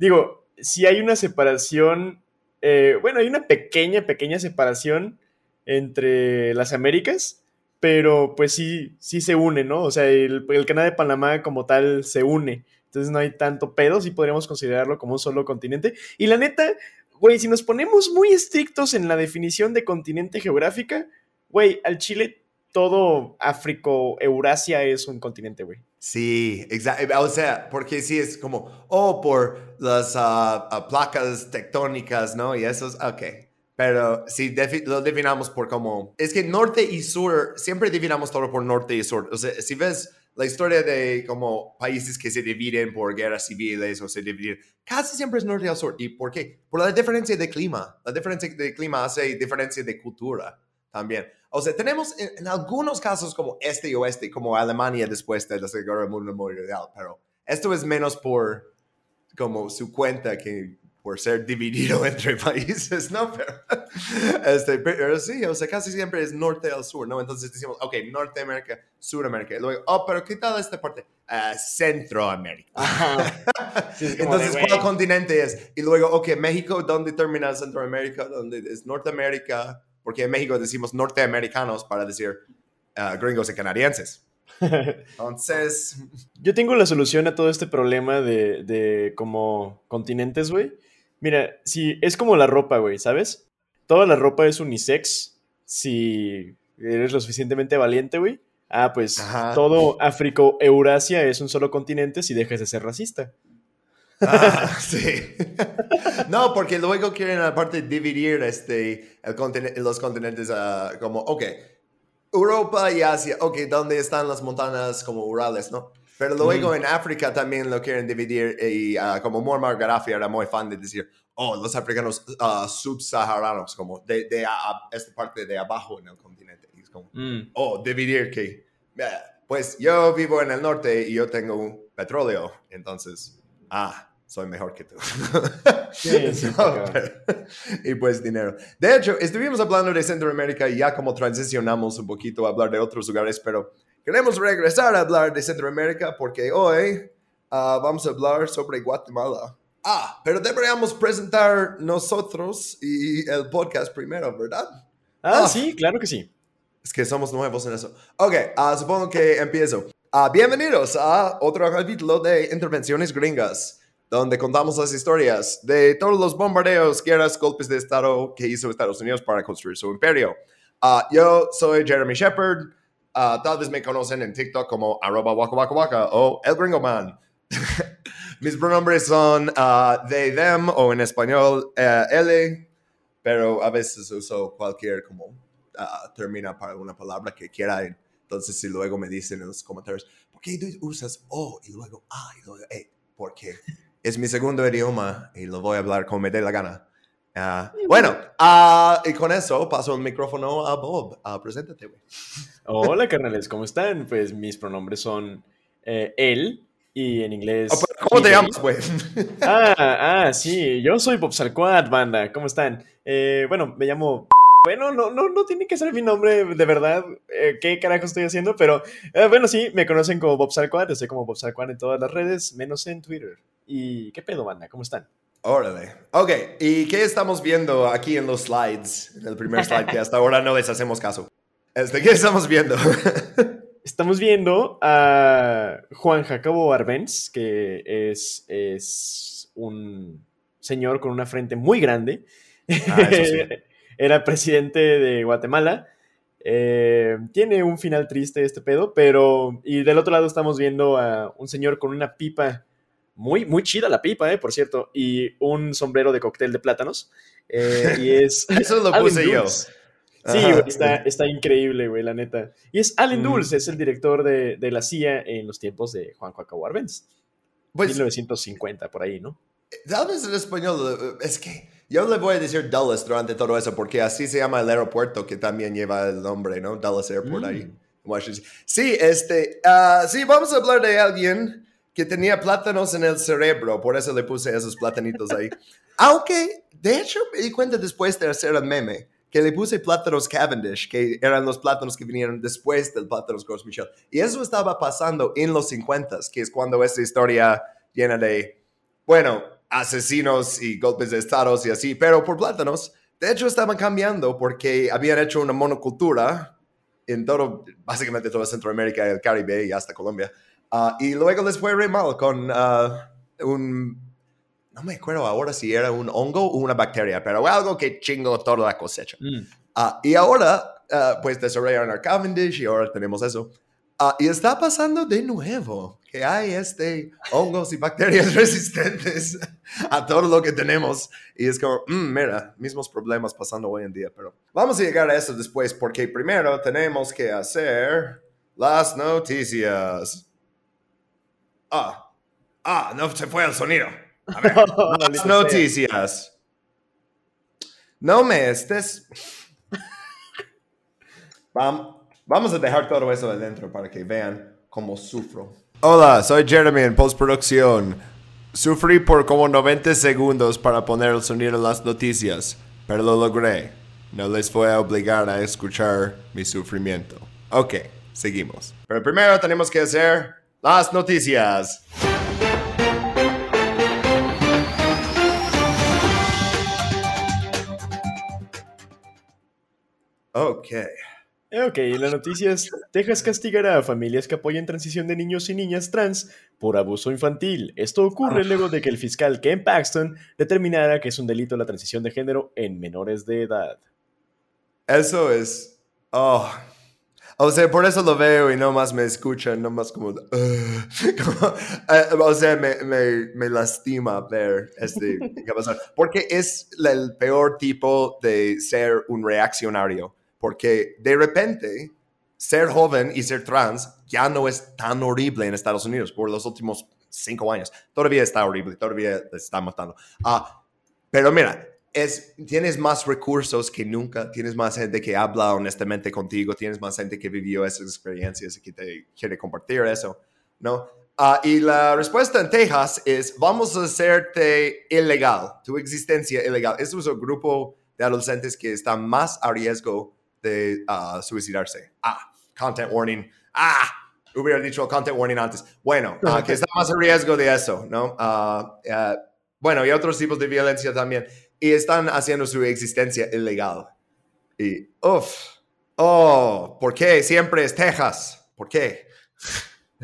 digo, si hay una separación, eh, bueno, hay una pequeña, pequeña separación entre las Américas, pero pues sí, sí se une, ¿no? O sea, el, el canal de Panamá como tal se une. Entonces no hay tanto pedo, sí podríamos considerarlo como un solo continente. Y la neta, güey, si nos ponemos muy estrictos en la definición de continente geográfica, güey, al Chile todo Áfrico, Eurasia es un continente, güey. Sí, exacto. O sea, porque sí es como, oh, por las ah, ah, placas tectónicas, ¿no? Y eso es, ok. Pero si lo definamos por como, es que norte y sur, siempre definamos todo por norte y sur. O sea, si ves la historia de como países que se dividen por guerras civiles o se dividen, casi siempre es norte y sur. ¿Y por qué? Por la diferencia de clima. La diferencia de clima hace diferencia de cultura también. O sea, tenemos en, algunos casos como este y oeste, como Alemania después de la Segunda Guerra Mundial, pero esto es menos por como su cuenta que por ser dividido entre países, ¿no? Pero, este, pero sí, o sea, casi siempre es norte al sur, ¿no? Entonces decimos, ok, Norteamérica, Suramérica. Y luego, oh, pero ¿qué tal esta parte? Uh, Centroamérica. Entonces, ¿cuál continente es? Y luego, ok, México, ¿dónde termina Centroamérica? ¿Dónde es Norteamérica? Porque en México decimos norteamericanos para decir uh, gringos y canadienses. Entonces... Yo tengo la solución a todo este problema de, de como continentes, güey Mira, si es como la ropa, güey, ¿sabes? Toda la ropa es unisex si eres lo suficientemente valiente, güey. Ah, pues todo Áfrico, Eurasia es un solo continente si dejas de ser racista. Ah, sí. no, porque luego quieren aparte dividir este, el los continentes uh, como, ok, Europa y Asia, ok, ¿dónde están las montañas como Urales, no? Pero luego en África también lo quieren dividir y uh, como Muammar Gaddafi era muy fan de decir, oh, los africanos uh, subsaharanos, como de, de esta parte de abajo en el continente. Y es como, mm. oh, dividir que, pues yo vivo en el norte y yo tengo petróleo, entonces, ah, soy mejor que tú. Sí, sí, y pues dinero. De hecho, estuvimos hablando de Centroamérica y ya como transicionamos un poquito a hablar de otros lugares, pero Queremos regresar a hablar de Centroamérica porque hoy ah, vamos a hablar sobre Guatemala. Ah, pero deberíamos presentar nosotros y el podcast primero, ¿verdad? Ah, ah. sí, claro que sí. Es que somos nuevos en eso. Ok, uh, supongo que empiezo. bienvenidos a otro capítulo de Intervenciones Gringas, donde contamos las historias de todos los bombardeos, guerras, golpes de Estado que hizo Estados Unidos para construir su imperio. yo soy Jeremy Shepard. Ah, tal vez me conocen en TikTok como arroba waka waka waka o el gringo man. Mis pronombres son uh, they, them o en español uh, L, pero a veces uso cualquier como ah, termina para una palabra que quiera. Entonces, si luego me dicen en los comentarios, ¿por qué usas O y luego A y luego E? Porque es mi segundo idioma y lo voy a hablar como me dé la gana. Ah, bueno, uh, y con eso paso el micrófono a Bob. Uh, preséntate, güey. Hola, carnales, ¿cómo están? Pues mis pronombres son eh, él y en inglés. Oh, ¿Cómo te llamas, güey? Ah, ah, sí, yo soy Bob Salquad, banda. ¿Cómo están? Eh, bueno, me llamo. Bueno, no, no, no tiene que ser mi nombre de verdad. Eh, ¿Qué carajo estoy haciendo? Pero eh, bueno, sí, me conocen como Bob Salquad. Estoy como Bob Salquad en todas las redes, menos en Twitter. ¿Y qué pedo, banda? ¿Cómo están? Órale. Ok, ¿y qué estamos viendo aquí en los slides? En el primer slide que hasta ahora no les hacemos caso. Este, ¿Qué estamos viendo? estamos viendo a Juan Jacobo Arbenz, que es, es un señor con una frente muy grande. Ah, Era presidente de Guatemala. Eh, tiene un final triste este pedo, pero... Y del otro lado estamos viendo a un señor con una pipa muy, muy chida la pipa, eh, por cierto. Y un sombrero de cóctel de plátanos. Eh, y es. Eso lo puse yo. Sí, está, está, increíble, güey, la neta. Y es Allen mm. Dulce, es el director de, de, la CIA en los tiempos de Juan Jacobo Arbenz. Pues, 1950, por ahí, ¿no? Tal vez en español, eh, es que yo le voy a decir Dallas durante todo eso, porque así se llama el aeropuerto que también lleva el nombre, ¿no? Dallas Airport ahí. Mm. Sí, este, uh, sí, vamos a hablar de alguien que tenía plátanos en el cerebro, por eso le puse esos platanitos ahí. Aunque, de hecho, me di cuenta después de hacer el meme que le puse plátanos Cavendish, que eran los plátanos que vinieron después del plátanos Gros Michel. Y eso estaba pasando en los 50, que es cuando esta historia llena de, bueno, asesinos y golpes de estados y así, pero por plátanos. De hecho, estaban cambiando porque habían hecho una monocultura en todo, básicamente toda Centroamérica, el Caribe y hasta Colombia. Ah, y luego les fue re mal con ah, un, no me acuerdo ahora si era un hongo o una bacteria, pero algo que chingó toda la cosecha. Mm. Ah, y ahora, pues desarrollaron el Cavendish y ahora tenemos eso. y está pasando de nuevo que hay este hongos y bacterias resistentes a todo lo que tenemos. Y es como, mm, mira, mismos problemas pasando hoy en día. Pero vamos a llegar a eso después, porque primero tenemos que hacer las noticias. Ah, ah, no se fue el sonido. A ver, las noticias. No me estés. Vamos a dejar todo eso adentro para que vean cómo sufro. Hola, soy Jeremy en postproducción. Sufrí por como 90 segundos para poner el sonido en las noticias, pero lo logré. No les voy a obligar a escuchar mi sufrimiento. Ok, seguimos. Pero primero tenemos que hacer las noticias. Ok. Ok, la noticia es, Texas castigará a familias que apoyen transición de niños y niñas trans por abuso infantil. Esto ocurre luego de que el fiscal Ken Paxton determinara que es un delito la transición de género en menores de edad. Eso es... Oh. O sea, por eso lo veo y no más me escuchan, no más como... Eh, o sea, me, me, me, lastima ver este... Porque es el peor tipo de ser un reaccionario porque de repente ser joven y ser trans ya no es tan horrible en Estados Unidos por los últimos cinco años. Todavía está horrible, todavía está matando. Ah, pero mira, es, tienes más recursos que nunca, tienes más gente que habla honestamente contigo, tienes más gente que vivió esas experiencias y que te quiere compartir eso, ¿no? Ah, y la respuesta en Texas es, vamos a hacerte ilegal, tu existencia ilegal. Eso es un grupo de adolescentes que están más a riesgo de uh, suicidarse. Ah, content warning. Ah, hubiera dicho content warning antes. Bueno, uh, que está más en riesgo de eso, ¿no? Uh, bueno, y otros tipos de violencia también. Y están haciendo su existencia ilegal. Y, uff, oh, ¿por qué? Siempre es Texas. ¿Por qué?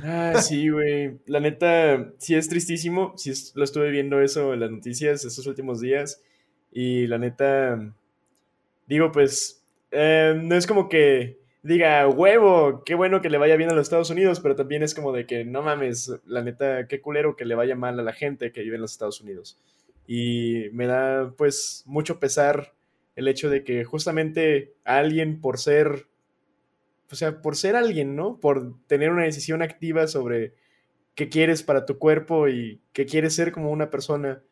Ah, sí, güey. La neta, sí es tristísimo. Sí lo estuve viendo eso en las noticias estos últimos días. Y la neta, digo, pues eh, no es como que diga, huevo, qué bueno que le vaya bien a los Estados Unidos, pero también es como de que no mames, la neta, qué culero que le vaya mal a la gente que vive en los Estados Unidos. Y me da pues mucho pesar el hecho de que justamente alguien por ser, o sea, por ser alguien, ¿no? Por tener una decisión activa sobre qué quieres para tu cuerpo y qué quieres ser como una persona,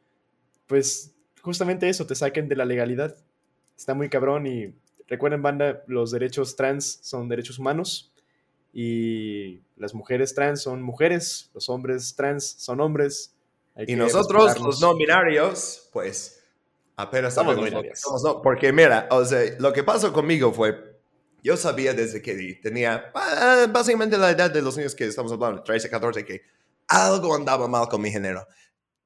pues justamente eso, te saquen de la legalidad. Está muy cabrón y Recuerden, banda, los derechos trans son derechos humanos y las mujeres trans son mujeres, los hombres trans son hombres. Y nosotros, los no binarios, pues apenas somos no porque mira, o sea, lo que pasó conmigo fue, yo sabía desde que tenía ah, básicamente la edad de los niños que estamos hablando, 13, 14, que algo andaba mal con mi género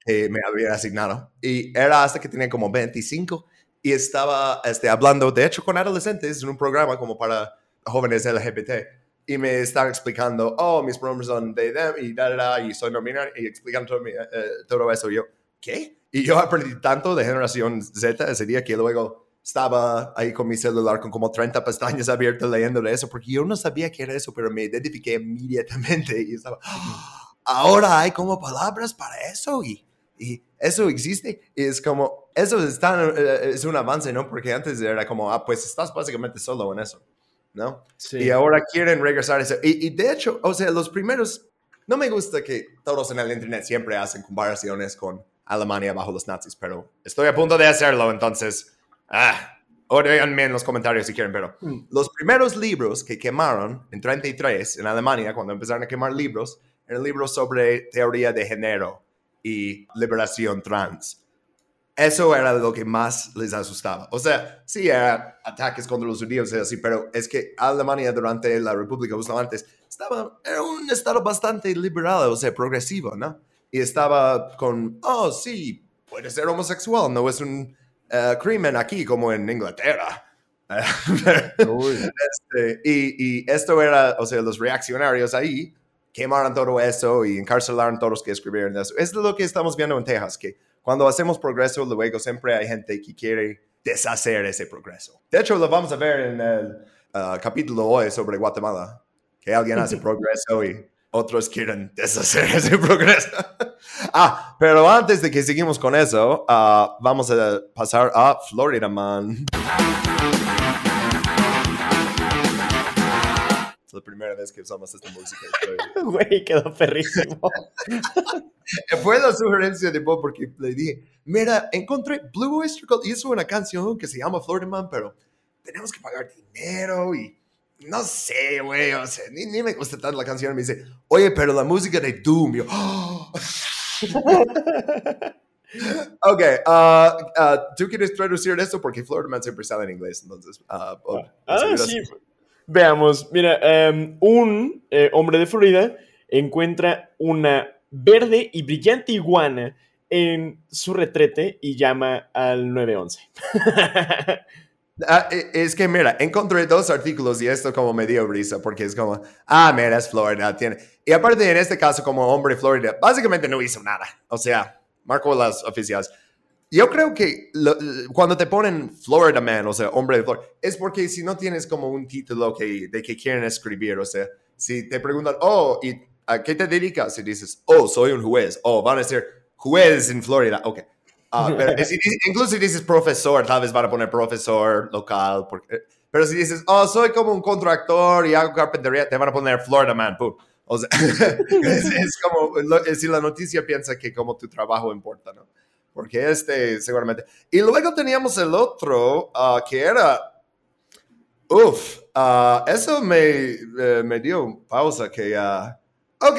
que me había asignado. Y era hasta que tenía como 25 y estaba este, hablando, de hecho, con adolescentes en un programa como para jóvenes LGBT. Y me estaban explicando, oh, mis pronombres son they, them, y da, da, y soy no y explicando todo, eh, todo eso. Y yo, ¿qué? Y yo aprendí tanto de generación Z ese día que luego estaba ahí con mi celular con como 30 pestañas abiertas leyendo de eso, porque yo no sabía qué era eso, pero me identifiqué inmediatamente y estaba, ¡Ah! ahora hay como palabras para eso y, y eso existe. Y es como, eso es, eh, es un avance, ¿no? Porque antes era como, ah, pues estás básicamente solo en eso, ¿no? Sí. Y ahora quieren regresar a eso. Y, y, de hecho, o sea, los primeros, no me gusta que todos en el Internet siempre hacen comparaciones con Alemania bajo los nazis, pero estoy a punto de hacerlo, entonces, ah, odianme en los comentarios si quieren, pero mm. los primeros libros que quemaron en 33 en Alemania, cuando empezaron a quemar libros, eran libros sobre teoría de género y liberación trans eso era lo que más les asustaba. O sea, sí, era ataques contra los judíos y así, pero es que Alemania durante la República, justo antes, estaba, era un estado bastante liberal, o sea, progresivo, ¿no? Y estaba con, oh, sí, puede ser homosexual, no es un eh, crimen aquí como en Inglaterra. Este, y, y, esto era, o sea, los reaccionarios ahí quemaron todo eso y encarcelaron todos los que escribieron eso. Es lo que estamos viendo en Texas, que cuando hacemos progreso, luego siempre hay gente que quiere deshacer ese progreso. De hecho, lo vamos a ver en el uh, capítulo hoy sobre Guatemala, que alguien hace progreso y otros quieren deshacer ese progreso. ah, pero antes de que seguimos con eso, uh, vamos a pasar a Florida Man. La primera vez que usamos esta música. Güey, quedó perrísimo. Fue la sugerencia de Bob porque le dije, mira, encontré Blue Oyster Cult hizo una canción que se llama Florida Man, pero tenemos que pagar dinero y no sé, güey, o sea, ni, ni, me gusta tanto la canción. Me dice, oye, pero la música de Doom, yo, oh. ok, uh, uh, ¿tú quieres traducir esto? Porque Florida Man siempre sale en inglés, entonces. Uh, oh, ah, sí. Veamos, mira, um, un eh, hombre de Florida encuentra una verde y brillante iguana en su retrete y llama al 911. Ah, e, es que, mira, encontré dos artículos y esto como me dio risa porque es como, ah, mira, es Florida, tiene... Y aparte, en este caso, como hombre de Florida, básicamente no hizo nada. O sea, marcó las oficiales. Yo creo que cuando te ponen Florida Man, o sea, hombre de Florida, es porque si no tienes como un título que, de que quieren escribir, o sea, si te preguntan, oh, ¿y a qué te dedicas? Y dices, oh, soy un juez. Oh, van a ser juez en Florida. Ok. Uh, pero si, incluso si dices profesor, tal vez van a poner profesor local. Porque, pero si dices, oh, soy como un contractor y hago carpintería, te van a poner Florida Man. O sea, es, como, si la noticia piensa que como tu trabajo importa, ¿no? Porque este, seguramente. Y luego teníamos el otro, uh, que era, uff, uh, eso me, eh, me dio pausa que, ok,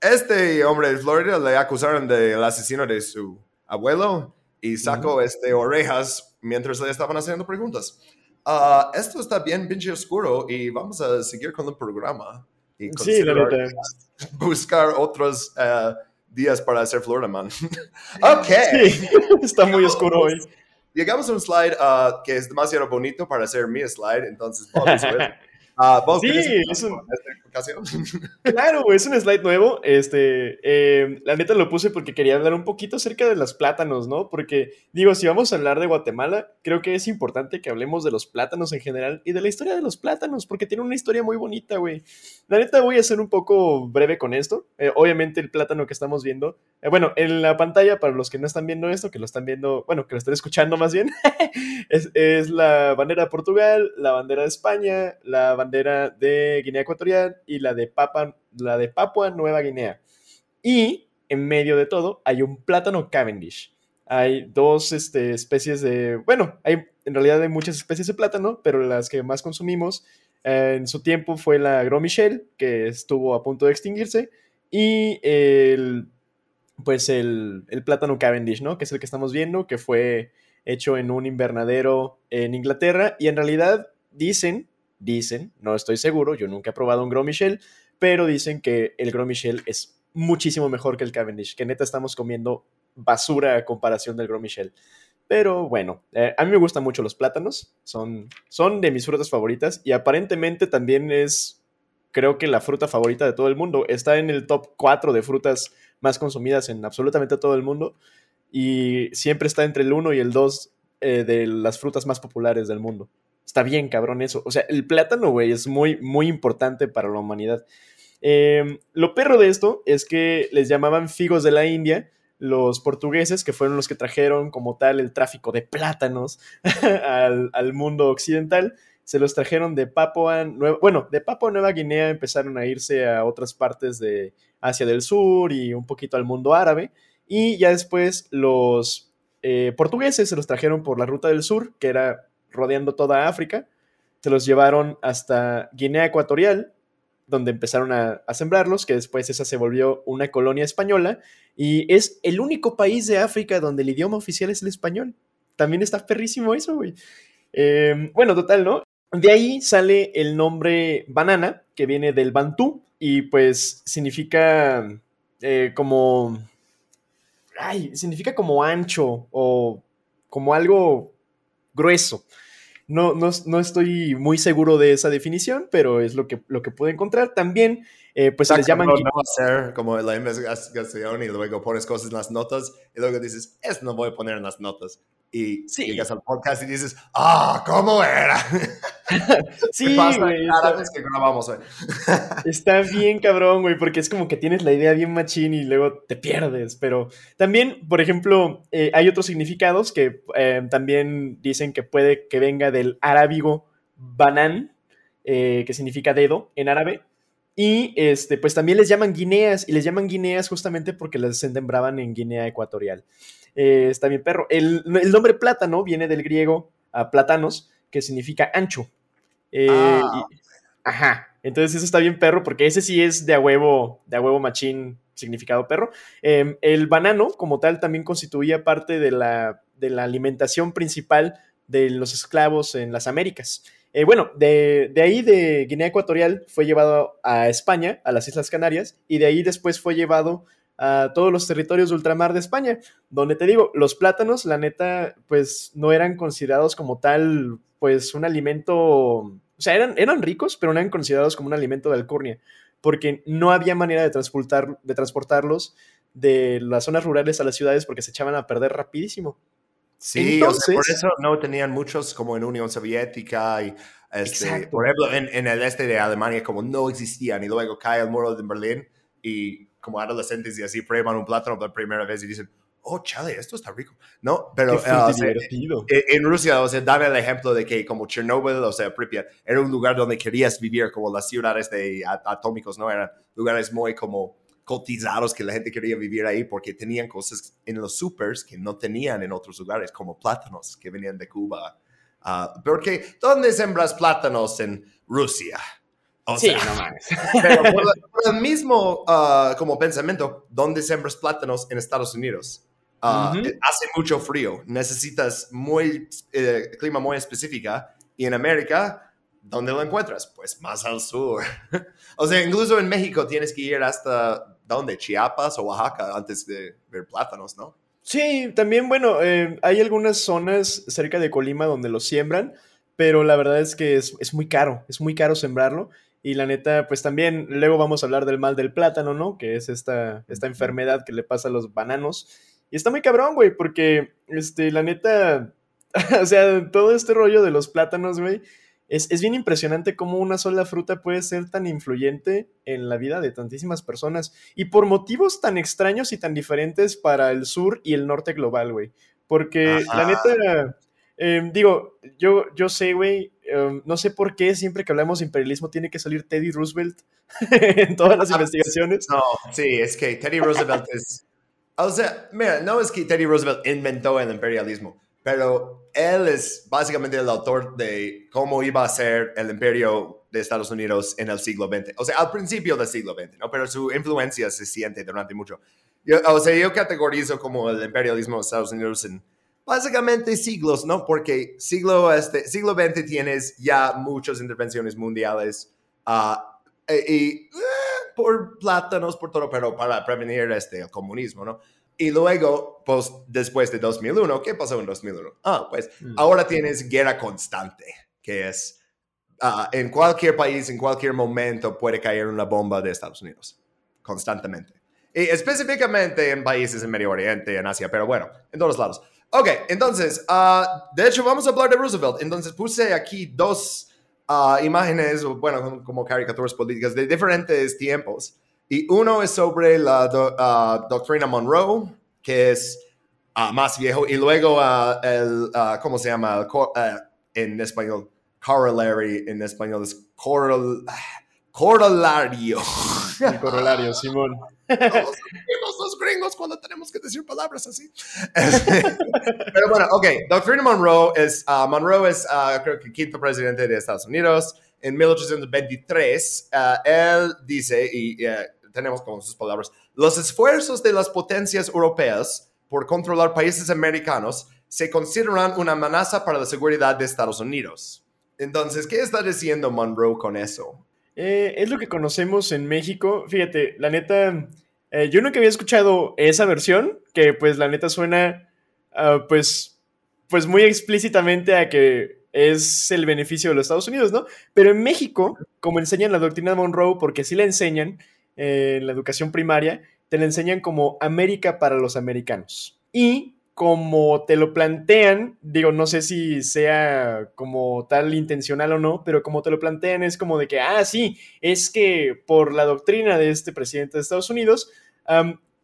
este hombre de Florida le acusaron del asesino de su abuelo y sacó este, orejas mientras le estaban haciendo preguntas. Uh, esto está bien pinche oscuro y vamos a seguir con el programa y sí, buscar otros uh, días para hacer Florida Man. ok. Sí, está muy oscuro hoy. Llegamos a un slide uh, que es demasiado bonito para hacer mi slide, entonces Ah, sí, es un... claro, es un slide nuevo. Este, eh, la neta lo puse porque quería hablar un poquito acerca de los plátanos, ¿no? Porque, digo, si vamos a hablar de Guatemala, creo que es importante que hablemos de los plátanos en general y de la historia de los plátanos, porque tiene una historia muy bonita, güey. La neta voy a ser un poco breve con esto. Eh, obviamente el plátano que estamos viendo, eh, bueno, en la pantalla, para los que no están viendo esto, que lo están viendo, bueno, que lo están escuchando más bien, es la bandera de Portugal, la bandera de España, la bandera de Guinea Ecuatorial y la de, Papua, la de Papua Nueva Guinea. Y en medio de todo hay un plátano Cavendish. Hay dos este, especies de, bueno, hay en realidad hay muchas especies de plátano, pero las que más consumimos en su tiempo fue la Gros Michel, que estuvo a punto de extinguirse, y el, pues el, el plátano Cavendish, ¿no? Que es el que estamos viendo, que fue hecho en un invernadero en Inglaterra, y en realidad dicen dicen, no estoy seguro, yo nunca he probado un Gros Michel, pero dicen que el Gros Michel es muchísimo mejor que el Cavendish, que neta estamos comiendo basura a comparación del Gros Michel. Pero bueno, eh, a mí me gustan mucho los plátanos, son, son de mis frutas favoritas y aparentemente también es, creo que la fruta favorita de todo el mundo. Está en el top 4 de frutas más consumidas en absolutamente todo el mundo y siempre está entre el 1 y el 2 eh, de las frutas más populares del mundo. Está bien, cabrón, eso. O sea, el plátano, güey, es muy, muy importante para la humanidad. Em, lo perro de esto es que les llamaban figos de la India los portugueses, que fueron los que trajeron como tal el tráfico de plátanos al, mundo occidental. Se los trajeron de Papua Nueva, bueno, de Papua Nueva Guinea empezaron a irse a otras partes de Asia del Sur y un poquito al mundo árabe. Y ya después los eh, portugueses se los trajeron por la ruta del sur, que era rodeando toda África. Se los llevaron hasta Guinea Ecuatorial, donde empezaron a, sembrarlos, que después esa se volvió una colonia española, y es el único país de África donde el idioma oficial es el español. También está perrísimo eso, güey. Em, bueno, total, ¿no? De ahí sale el nombre banana, que viene del bantú, y pues significa eh, como ay, significa como ancho o como algo grueso. No, no, no, estoy muy seguro de esa definición, pero es lo que, lo que pude encontrar. También, eh, pues se les llaman... No, no hacer como la investigación y luego pones cosas en las notas y luego dices, esto no voy a poner en las notas y llegas al podcast y dices, ah, ¿cómo era? sí, güey. Cada vez que grabamos, güey. está bien cabrón, güey, porque es como que tienes la idea bien machín y luego te pierdes. Pero también, por ejemplo, eh, hay otros significados que eh, también dicen que puede que venga del arábigo banán, eh, que significa dedo en árabe. Y este, pues también les llaman guineas, y les llaman guineas justamente porque las sembraban en Guinea Ecuatorial. Eh, está bien perro. El, nombre plátano viene del griego a plátanos, que significa ancho. Eh, ah. ajá. Entonces eso está bien perro, porque ese sí es de a huevo, de a huevo machín, significado perro. Em, el banano, como tal, también constituía parte de la, de la alimentación principal de los esclavos en las Américas. Eh, bueno, de, ahí de Guinea Ecuatorial fue llevado a España, a las Islas Canarias, y de ahí después fue llevado a todos los territorios de ultramar de España, donde te digo, los plátanos, la neta, pues no eran considerados como tal, pues un alimento, o sea, eran, eran ricos, pero no eran considerados como un alimento de alcurnia, porque no había manera de, transportar, de transportarlos de las zonas rurales a las ciudades porque se echaban a perder rapidísimo. Sí, Entonces, por eso no tenían muchos como en Unión Soviética y este, por ejemplo en, en, el este de Alemania como no existían y luego cae el muro de Berlín y como adolescentes y así prueban un plátano por primera vez y dicen, oh, chale, esto está rico, ¿no? Pero uh, en, Rusia, o sea, dame el ejemplo de que como Chernobyl, o sea, Pripyat, era un lugar donde querías vivir, como las ciudades de atómicos, ¿no? Eran lugares muy como cotizados que la gente quería vivir ahí porque tenían cosas en los supers que no tenían en otros lugares, como plátanos que venían de Cuba. Uh, porque, ¿dónde sembras plátanos en Rusia? sí, no mames. Pero por, el mismo uh, como pensamiento, ¿dónde sembras plátanos en Estados Unidos? Uh, hace mucho frío, necesitas muy eh, clima muy específica y en América, ¿dónde lo encuentras? Pues más al sur. o sea, incluso en México tienes que ir hasta, ¿dónde? Chiapas o Oaxaca antes de ver plátanos, ¿no? Sí, también, bueno, eh, hay algunas zonas cerca de Colima donde lo siembran, pero la verdad es que es, es muy caro, es muy caro sembrarlo y la neta, pues también luego vamos a hablar del mal del plátano, ¿no? Que es esta, esta enfermedad que le pasa a los bananos. Y está muy cabrón, güey, porque, este, la neta, o sea, todo este rollo de los plátanos, güey, es, es, bien impresionante cómo una sola fruta puede ser tan influyente en la vida de tantísimas personas. Y por motivos tan extraños y tan diferentes para el sur y el norte global, güey. Porque la neta, em, digo, yo, yo sé, güey, Em, no sé por qué siempre que hablamos de imperialismo tiene que salir Teddy Roosevelt en todas las ah, investigaciones. No, sí, es que Teddy Roosevelt es... O sea, mira, no es que Teddy Roosevelt inventó el imperialismo, pero él es básicamente el autor de cómo iba a ser el imperio de Estados Unidos en el siglo XX. O sea, al principio del siglo XX, ¿no? Pero su influencia se siente durante mucho. o sea, yo categorizo como el imperialismo de Estados Unidos en básicamente siglos, ¿no? Porque siglo, este, siglo XX tienes ya muchas intervenciones mundiales e, y, eh, por plátanos, por todo, pero para prevenir este, el comunismo, ¿no? Y luego, pues después de 2001, ¿qué pasó en 2001? Ah, pues mm. ahora tienes guerra constante, que es ah, en cualquier país, en cualquier momento puede caer una bomba de Estados Unidos, constantemente. Y específicamente en países en Medio Oriente, en Asia, pero bueno, en todos lados. Ok, entonces, ah, de hecho vamos a hablar de Roosevelt. Entonces puse aquí dos ah, imágenes, bueno, como caricaturas políticas de diferentes tiempos. Y uno es sobre la ah, doctrina Monroe, que es más viejo, y luego el, ¿cómo se llama? en español, corollary, en español es corol, corolario. El corolario, Simón. Todos los gringos cuando tenemos que decir palabras así. Pero bueno, ok. Doctrina Monroe es, uh, Monroe es, uh, creo que quinto presidente de Estados Unidos. En 1823, uh, él dice, y tenemos como sus palabras, los esfuerzos de las potencias europeas por controlar países americanos se consideran una amenaza para la seguridad de Estados Unidos. Entonces, ¿qué está diciendo Monroe con eso? Eh, es lo que conocemos en México. Fíjate, la neta, Eh, yo nunca había escuchado esa versión, que pues la neta suena uh, pues, pues muy explícitamente a que es el beneficio de los Estados Unidos, ¿no? Pero en México, como enseñan la doctrina de Monroe, porque sí la enseñan en la educación primaria, te la enseñan como América para los americanos. Y como te lo plantean, digo, no sé si sea como tal intencional o no, pero como te lo plantean es como de que, ah, sí, es que por la doctrina de este presidente de Estados Unidos,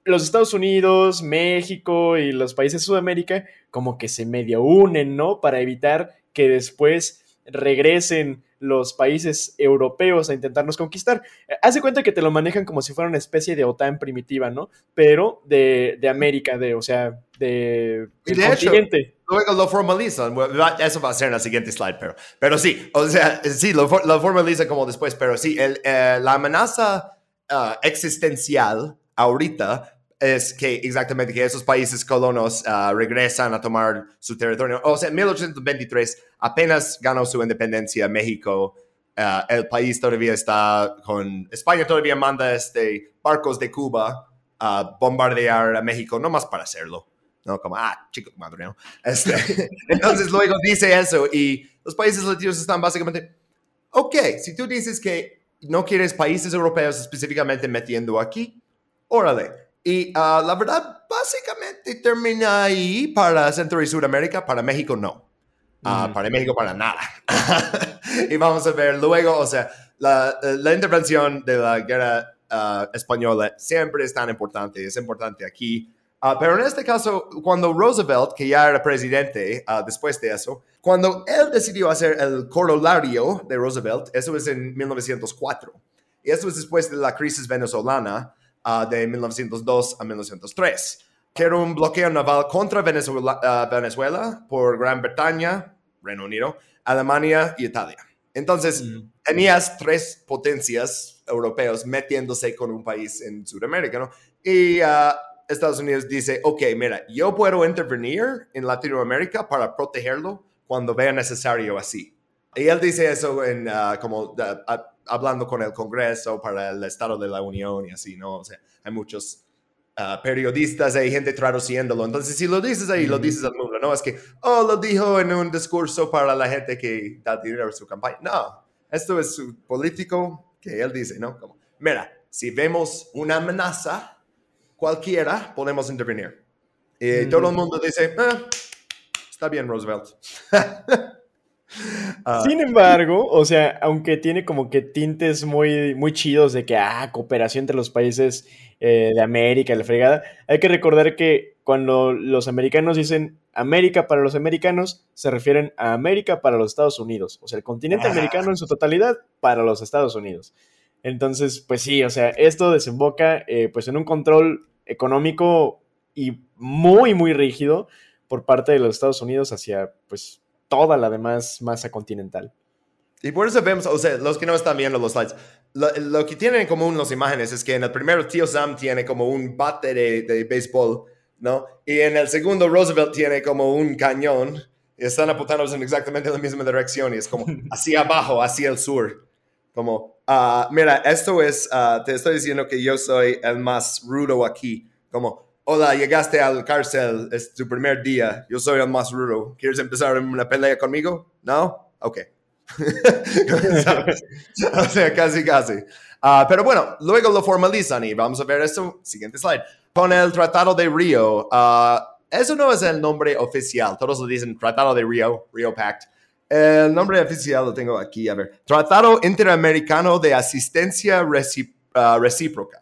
los Estados Unidos, México y los países de Sudamérica como que se medio unen, ¿no? Para evitar que después regresen los países europeos a intentarnos conquistar. Hace cuenta que te lo manejan como si fuera una especie de OTAN primitiva, ¿no? Pero de, América, de, o sea, de, de continente. luego lo formalizan. Eso va a ser en la siguiente slide, pero, pero sí, o sea, sí, lo, lo formalizan como después, pero sí, el, eh, la amenaza ah, existencial ahorita es que exactamente que esos países colonos ah, regresan a tomar su territorio. O sea, en 1823 apenas ganó su independencia México. Ah, el país todavía está con... España todavía manda este, barcos de Cuba a bombardear a México, no más para hacerlo. ¿no? Como, ah, chico, madre, ¿no? Este, entonces luego dice eso y los países latinos están básicamente, ok, si tú dices que no quieres países europeos específicamente metiendo aquí, órale, y ah, la verdad, básicamente termina ahí para Centro y Sudamérica, para México no. Ah, para México para nada. y vamos a ver luego, o sea, la, la intervención de la guerra ah, española siempre es tan importante, es importante aquí. pero en este caso, cuando Roosevelt, que ya era presidente después de eso, cuando él decidió hacer el corolario de Roosevelt, eso es en 1904, y eso es después de la crisis venezolana, Ah, de 1902 a 1903, que era un bloqueo naval contra Venezuela, ah, Venezuela por Gran Bretaña, Reino Unido, Alemania y Italia. Entonces, mm. tenías tres potencias europeos metiéndose con un país en Sudamérica, ¿no? Y ah, Estados Unidos dice, ok, mira, yo puedo intervenir en Latinoamérica para protegerlo cuando vea necesario así. Y él dice eso en, como hablando con el Congreso para el Estado de la Unión y así, ¿no? O sea, hay muchos uh, periodistas, hay gente traduciéndolo. Entonces, si lo dices ahí, lo dices al mundo, ¿no? Es que, oh, lo dijo en un discurso para la gente que da dinero a su campaña. No, esto es su político que él dice, ¿no? Como, mira, si vemos una amenaza cualquiera, podemos intervenir. Y todo el mundo dice, ah, está bien, Roosevelt. Ah. Sin embargo, o sea, aunque tiene como que tintes muy, muy chidos de que, ah, cooperación entre los países eh, de América, la fregada, hay que recordar que cuando los americanos dicen América para los americanos, se refieren a América para los Estados Unidos, o sea, el continente ah. americano en su totalidad para los Estados Unidos. Entonces, pues sí, o sea, esto desemboca eh, pues en un control económico y muy, muy rígido por parte de los Estados Unidos hacia, pues, toda la demás masa continental. Y por eso vemos, o sea, los que no están viendo los slides, lo, que tienen en común las imágenes es que en el primero tío Sam tiene como un bate de, de béisbol, ¿no? Y en el segundo Roosevelt tiene como un cañón y están apuntando en exactamente la misma dirección y es como hacia abajo, hacia el sur. Como, uh, mira, esto es, uh, te estoy diciendo que yo soy el más rudo aquí. Como, hola, llegaste al cárcel, es tu primer día, yo soy el más rudo, ¿quieres empezar una pelea conmigo? ¿No? Ok. o sea, casi, casi. Ah, pero bueno, luego lo formalizan y vamos a ver esto, siguiente slide. Con el Tratado de Río, ah, eso no es el nombre oficial, todos lo dicen Tratado de Río, Río Pact. El nombre oficial lo tengo aquí, a ver. Tratado Interamericano de Asistencia ah, Recíproca.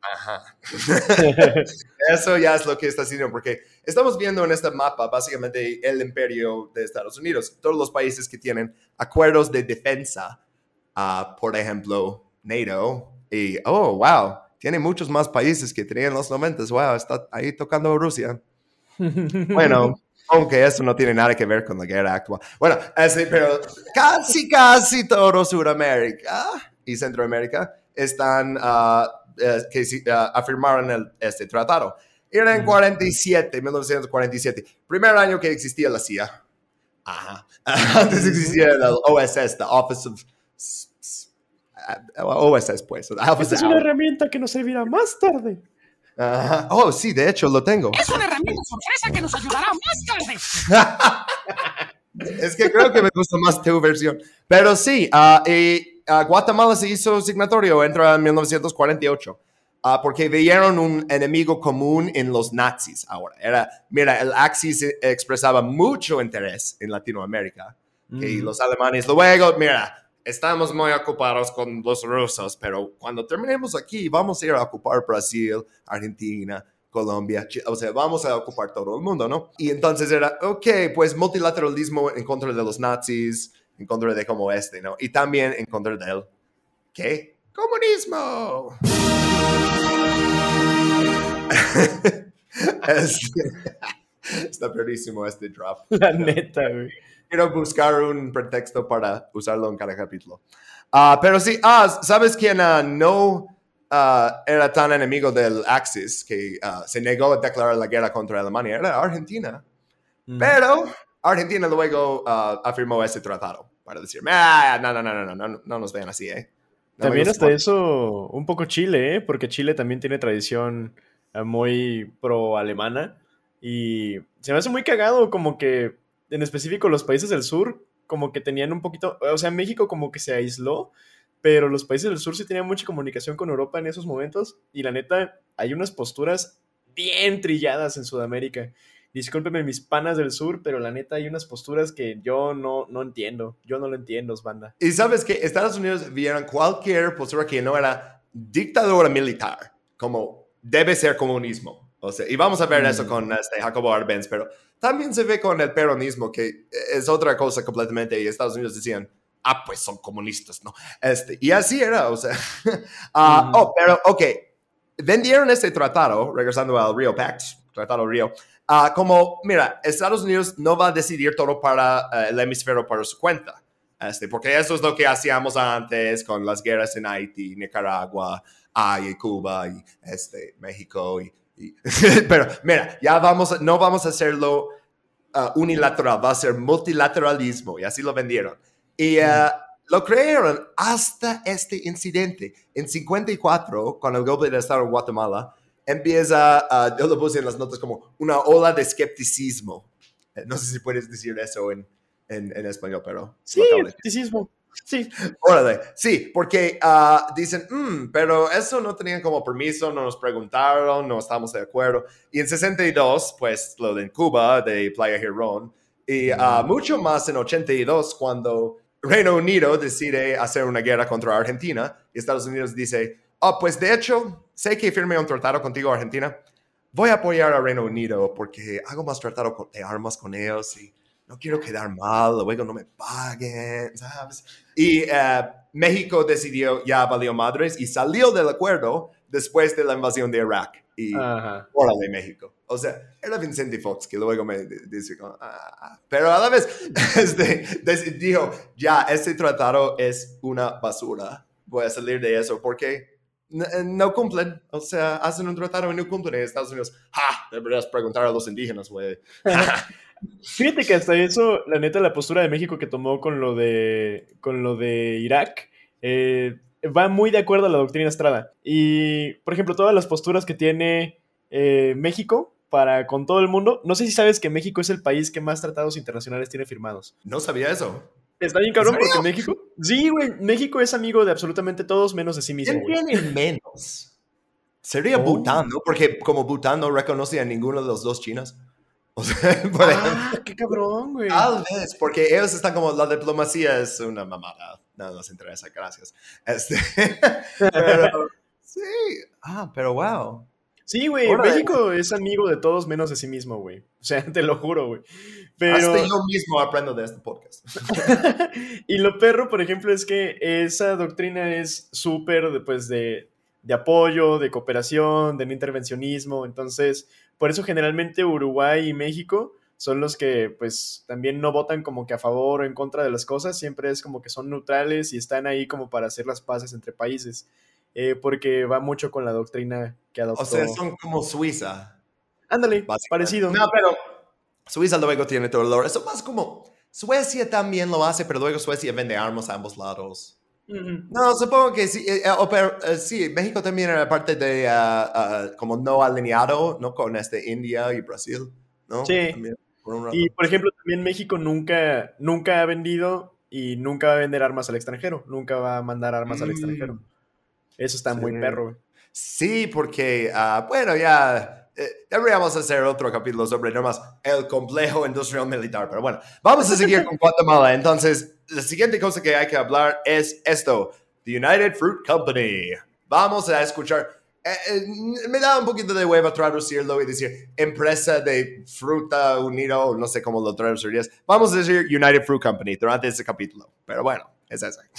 Ajá. Eso ya es lo que está haciendo, porque estamos viendo en este mapa básicamente el imperio de Estados Unidos, todos los países que tienen acuerdos de defensa, uh, por ejemplo, NATO, y, oh, wow, tiene muchos más países que tenían los 90, wow, está ahí tocando Rusia. bueno, aunque eso no tiene nada que ver con la guerra actual. Bueno, así, pero casi, casi todo Sudamérica y Centroamérica están uh, eh, que uh, afirmaron el, este tratado. Era en 47, 1947, primer año que existía la CIA. Ajá. Antes existía el OSS, the Office of o es después. Esta es una herramienta que nos servirá más tarde. Oh, sí, de hecho lo tengo. Es una herramienta sorpresa que nos ayudará más tarde. es que creo que me gusta más tu versión. Pero sí, uh, y, uh, Guatemala se hizo signatorio entre en 1948. Uh, porque veían un enemigo común en los nazis ahora. Era, mira, el Axis expresaba mucho interés en Latinoamérica. Y los alemanes luego, mira, estamos muy ocupados con los rusos, pero cuando terminemos aquí vamos a ir a ocupar Brasil, Argentina, Colombia, o sea, vamos a ocupar todo el mundo, ¿no? Y entonces era, ok, pues multilateralismo en contra de los nazis, en contra de como este, ¿no? Y también en contra del, ¿qué? Comunismo. está perísimo este drop. La neta, güey quiero buscar un pretexto para usarlo en cada capítulo. Ah, pero sí, ah, ¿sabes quién ah, no era tan enemigo del Axis que se negó a declarar la guerra contra Alemania? Era Argentina. Pero Argentina luego afirmó ese tratado para decir, no, no, no, no, no, no, nos vean así, ¿eh? también hasta eso, un poco Chile, ¿eh? Porque Chile también tiene tradición muy pro-alemana. Y se me hace muy cagado como que en específico los países del sur, como que tenían un poquito, o sea, México como que se aisló, pero los países del sur sí tenían mucha comunicación con Europa en esos momentos y la neta, hay unas posturas bien trilladas en Sudamérica. Discúlpeme mis panas del sur, pero la neta hay unas posturas que yo no, no entiendo. Yo no lo entiendo, banda. Y sabes que Estados Unidos vieron cualquier postura que no era dictadura militar, como debe ser comunismo. O sea, y vamos a ver eso mm. con este Jacobo Arbenz, pero también se ve con el peronismo, que es otra cosa completamente, y Estados Unidos decían, ah, pues son comunistas, ¿no? Este, y así era, o sea. uh, Oh, pero, ok, vendieron este tratado, regresando al Rio Pact, Tratado Rio, uh, como, mira, Estados Unidos no va a decidir todo para uh, el hemisferio para su cuenta. Este, porque eso es lo que hacíamos antes con las guerras en Haití, Nicaragua, y Cuba, y este, México, y pero mira, ya vamos, no vamos a hacerlo uh, unilateral, va a ser multilateralismo y así lo vendieron. Y uh, lo crearon hasta este incidente. En 54, con el golpe de Estado de Guatemala, empieza, yo lo puse en las notas como una ola de escepticismo. Eh, no sé si puedes decir eso en, en, en español, pero... Sí, escepticismo. Sí. Órale, sí, porque uh, dicen, mm, pero eso no tenían como permiso, no nos preguntaron, no estamos de acuerdo. Y en 62, pues lo de Cuba, de Playa Girón, y uh, mucho más en 82, cuando Reino Unido decide hacer una guerra contra Argentina, y Estados Unidos dice, oh, pues de hecho, sé que firme un tratado contigo, Argentina, voy a apoyar a Reino Unido porque hago más tratado de armas con ellos y no quiero quedar mal, luego no me paguen, ¿sabes? Y eh, México decidió, ya valió madres y salió del acuerdo después de la invasión de Irak. Y órale, México. O sea, era Vicente Fox que luego me dice, ah", pero a la vez este, dijo, ya, este tratado es una basura, voy a salir de eso porque no, cumplen, o sea, hacen un tratado y no cumplen en Estados Unidos. ¡Ja! Deberías preguntar a los indígenas, güey. Fíjate que hasta eso, la neta, la postura de México que tomó con lo de, con lo de Irak eh, va muy de acuerdo a la doctrina Estrada. Y, por ejemplo, todas las posturas que tiene eh, México para con todo el mundo, no sé si sabes que México es el país que más tratados internacionales tiene firmados. No sabía eso. Está bien cabrón porque México. Sí, güey. México es amigo de absolutamente todos menos de sí mismo. ¿Quién tiene menos? Sería oh. Bután, ¿no? Porque como Bután no reconoce a ninguno de los dos chinos. O sea, por ah, qué cabrón, güey. Tal vez, porque ellos están como, la diplomacia es una mamada, no nos interesa, gracias. Este, pero, sí, ah, pero wow. Sí, güey, México es amigo de todos menos de sí mismo, güey. O sea, te lo juro, güey. Pero... Hasta yo mismo aprendo de este podcast. y lo perro, por ejemplo, es que esa doctrina es súper, pues, de, de apoyo, de cooperación, de no intervencionismo. Entonces, por eso generalmente Uruguay y México son los que pues también no votan como que a favor o en contra de las cosas, siempre es como que son neutrales y están ahí como para hacer las paces entre países, eh, porque va mucho con la doctrina que adoptó. O sea, son como Suiza. Ándale, parecido. No, pero Suiza luego tiene todo el Eso más como Suecia también lo hace, pero luego Suecia vende armas a ambos lados. No, supongo que sí. eh, eh, pero, eh, sí, México también era parte de ah, ah, como no alineado, ¿no? Con este India y Brasil, ¿no? Sí. También, por. Y por ejemplo, también México nunca, nunca ha vendido y nunca va a vender armas al extranjero. Nunca va a mandar armas al Mm. extranjero. Eso está muy perro. Sí, porque, ah, bueno, ya eh, deberíamos hacer otro capítulo sobre nomás el complejo industrial militar, pero bueno, vamos a seguir con Guatemala. Entonces, la siguiente cosa que hay que hablar es esto, The United Fruit Company. Vamos a escuchar, eh, eh, me da un poquito de hueva traducirlo y decir empresa de fruta unido, no sé cómo lo traducirías. Vamos a decir United Fruit Company durante este capítulo, pero bueno, es eso.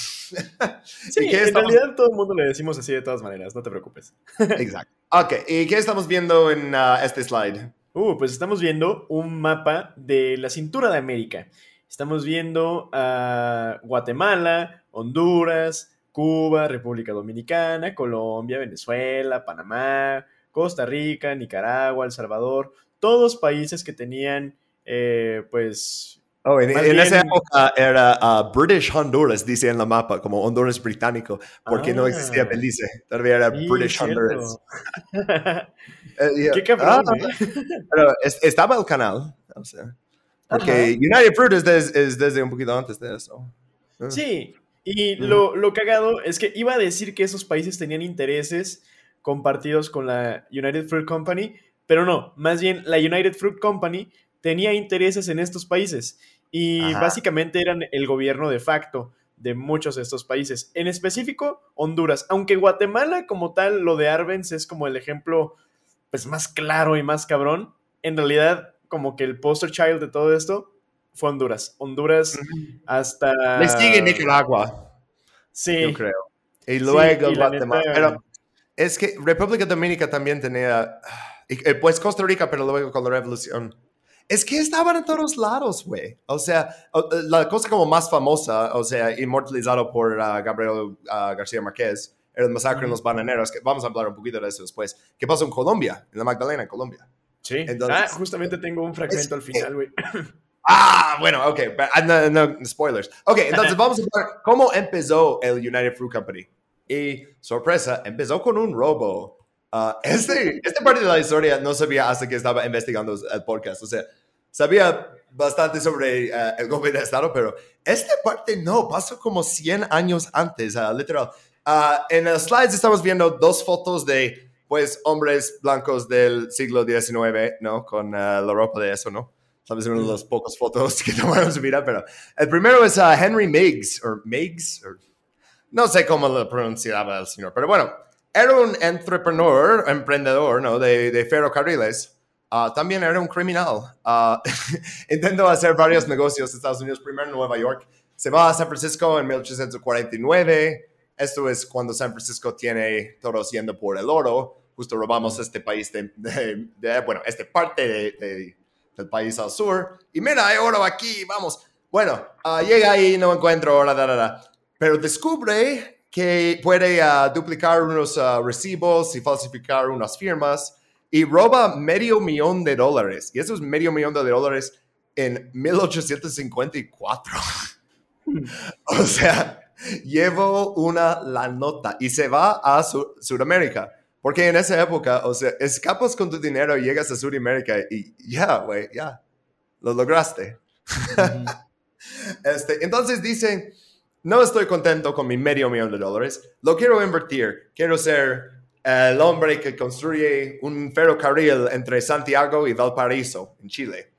Sí, ¿Y qué en estamos- realidad todo el mundo le decimos así de todas maneras, no te preocupes. Exacto. Ok, ¿y qué estamos viendo en ah, este slide? Uh, pues estamos viendo un mapa de la cintura de América. Estamos viendo a Guatemala, Honduras, Cuba, República Dominicana, Colombia, Venezuela, Panamá, Costa Rica, Nicaragua, El Salvador, todos países que tenían, eh, pues, Oh, en, en esa época era ah, British Honduras, dice en la mapa, como Honduras británico, porque no Ah. existía Belice, todavía era sí, British cierto. Honduras. Eh, yeah. Qué cabrón, Ah, ¿eh? pero es- estaba el canal, o sea, porque. United Fruit es, des- es desde un poquito antes de eso. Ah. Sí, y Ujú. lo, lo cagado es que iba a decir que esos países tenían intereses compartidos con la United Fruit Company, pero no, más bien la United Fruit Company tenía intereses en estos países y Ajá. básicamente eran el gobierno de facto de muchos de estos países, en específico Honduras, aunque Guatemala como tal, lo de Arbenz es como el ejemplo pues más claro y más cabrón, en realidad como que el poster child de todo esto fue Honduras. Honduras hasta... Le sigue Nicaragua, Sí. yo creo. Y luego y la Guatemala. neta- Pero es que República Dominicana también tenía, eh, pues Costa Rica, pero luego con la revolución. Es que estaban en todos lados, güey. O sea, eh, la cosa como más famosa, o sea, inmortalizado por ah, Gabriel ah, García Márquez, era el masacre en los bananeros, que vamos a hablar un poquito de eso después. ¿Qué pasó en Colombia? En la Magdalena, en Colombia. Sí. Entonces- ah, justamente tengo un fragmento al final, güey. Ah, bueno, ok, no, no, spoilers. Ok, entonces vamos a ver cómo empezó el United Fruit Company. Y, sorpresa, empezó con un robo. Ah, este, este parte de la historia no sabía hasta que estaba investigando el podcast. O sea, sabía bastante sobre ah, el golpe de Estado, pero esta parte no, pasó como 100 años antes, ah, literal. Ah, en los slides estamos viendo dos fotos de, pues, hombres blancos del siglo XIX, ¿no? Con la ropa de eso, ¿no? Sabes, una de las pocas fotos que tomaron su vida, pero el primero es Henry Meigs, o Meigs, o- no sé cómo lo pronunciaba el señor, pero bueno, era un entrepreneur, emprendedor, ¿no? De, de ferrocarriles. Ah, también era un criminal. Ah, intentó hacer varios negocios en Estados Unidos, primero en Nueva York. Se va a San Francisco en 1849. Esto es cuando San Francisco tiene todo yendo por el oro. Justo robamos este país de, bueno, este parte de- de- del país al sur. Y mira, hay oro aquí, vamos. Bueno, ah, llega ahí, no encuentro oro, da, da, da. pero descubre que puede ah, duplicar unos ah, recibos y falsificar unas firmas y roba medio millón de dólares. Y eso es medio millón de dólares en 1854. o sea, llevo una la nota y se va a Su- Sudamérica. Porque en esa época, o sea, escapas con tu dinero y llegas a Sudamérica y ya, güey, ya, lo lograste. Este, entonces dice, no estoy contento con mi medio millón de dólares, lo quiero invertir, quiero ser el hombre que construye un ferrocarril entre Santiago y Valparaíso, en Chile.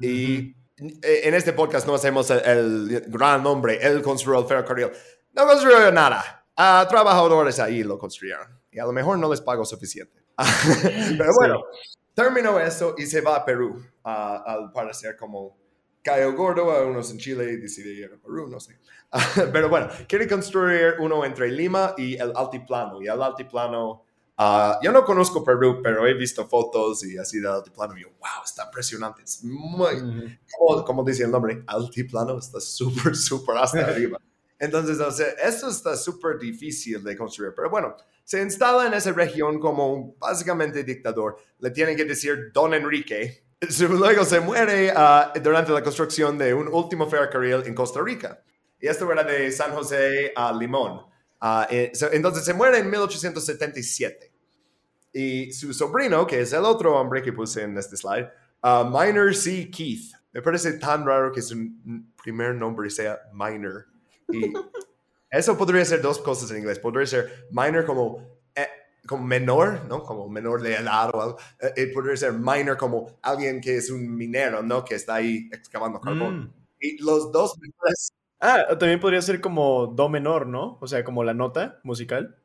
Y en este podcast no hacemos el, el gran nombre, él construyó el ferrocarril. No construyó nada. A trabajadores ahí lo construyeron. Y a lo mejor no les pago suficiente. Pero bueno, terminó eso y se va a Perú. ah, al parecer como cayó gordo a unos en Chile y ir a Perú, no sé. Pero bueno, quiere construir uno entre Lima y el altiplano. Y el altiplano, ah, yo no conozco Perú, pero he visto fotos y así del altiplano. Y yo, wow, está impresionante. Es muy, como, como dice el nombre, altiplano, está súper, súper hasta arriba. Entonces, o sea, esto está súper difícil de construir. Pero bueno, se instala en esa región como un, básicamente dictador. Le tienen que decir Don Enrique. Luego se muere ah, durante la construcción de un último ferrocarril en Costa Rica. Y esto era de San José a Limón. So- entonces se muere en 1877. Y su sobrino, que es el otro hombre que puse en este slide, ah, Minor C. Keith. Me parece tan raro que su primer nombre sea Minor. Y eso podría ser dos cosas en inglés. Podría ser minor como, como menor, ¿no? Como menor de edad o algo. Eh, eh, podría ser minor como alguien que es un minero, ¿no? Que está ahí excavando carbón. Mm. Y los dos menores Ah, también podría ser como do menor, ¿no? O sea, como la nota musical.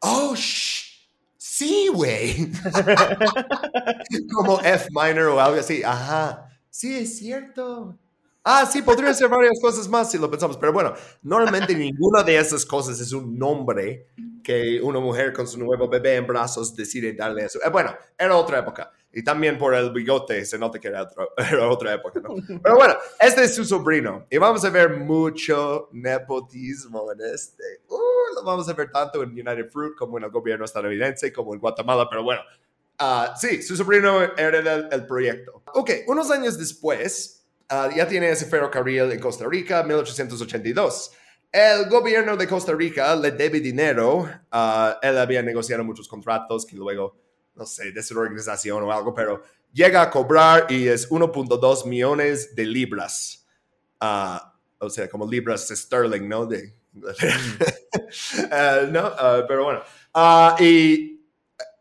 Oh, sh- sí, güey. Como F minor o algo así. Ajá. Sí, es cierto. Ah, sí, podría ser varias cosas más si lo pensamos. Pero bueno, normalmente ninguna de esas cosas es un nombre que una mujer con su nuevo bebé en brazos decide darle eso. Eh, bueno, era otra época. Y también por el bigote se nota que era, otro- era otra época, ¿no? Pero bueno, este es su sobrino. Y vamos a ver mucho nepotismo en este. Uh, lo vamos a ver tanto en United Fruit como en el gobierno estadounidense, como en Guatemala. Pero bueno, ah, sí, su sobrino hereda el, el proyecto. Ok, unos años después, ah, ya tiene ese ferrocarril en Costa Rica, 1882. El gobierno de Costa Rica le debe dinero. ah, él había negociado muchos contratos que luego, no sé, de su organización o algo, pero llega a cobrar y es 1.2 millones de libras. Ah, o sea, como libras sterling, ¿no? De. Ah, no, ah, pero bueno. Y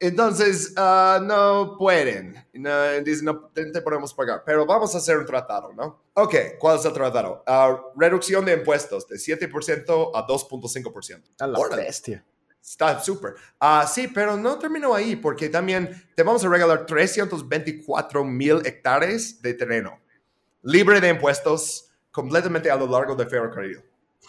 entonces ah, no pueden. No, dicen, no te, podemos pagar, pero vamos a hacer un tratado, ¿no? Ok, ¿cuál es el tratado? Ah, reducción de impuestos de 7% a 2.5%. A la Órale. bestia. Está súper. Ah, sí, pero no terminó ahí porque también te vamos a regalar 324 mil hectáreas de terreno libre de impuestos completamente a lo largo del ferrocarril.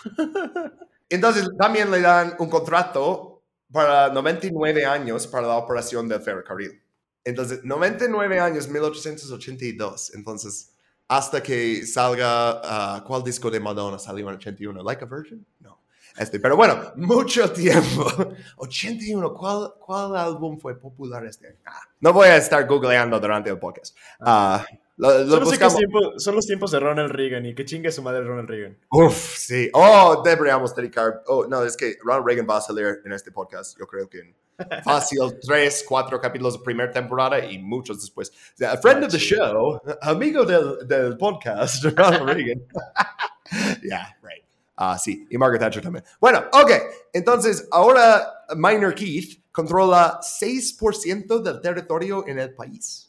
Entonces también le dan un contrato para 99 años para la operación del ferrocarril. Entonces, 99 años, 1882. Entonces, hasta que salga, ah, ¿cuál disco de Madonna salió en 81? ¿Like a Virgin? No. Este, pero bueno, mucho tiempo. 81, ¿cuál, ¿cuál álbum fue popular este año? Ah, no voy a estar googleando durante el podcast. Ah, lo, lo Solo sé que tiempo- son los tiempos de Ronald Reagan y que chingue su madre Ronald Reagan. Uf, sí. Oh, deberíamos dedicar. Oh, no, es que Ronald Reagan va a salir en este podcast. Yo creo que en fácil tres, cuatro capítulos de primera temporada y muchos después. A friend of the show, amigo del, del podcast, Ronald Reagan. yeah, right. Ah, sí, y Margaret Thatcher también. Bueno, ok. Entonces, ahora Minor Keith controla 6% del territorio en el país.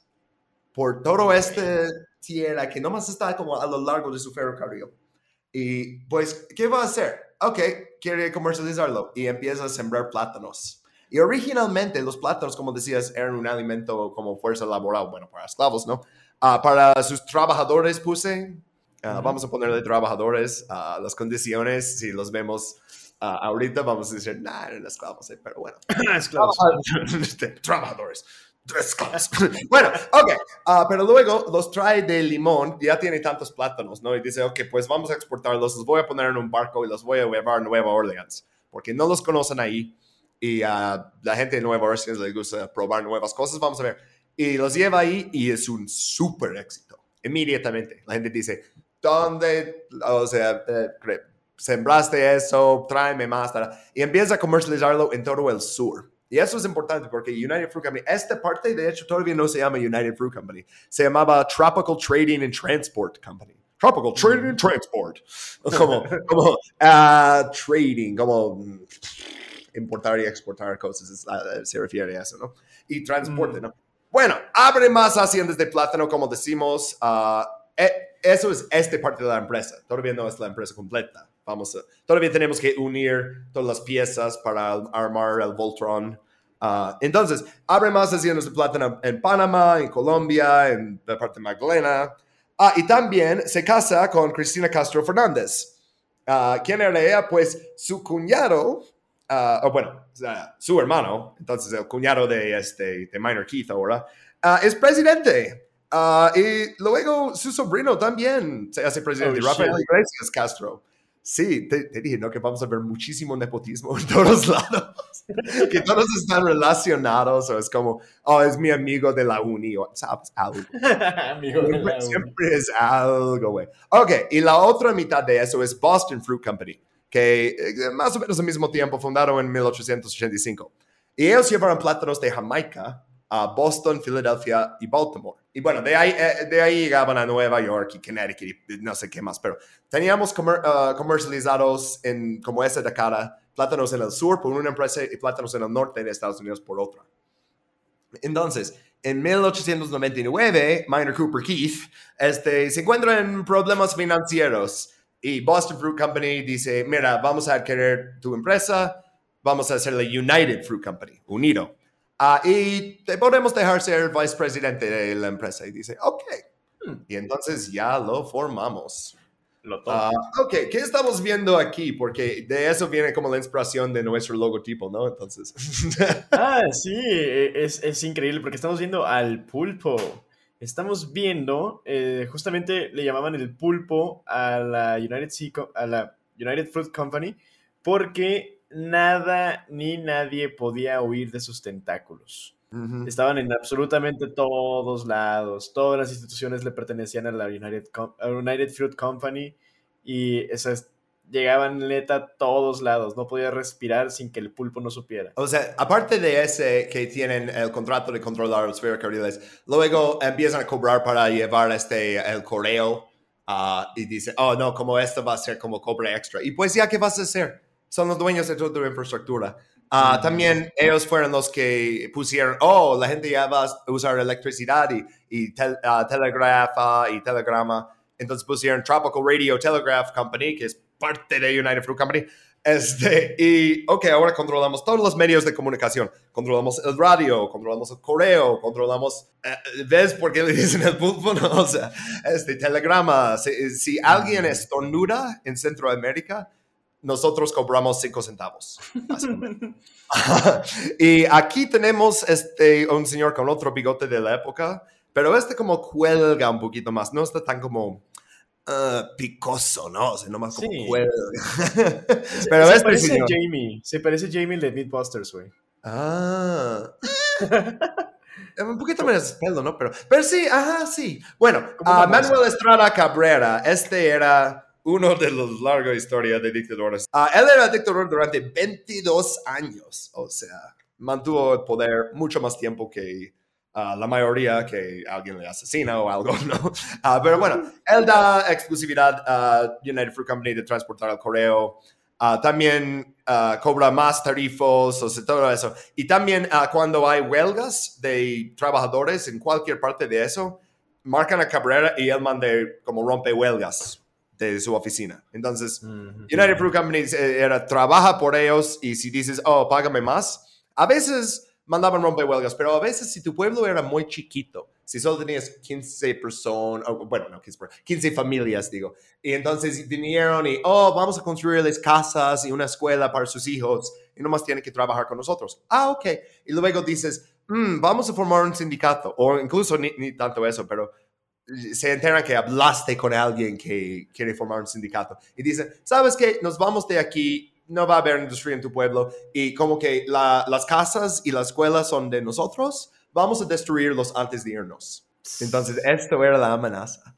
Por todo este tierra que nomás está como a lo largo de su ferrocarril. Y pues, ¿qué va a hacer? Ok, quiere comercializarlo y empieza a sembrar plátanos. Y originalmente los plátanos, como decías, eran un alimento como fuerza laboral, bueno, para esclavos, ¿no? Ah, para sus trabajadores puse, ah, Ujú. vamos a ponerle trabajadores, ah, las condiciones, si los vemos ah, ahorita, vamos a decir, nah, eran esclavos, eh, pero bueno. Esclavos. Trabajadores. Esclavos. bueno, ok. ah, pero luego los trae de limón, ya tiene tantos plátanos, ¿no? Y dice, ok, pues vamos a exportarlos, los voy a poner en un barco y los voy a llevar a Nueva Orleans, porque no los conocen ahí y a la gente de Nueva Orleans les gusta probar nuevas cosas, vamos a ver. Y los lleva ahí y es un súper éxito, inmediatamente. La gente dice, ¿dónde? O sea, eh, sembraste eso, tráeme más. Y empieza a comercializarlo en todo el sur. Y eso es importante porque United Fruit Company, esta parte de hecho todavía no se llama United Fruit Company, se llamaba Tropical Trading and Transport Company. Tropical Trading and Transport. Como, como ah, trading, como mm, importar y exportar cosas, es- ah, se refiere a eso, ¿no? Y transporte, Mm. ¿no? Bueno, abre más haciendas de plátano, como decimos. e- eso es esta parte de la empresa. Todavía no es la empresa completa. Vamos a, todavía tenemos que unir todas las piezas para armar el Voltron. Ah, entonces, abre más haciendas de plátano en Panamá, en Colombia, en la parte de Magdalena. Ah, y también se casa con Cristina Castro Fernández. Ah, ¿Quién era ella? Pues su cuñado, ah, o bueno, su hermano, entonces el cuñado de, este, de Minor Keith ahora, ah, es presidente. Y luego su sobrino también se hace presidente, Oh, Rafael. Iglesias Castro. Sí, te, te, dije, ¿no? Que vamos a ver muchísimo nepotismo en todos lados. que todos están relacionados, o es como, oh, es mi amigo de la uni, o sabes, algo. amigo de siempre, la siempre es algo, güey. Ok, y la otra mitad de eso es Boston Fruit Company, que eh, más o menos al mismo tiempo fundaron en 1885. Y ellos llevaron plátanos de Jamaica a Boston, Filadelfia y Baltimore. Y bueno, de ahí, eh, de llegaban a Nueva York y Connecticut y no sé qué más, pero teníamos comer, uh, comercializados en como esa de cara plátanos en el sur por una empresa y plátanos en el norte de Estados Unidos por otra. Entonces, en 1899, Minor Cooper Keith este, se encuentra en problemas financieros y Boston Fruit Company dice, mira, vamos a adquirir tu empresa, vamos a hacerle United Fruit Company, unido. Uh, y te podemos dejar ser vicepresidente de la empresa. Y dice, ok. Hmm. Y entonces ya lo formamos. Lo uh, ok, ¿qué estamos viendo aquí? Porque de eso viene como la inspiración de nuestro logotipo, ¿no? Entonces. ah, sí, e, es, es, increíble porque estamos viendo al pulpo. Estamos viendo, eh, justamente le llamaban el pulpo a la United, sea, a la United Fruit Company porque nada ni nadie podía huir de sus tentáculos. Estaban en absolutamente todos lados. Todas las instituciones le pertenecían a la United, United Fruit Company y esas llegaban neta a todos lados. No podía respirar sin que el pulpo no supiera. O sea, aparte de ese que tienen el contrato de controlar los ferrocarriles, luego empiezan a cobrar para llevar este, el correo ah, y dice, oh no, como esto va a ser como cobre extra. Y pues ya, ¿qué vas a hacer? Son los dueños de toda la infraestructura. Uh, también ellos fueron los que pusieron, oh, la gente ya va a usar electricidad y, y tel, uh, telegrafa y telegrama. Entonces pusieron Tropical Radio Telegraph Company, que es parte de United Fruit Company. Este, y, ok, ahora controlamos todos los medios de comunicación. Controlamos el radio, controlamos el correo, controlamos... Eh, ¿Ves por qué le dicen el pulpo? No, o sea, este, telegrama. Si, si alguien estornuda en Centroamérica, nosotros cobramos cinco centavos. y aquí tenemos este, un señor con otro bigote de la época, pero este como cuelga un poquito más, no está tan como uh, picoso, ¿no? O sea, nomás como sí. cuelga. pero se, este parece señor... Jamie, se parece Jamie de Meatbusters, güey. Ah. un poquito menos pelo, ¿no? Pero, pero sí, ajá, sí. Bueno, uh, Manuel Estrada Cabrera, este era uno de los largas historias de dictadores. Uh, él era dictador durante 22 años, o sea, mantuvo el poder mucho más tiempo que uh, la mayoría que alguien le asesina o algo, ¿no? Uh, pero bueno, él da exclusividad a United Fruit Company de transportar el correo. también cobra más tarifos, o sea, todo eso. Y también cuando hay huelgas de trabajadores en cualquier parte de eso, marcan a Cabrera y él manda como rompe huelgas de su oficina. Entonces, United Fruit Company eh, era, trabaja por ellos y si dices, oh, págame más, a veces mandaban rompehuelgas, pero a veces si tu pueblo era muy chiquito, si solo tenías 15 personas, bueno, no 15, 15 familias, digo, y entonces vinieron y, oh, vamos a construirles casas y una escuela para sus hijos y nomás tienen que trabajar con nosotros. Ah, ok. Y luego dices, mm, vamos a formar un sindicato, o incluso ni, ni tanto eso, pero se enteran que hablaste con alguien que quiere formar un sindicato y dicen, ¿sabes qué? Nos vamos de aquí, no va a haber industria en tu pueblo y como que la, las casas y las escuelas son de nosotros, vamos a destruirlos antes de irnos. Entonces, esto era la amenaza.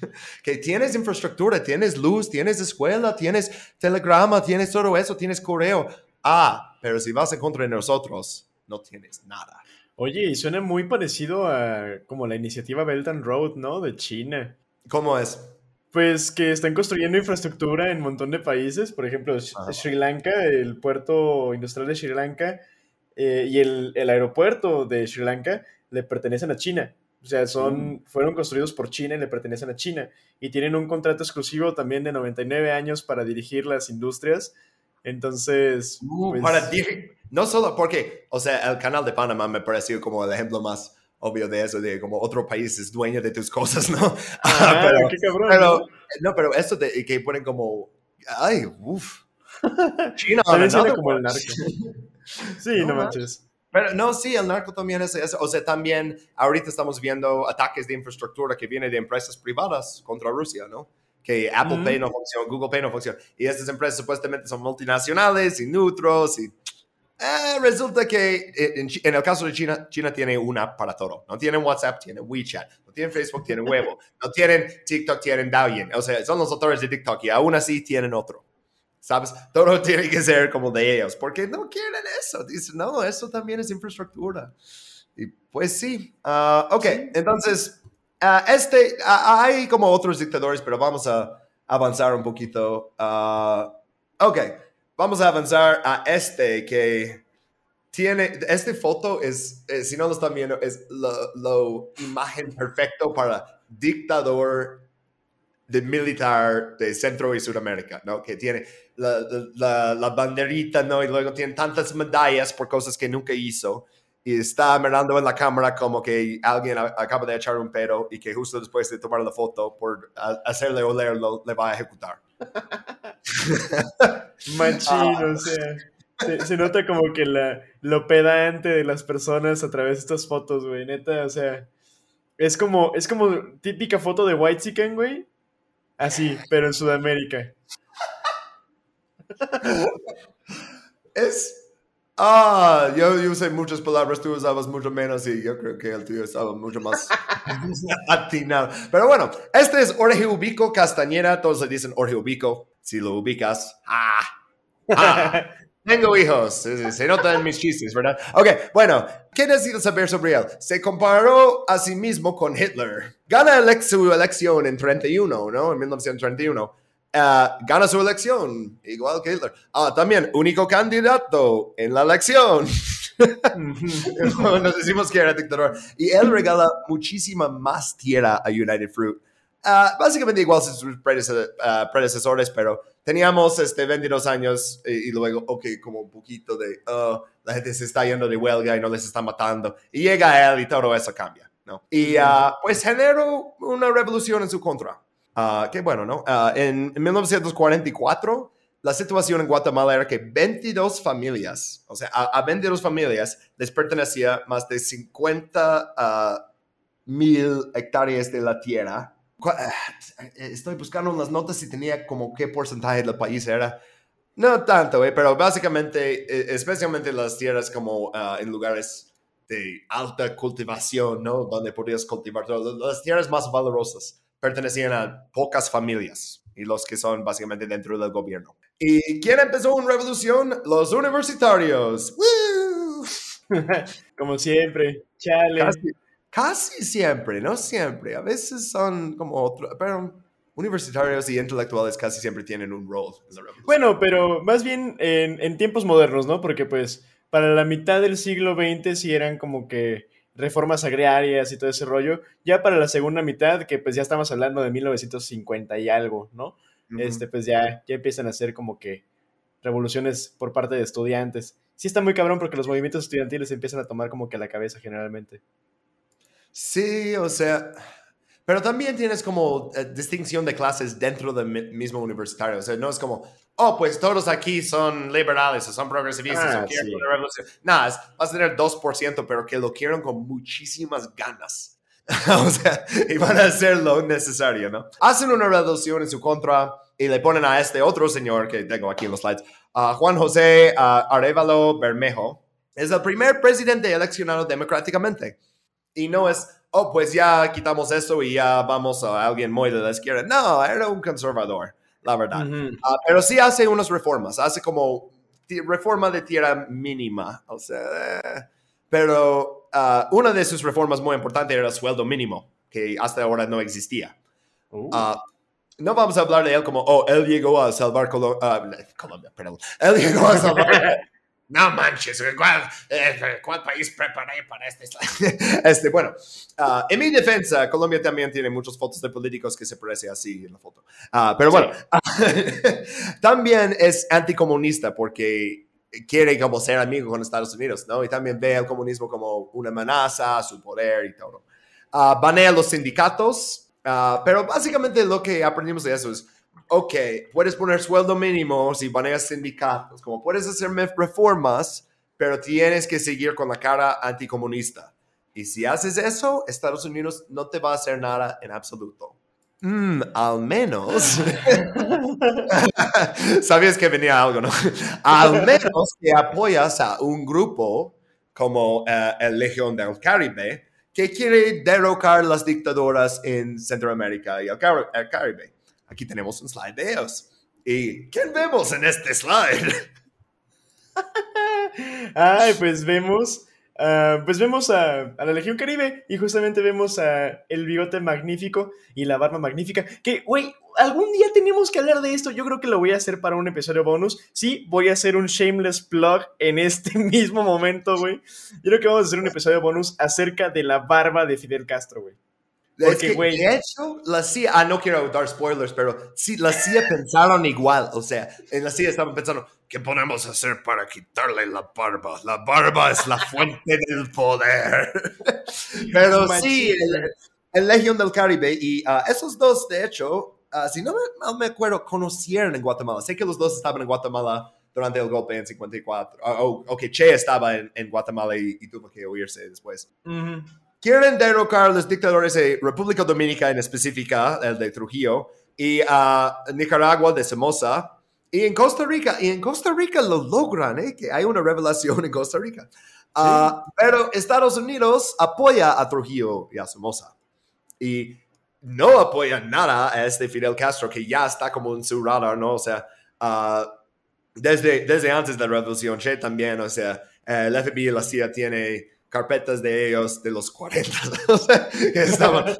que tienes infraestructura, tienes luz, tienes escuela, tienes telegrama, tienes todo eso, tienes correo. Ah, pero si vas en contra de nosotros, no tienes nada. Oye, y suena muy parecido a como la iniciativa Belt and Road, ¿no? De China. ¿Cómo es? Pues que están construyendo infraestructura en un montón de países, por ejemplo, Sri Lanka, el puerto industrial de Sri Lanka eh, y el, el, aeropuerto de Sri Lanka le pertenecen a China. O sea, son, mm. fueron construidos por China y le pertenecen a China. Y tienen un contrato exclusivo también de 99 años para dirigir las industrias. Entonces... Uh, pues, para no solo porque, o sea, el canal de Panamá me pareció como el ejemplo más obvio de eso, de como otro país es dueño de tus cosas, ¿no? Ah, pero, qué cabrón, pero, ¿no? pero eso de que ponen como, ay, uff. China, como el narco. Sí, no, no manches. Pero no, sí, el narco también es eso. O sea, también ahorita estamos viendo ataques de infraestructura que vienen de empresas privadas contra Rusia, ¿no? que Apple Ujú. Pay no funciona, Google Pay no funciona. Y estas empresas supuestamente son multinacionales y neutros y eh, resulta que eh, en, en el caso de China, China tiene una para todo. No tienen WhatsApp, tienen WeChat. No tienen Facebook, tienen Weibo. No tienen TikTok, tienen Douyin. O sea, son los autores de TikTok y aún así tienen otro. ¿Sabes? Todo tiene que ser como de ellos, porque no quieren eso. Dicen, no, eso también es infraestructura. Y pues sí. Ah, ok, entonces, ah, este, ah, hay como otros dictadores, pero vamos a avanzar un poquito. Ok, vamos a avanzar a este que tiene, esta foto es, eh, si no lo están viendo, es la imagen perfecto para dictador de militar de Centro y Sudamérica, ¿no? Que tiene la, la, la banderita, ¿no? Y luego tiene tantas medallas por cosas que nunca hizo. Y está mirando en la cámara como que alguien acaba de echar un pedo y que justo después de tomar la foto, por hacerle olerlo, le va a ejecutar. Machín, o sea. Se, se nota como que la, lo pedante de las personas a través de estas fotos, güey. Neta, o sea. Es como, es como típica foto de White Chicken, güey. Así, pero en Sudamérica. Es... Ah, yo, yo usé muchas palabras, tú usabas mucho menos y yo creo que el tuyo estaba mucho más atinado. Pero bueno, este es Jorge Ubico Castañera, todos le dicen Jorge Ubico, si lo ubicas. Ah, ah. Tengo hijos, se, nota en mis chistes, ¿verdad? Ok, bueno, ¿qué necesito saber sobre él? Se comparó a sí mismo con Hitler. Gana su elección en 31, ¿no? En 1931. Ah, gana su elección, igual que Hitler. Ah, también, único candidato en la elección. Nos decimos que era dictador. Y él regala muchísima más tierra a United Fruit. Ah, básicamente igual sus predece- ah, predecesores, pero teníamos este, 22 años y, y luego, ok, como un poquito de, oh, la gente se está yendo de huelga y no les está matando. Y llega él y todo eso cambia, ¿no? Y ah, pues generó una revolución en su contra. Ah, qué bueno, ¿no? Ah, en, en 1944, la situación en Guatemala era que 22 familias, o sea, a, a 22 familias les pertenecía más de 50 ah, mil hectáreas de la tierra. Estoy buscando en las notas si tenía como qué porcentaje del país era. No tanto, eh, pero básicamente, eh, especialmente las tierras como ah, en lugares de alta cultivación, ¿no? Donde podías cultivar todo. Las tierras más valorosas pertenecían a pocas familias y los que son básicamente dentro del gobierno. ¿Y quién empezó una revolución? Los universitarios. ¡Woo! Como siempre. Chale. Casi, casi siempre, no siempre. A veces son como otro, pero universitarios y intelectuales casi siempre tienen un rol en la revolución. Bueno, pero más bien en, en tiempos modernos, ¿no? Porque pues para la mitad del siglo XX sí eran como que reformas agrarias y todo ese rollo. Ya para la segunda mitad, que pues ya estamos hablando de 1950 y algo, ¿no? Este, pues ya, ya empiezan a ser como que revoluciones por parte de estudiantes. Sí está muy cabrón porque los movimientos estudiantiles se empiezan a tomar como que a la cabeza generalmente. Sí, o sea, pero también tienes como eh, distinción de clases dentro del mi- mismo universitario. O sea, no es como, oh, pues todos aquí son liberales son progresivistas Ah, o quieren sí. una revolución. Nada, vas a tener 2%, pero que lo quieren con muchísimas ganas. o sea, y van a hacer lo necesario, ¿no? Hacen una revolución en su contra y le ponen a este otro señor que tengo aquí en los slides, a Juan José Arevalo Bermejo. Es el primer presidente eleccionado democráticamente. Y no es, oh, pues ya quitamos eso y ya vamos a alguien muy de la izquierda. No, era un conservador, la verdad. Ujú. Ah, pero sí hace unas reformas, hace como reforma de tierra mínima, o sea, eh, pero ah, una de sus reformas muy importantes era el sueldo mínimo, que hasta ahora no existía. Uh. Ah, no vamos a hablar de él como, oh, él llegó a salvar Colo- Colombia, perdón. Él llegó a salvar... no manches, ¿cuál, eh, ¿cuál país preparé para este? este bueno, ah, en mi defensa, Colombia también tiene muchas fotos de políticos que se parecen así en la foto. Ah, pero bueno, también es anticomunista porque quiere como ser amigo con Estados Unidos, ¿no? Y también ve el comunismo como una amenaza a su poder y todo. Ah, banea los sindicatos, pero básicamente lo que aprendimos de eso es, ok, puedes poner sueldo mínimo si baneas sindicatos, como puedes hacer me- reformas, pero tienes que seguir con la cara anticomunista. Y si haces eso, Estados Unidos no te va a hacer nada en absoluto. mm, al menos. Sabías que venía algo, ¿no? Al menos que apoyas a un grupo como eh, el Legión del Caribe que quiere derrocar las dictaduras en Centroamérica y el, Car- el Caribe. Aquí tenemos un slide de ellos. ¿Y quién vemos en este slide? Ay, pues vemos. ah, pues vemos a, la Legión Caribe y justamente vemos a el bigote magnífico y la barba magnífica. Que, güey, algún día tenemos que hablar de esto. Yo creo que lo voy a hacer para un episodio bonus. Sí, voy a hacer un shameless plug en este mismo momento, güey. Yo creo que vamos a hacer un episodio bonus acerca de la barba de Fidel Castro, güey. Es Porque, que, güey- de hecho, la CIA, ah, no quiero dar spoilers, pero sí, la CIA pensaron igual. O sea, en la CIA estaban pensando, ¿qué podemos hacer para quitarle la barba? La barba es la fuente del poder. pero sí, el, el Legión del Caribe y ah, esos dos, de hecho, ah, si no me, mal me acuerdo, conocieron en Guatemala. Sé que los dos estaban en Guatemala durante el golpe en 54. Ah, oh, ok, Che estaba en, en Guatemala y, y tuvo que huirse después Ujú. Quieren derrocar a los dictadores de República Dominicana en específica, el de Trujillo, y a Nicaragua de Somoza, y en Costa Rica, y en Costa Rica lo logran, ¿eh? que hay una revelación en Costa Rica. Ah, pero Estados Unidos apoya a Trujillo y a Somoza. Y no apoya nada a este Fidel Castro, que ya está como en su radar, ¿no? O sea, ah, desde, desde antes de la revolución, Che también, o sea, eh, el FBI y la CIA tiene carpetas de ellos de los 40, o sea, que estaban,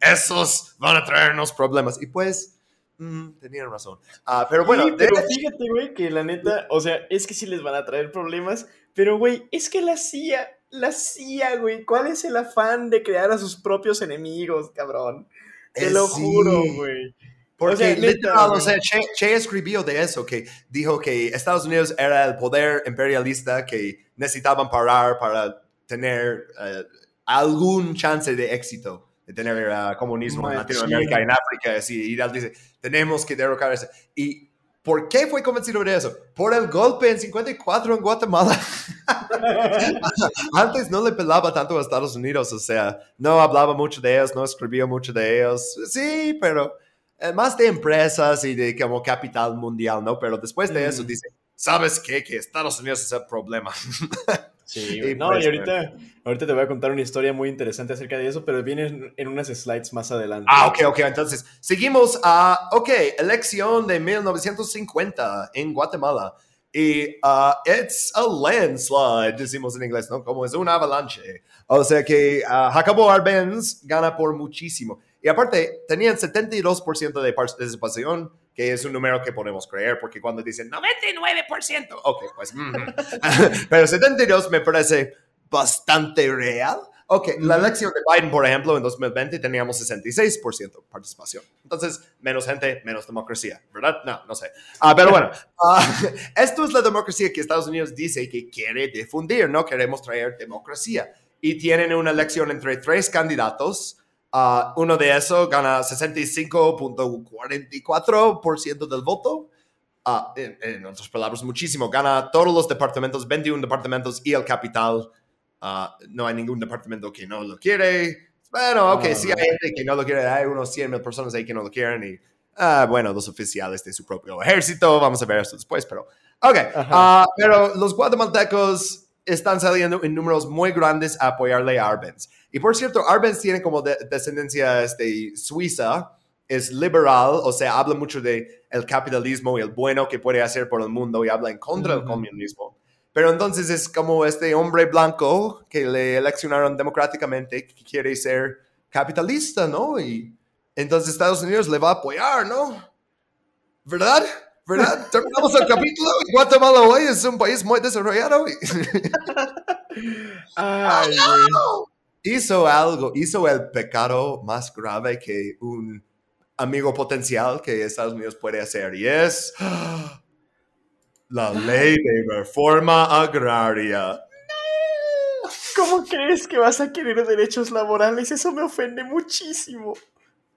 esos van a traernos problemas. Y pues, mm, tenían razón. Ah, pero bueno, Sí, pero de- fíjate, güey, que la neta, o sea, es que sí les van a traer problemas, pero, güey, es que la CIA, la CIA, güey, ¿cuál es el afán de crear a sus propios enemigos, cabrón? Te Eh, lo juro, güey. Porque O sea, literal, o sea, che, Che escribió de eso, que dijo que Estados Unidos era el poder imperialista que necesitaban parar para tener eh, algún chance de éxito, de tener ah, comunismo en. Latinoamérica, en África, así, y él dice, tenemos que derrocar eso. ¿Y por qué fue convencido de eso? Por el golpe en 54 en Guatemala. Antes no le pelaba tanto a Estados Unidos, o sea, no hablaba mucho de ellos, no escribía mucho de ellos. Sí, pero eh, más de empresas y de como capital mundial, ¿no? Pero después de eso Mm. dice, ¿sabes qué? Que Estados Unidos es el problema. Sí, Y. No, pues, y ahorita, ahorita te voy a contar una historia muy interesante acerca de eso, pero viene en, unas slides más adelante. Ah, ok, ok. Entonces, seguimos a, ok, elección de 1950 en Guatemala. Y ah, it's a landslide, decimos en inglés, ¿no? Como es una avalanche. O sea que ah, Jacobo Arbenz gana por muchísimo. Y aparte, tenían 72% de participación, que es un número que podemos creer, porque cuando dicen 99%, ok, pues... mm. Pero 72 me parece bastante real. Ok, la elección de Biden, por ejemplo, en 2020 teníamos 66% participación. Entonces, menos gente, menos democracia, ¿verdad? No, no sé. Ah, pero bueno, ah, esto es la democracia que Estados Unidos dice que quiere difundir, ¿no? Queremos traer democracia. Y tienen una elección entre tres candidatos. Ah, uno de esos gana 65.44% del voto. Ah, en, en otras palabras, muchísimo. Gana todos los departamentos, 21 departamentos y el capital. Ah, no hay ningún departamento que no lo quiere. Bueno, ok, sí hay gente que no lo quiere. Hay unos 100 mil personas ahí que no lo quieren. Y, bueno, los oficiales de su propio ejército. Vamos a ver esto después, pero... Ok, pero los guatemaltecos están saliendo en números muy grandes a apoyarle a Arbenz. Y por cierto, Arbenz tiene como de- descendencia este, suiza, es liberal, o sea, habla mucho de el capitalismo y el bueno que puede hacer por el mundo y habla en contra del Ujú. comunismo. Pero entonces es como este hombre blanco que le eleccionaron democráticamente que quiere ser capitalista, ¿no? Y entonces Estados Unidos le va a apoyar, ¿no? ¿Verdad? ¿Verdad? Terminamos el capítulo. y Guatemala hoy es un país muy desarrollado. Ay, hizo algo, hizo el pecado más grave que un amigo potencial que Estados Unidos puede hacer y es la ley de reforma agraria. ¿Cómo crees que vas a querer derechos laborales? Eso me ofende muchísimo.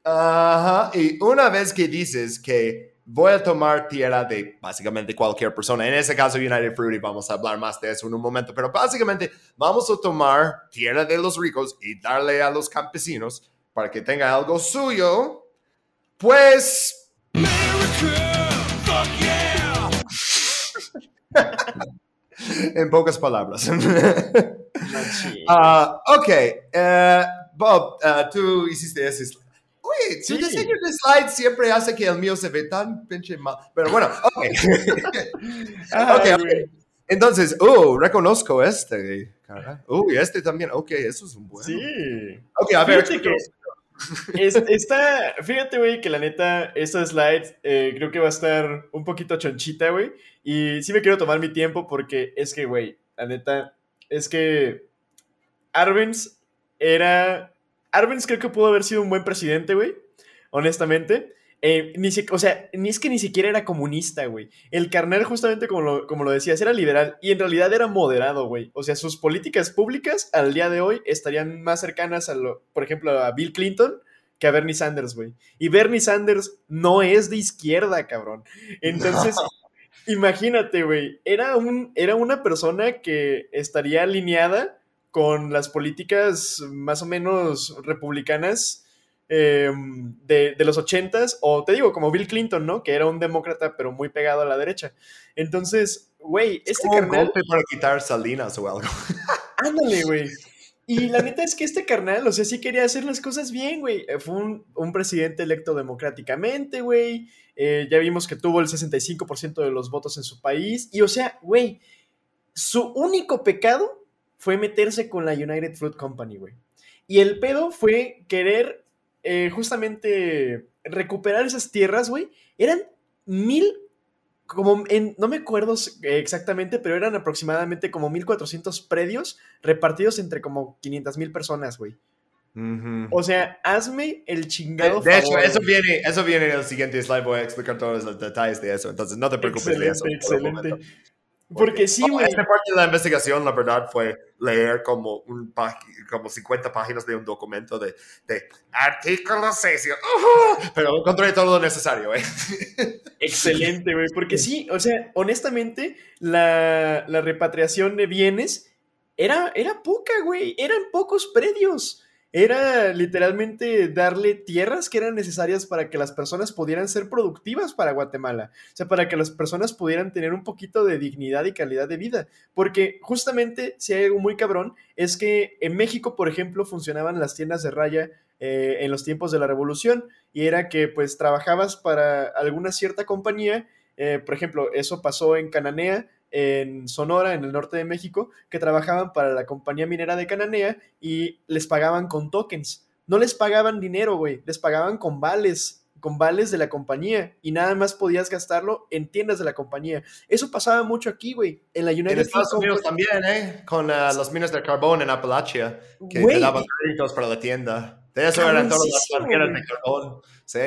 Ajá, y una vez que dices que voy a tomar tierra de básicamente cualquier persona, en ese caso United Fruit, y vamos a hablar más de eso en un momento, pero básicamente vamos a tomar tierra de los ricos y darle a los campesinos para que tenga algo suyo. Pues. en pocas palabras. Ah, ok. eh, Bob, ah, tú hiciste ese tu Sí. diseño de slide siempre hace que el mío se ve tan pinche mal. Pero bueno, ok. Ay, Ok, ok. güey. Entonces, oh, reconozco este. cara. Uy, este también. Ok, eso es un bueno. Sí. Ok, a ver. Fíjate que es- está, fíjate, güey, que la neta, esta slide eh, creo que va a estar un poquito chonchita, güey. Y sí me quiero tomar mi tiempo porque es que, güey, la neta, es que Arbenz era... Arbenz creo que pudo haber sido un buen presidente, güey, honestamente. Eh, ni si- o sea, ni es que ni siquiera era comunista, güey. El carnal, justamente como lo, como lo decías, era liberal y en realidad era moderado, güey. O sea, sus políticas públicas al día de hoy estarían más cercanas a lo, por ejemplo, a Bill Clinton que a Bernie Sanders, güey. Y Bernie Sanders no es de izquierda, cabrón. Entonces, imagínate, güey. Era, un, era una persona que estaría alineada con las políticas más o menos republicanas eh, de, de los ochentas, o te digo, como Bill Clinton, ¿no? Que era un demócrata, pero muy pegado a la derecha. Entonces, güey, este como un carnal... golpe para quitar Salinas o algo. Ándale, güey. Y la neta es que este carnal, o sea, sí quería hacer las cosas bien, güey. Eh, Fue un, un presidente electo democráticamente, güey. Eh, ya vimos que tuvo el 65% de los votos en su país. Y, o sea, güey, su único pecado fue meterse con la United Fruit Company, güey. Y el pedo fue querer eh, justamente recuperar esas tierras, güey. Eran mil como en, no me acuerdo exactamente, pero eran aproximadamente como 1400 predios repartidos entre como 500 mil personas, güey. Ujú. O sea, hazme el De, chingado de hecho, favor, eso viene, eso viene en el siguiente slide. Voy a explicar todos los detalles de eso. Entonces, no te preocupes de eso. Excelente, por el excelente. momento. Porque sí, güey. Esta parte de la investigación, la verdad, fue leer como, un como 50 páginas de un documento de, de artículo 6. y- ¡Ujú! Pero encontré todo lo necesario, ¿eh? Excelente, güey. Porque sí, o sea, honestamente, la, la repatriación de bienes era, era poca, güey. Eran pocos predios. Era literalmente darle tierras que eran necesarias para que las personas pudieran ser productivas para Guatemala. O sea, para que las personas pudieran tener un poquito de dignidad y calidad de vida. Porque justamente, si hay algo muy cabrón, es que en México, por ejemplo, funcionaban las tiendas de raya eh, en los tiempos de la revolución y era que pues trabajabas para alguna cierta compañía, eh, por ejemplo, eso pasó en Cananea, en Sonora, en el norte de México, que trabajaban para la compañía minera de Cananea y les pagaban con tokens. No les pagaban dinero, güey, les pagaban con vales, con vales de la compañía y nada más podías gastarlo en tiendas de la compañía. Eso pasaba mucho aquí, güey, en la United En Estados Unidos Company. también, ¿eh? Con ah, las minas de carbón en Appalachia, que Güey, te daban créditos para la tienda. De eso eran todas las güey. de carbón. Sí.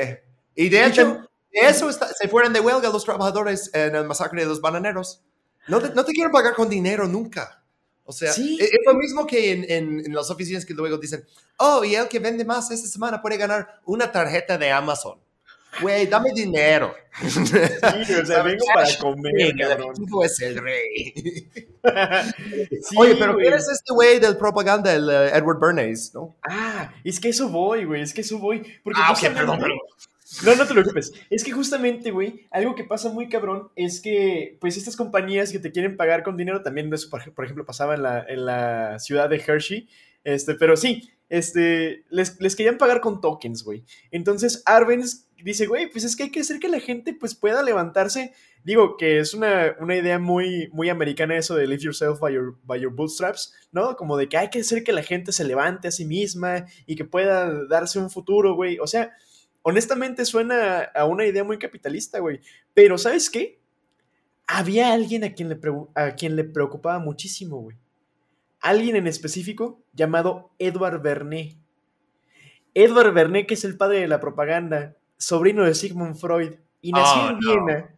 Y de hecho, de eso está- se fueron de huelga los trabajadores en el masacre de los bananeros. No te, no te quieren pagar con dinero nunca. O sea, Sí. es, es lo mismo que en, en- en las oficinas que luego dicen, oh, y el que vende más esta semana puede ganar una tarjeta de Amazon. Güey, dame dinero. Sí, o sea, vengo para comer, cabrón. Tú es el rey. Sí, Oye, pero. ¿quién es este güey del propaganda, el eh, Edward Bernays, no? Ah, es que eso voy, güey, es que eso voy. Porque Ah, ok, perdón, perdón. No, no te preocupes. Es que justamente, güey, algo que pasa muy cabrón es que, pues, estas compañías que te quieren pagar con dinero, también eso, por, ej- por ejemplo, pasaba en la, en la ciudad de Hershey, este, pero sí, este, les, les querían pagar con tokens, güey. Entonces, Arbenz dice, güey, pues es que hay que hacer que la gente, pues, pueda levantarse. Digo, que es una, una idea muy, muy americana eso de live yourself by your, by your bootstraps, ¿no? Como de que hay que hacer que la gente se levante a sí misma y que pueda darse un futuro, güey. O sea, honestamente suena a una idea muy capitalista, güey. Pero ¿sabes qué? Había alguien a quien le, a quien le preocupaba muchísimo, güey. Alguien en específico llamado Edward Bernet. Edward Bernet, que es el padre de la propaganda, sobrino de Sigmund Freud, y nació Oh, en no. Viena.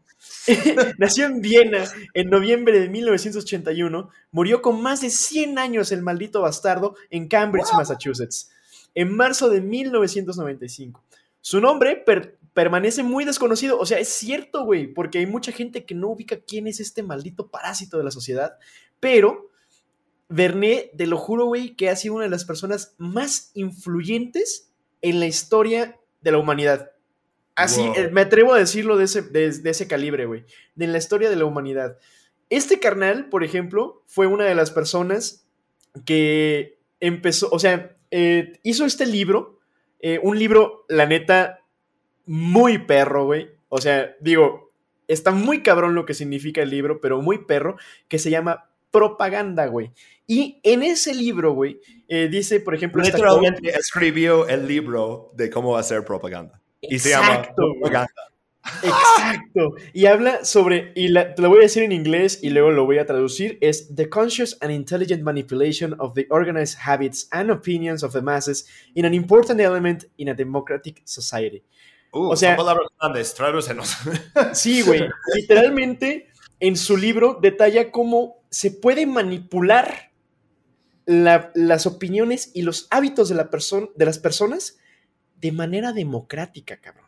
nació en Viena en noviembre de 1981, murió con más de 100 años el maldito bastardo en Cambridge, Massachusetts, en marzo de 1995. Su nombre per- permanece muy desconocido. O sea, es cierto, güey, porque hay mucha gente que no ubica quién es este maldito parásito de la sociedad. Pero Vernet, te lo juro, güey, que ha sido una de las personas más influyentes en la historia de la humanidad. Así, Wow. eh, me atrevo a decirlo de ese, de, de ese calibre, güey. De la historia de la humanidad. Este carnal, por ejemplo, fue una de las personas que empezó, o sea, eh, hizo este libro, eh, un libro, la neta, muy perro, güey. O sea, digo, está muy cabrón lo que significa el libro, pero muy perro, que se llama Propaganda, güey. Y en ese libro, güey, eh, dice, por ejemplo, Literalmente escribió el libro de cómo hacer propaganda. Y se llama Exacto, güey. Exacto. Y habla sobre, y la- te lo voy a decir en inglés y luego lo voy a traducir, es The Conscious and Intelligent Manipulation of the Organized Habits and Opinions of the Masses in an Important Element in a Democratic Society. Uh, O sea- son palabras grandes, tradúcenos. Sí, güey. Literalmente, en su libro detalla cómo se puede manipular la- las opiniones y los hábitos de, la de las personas de manera democrática, cabrón.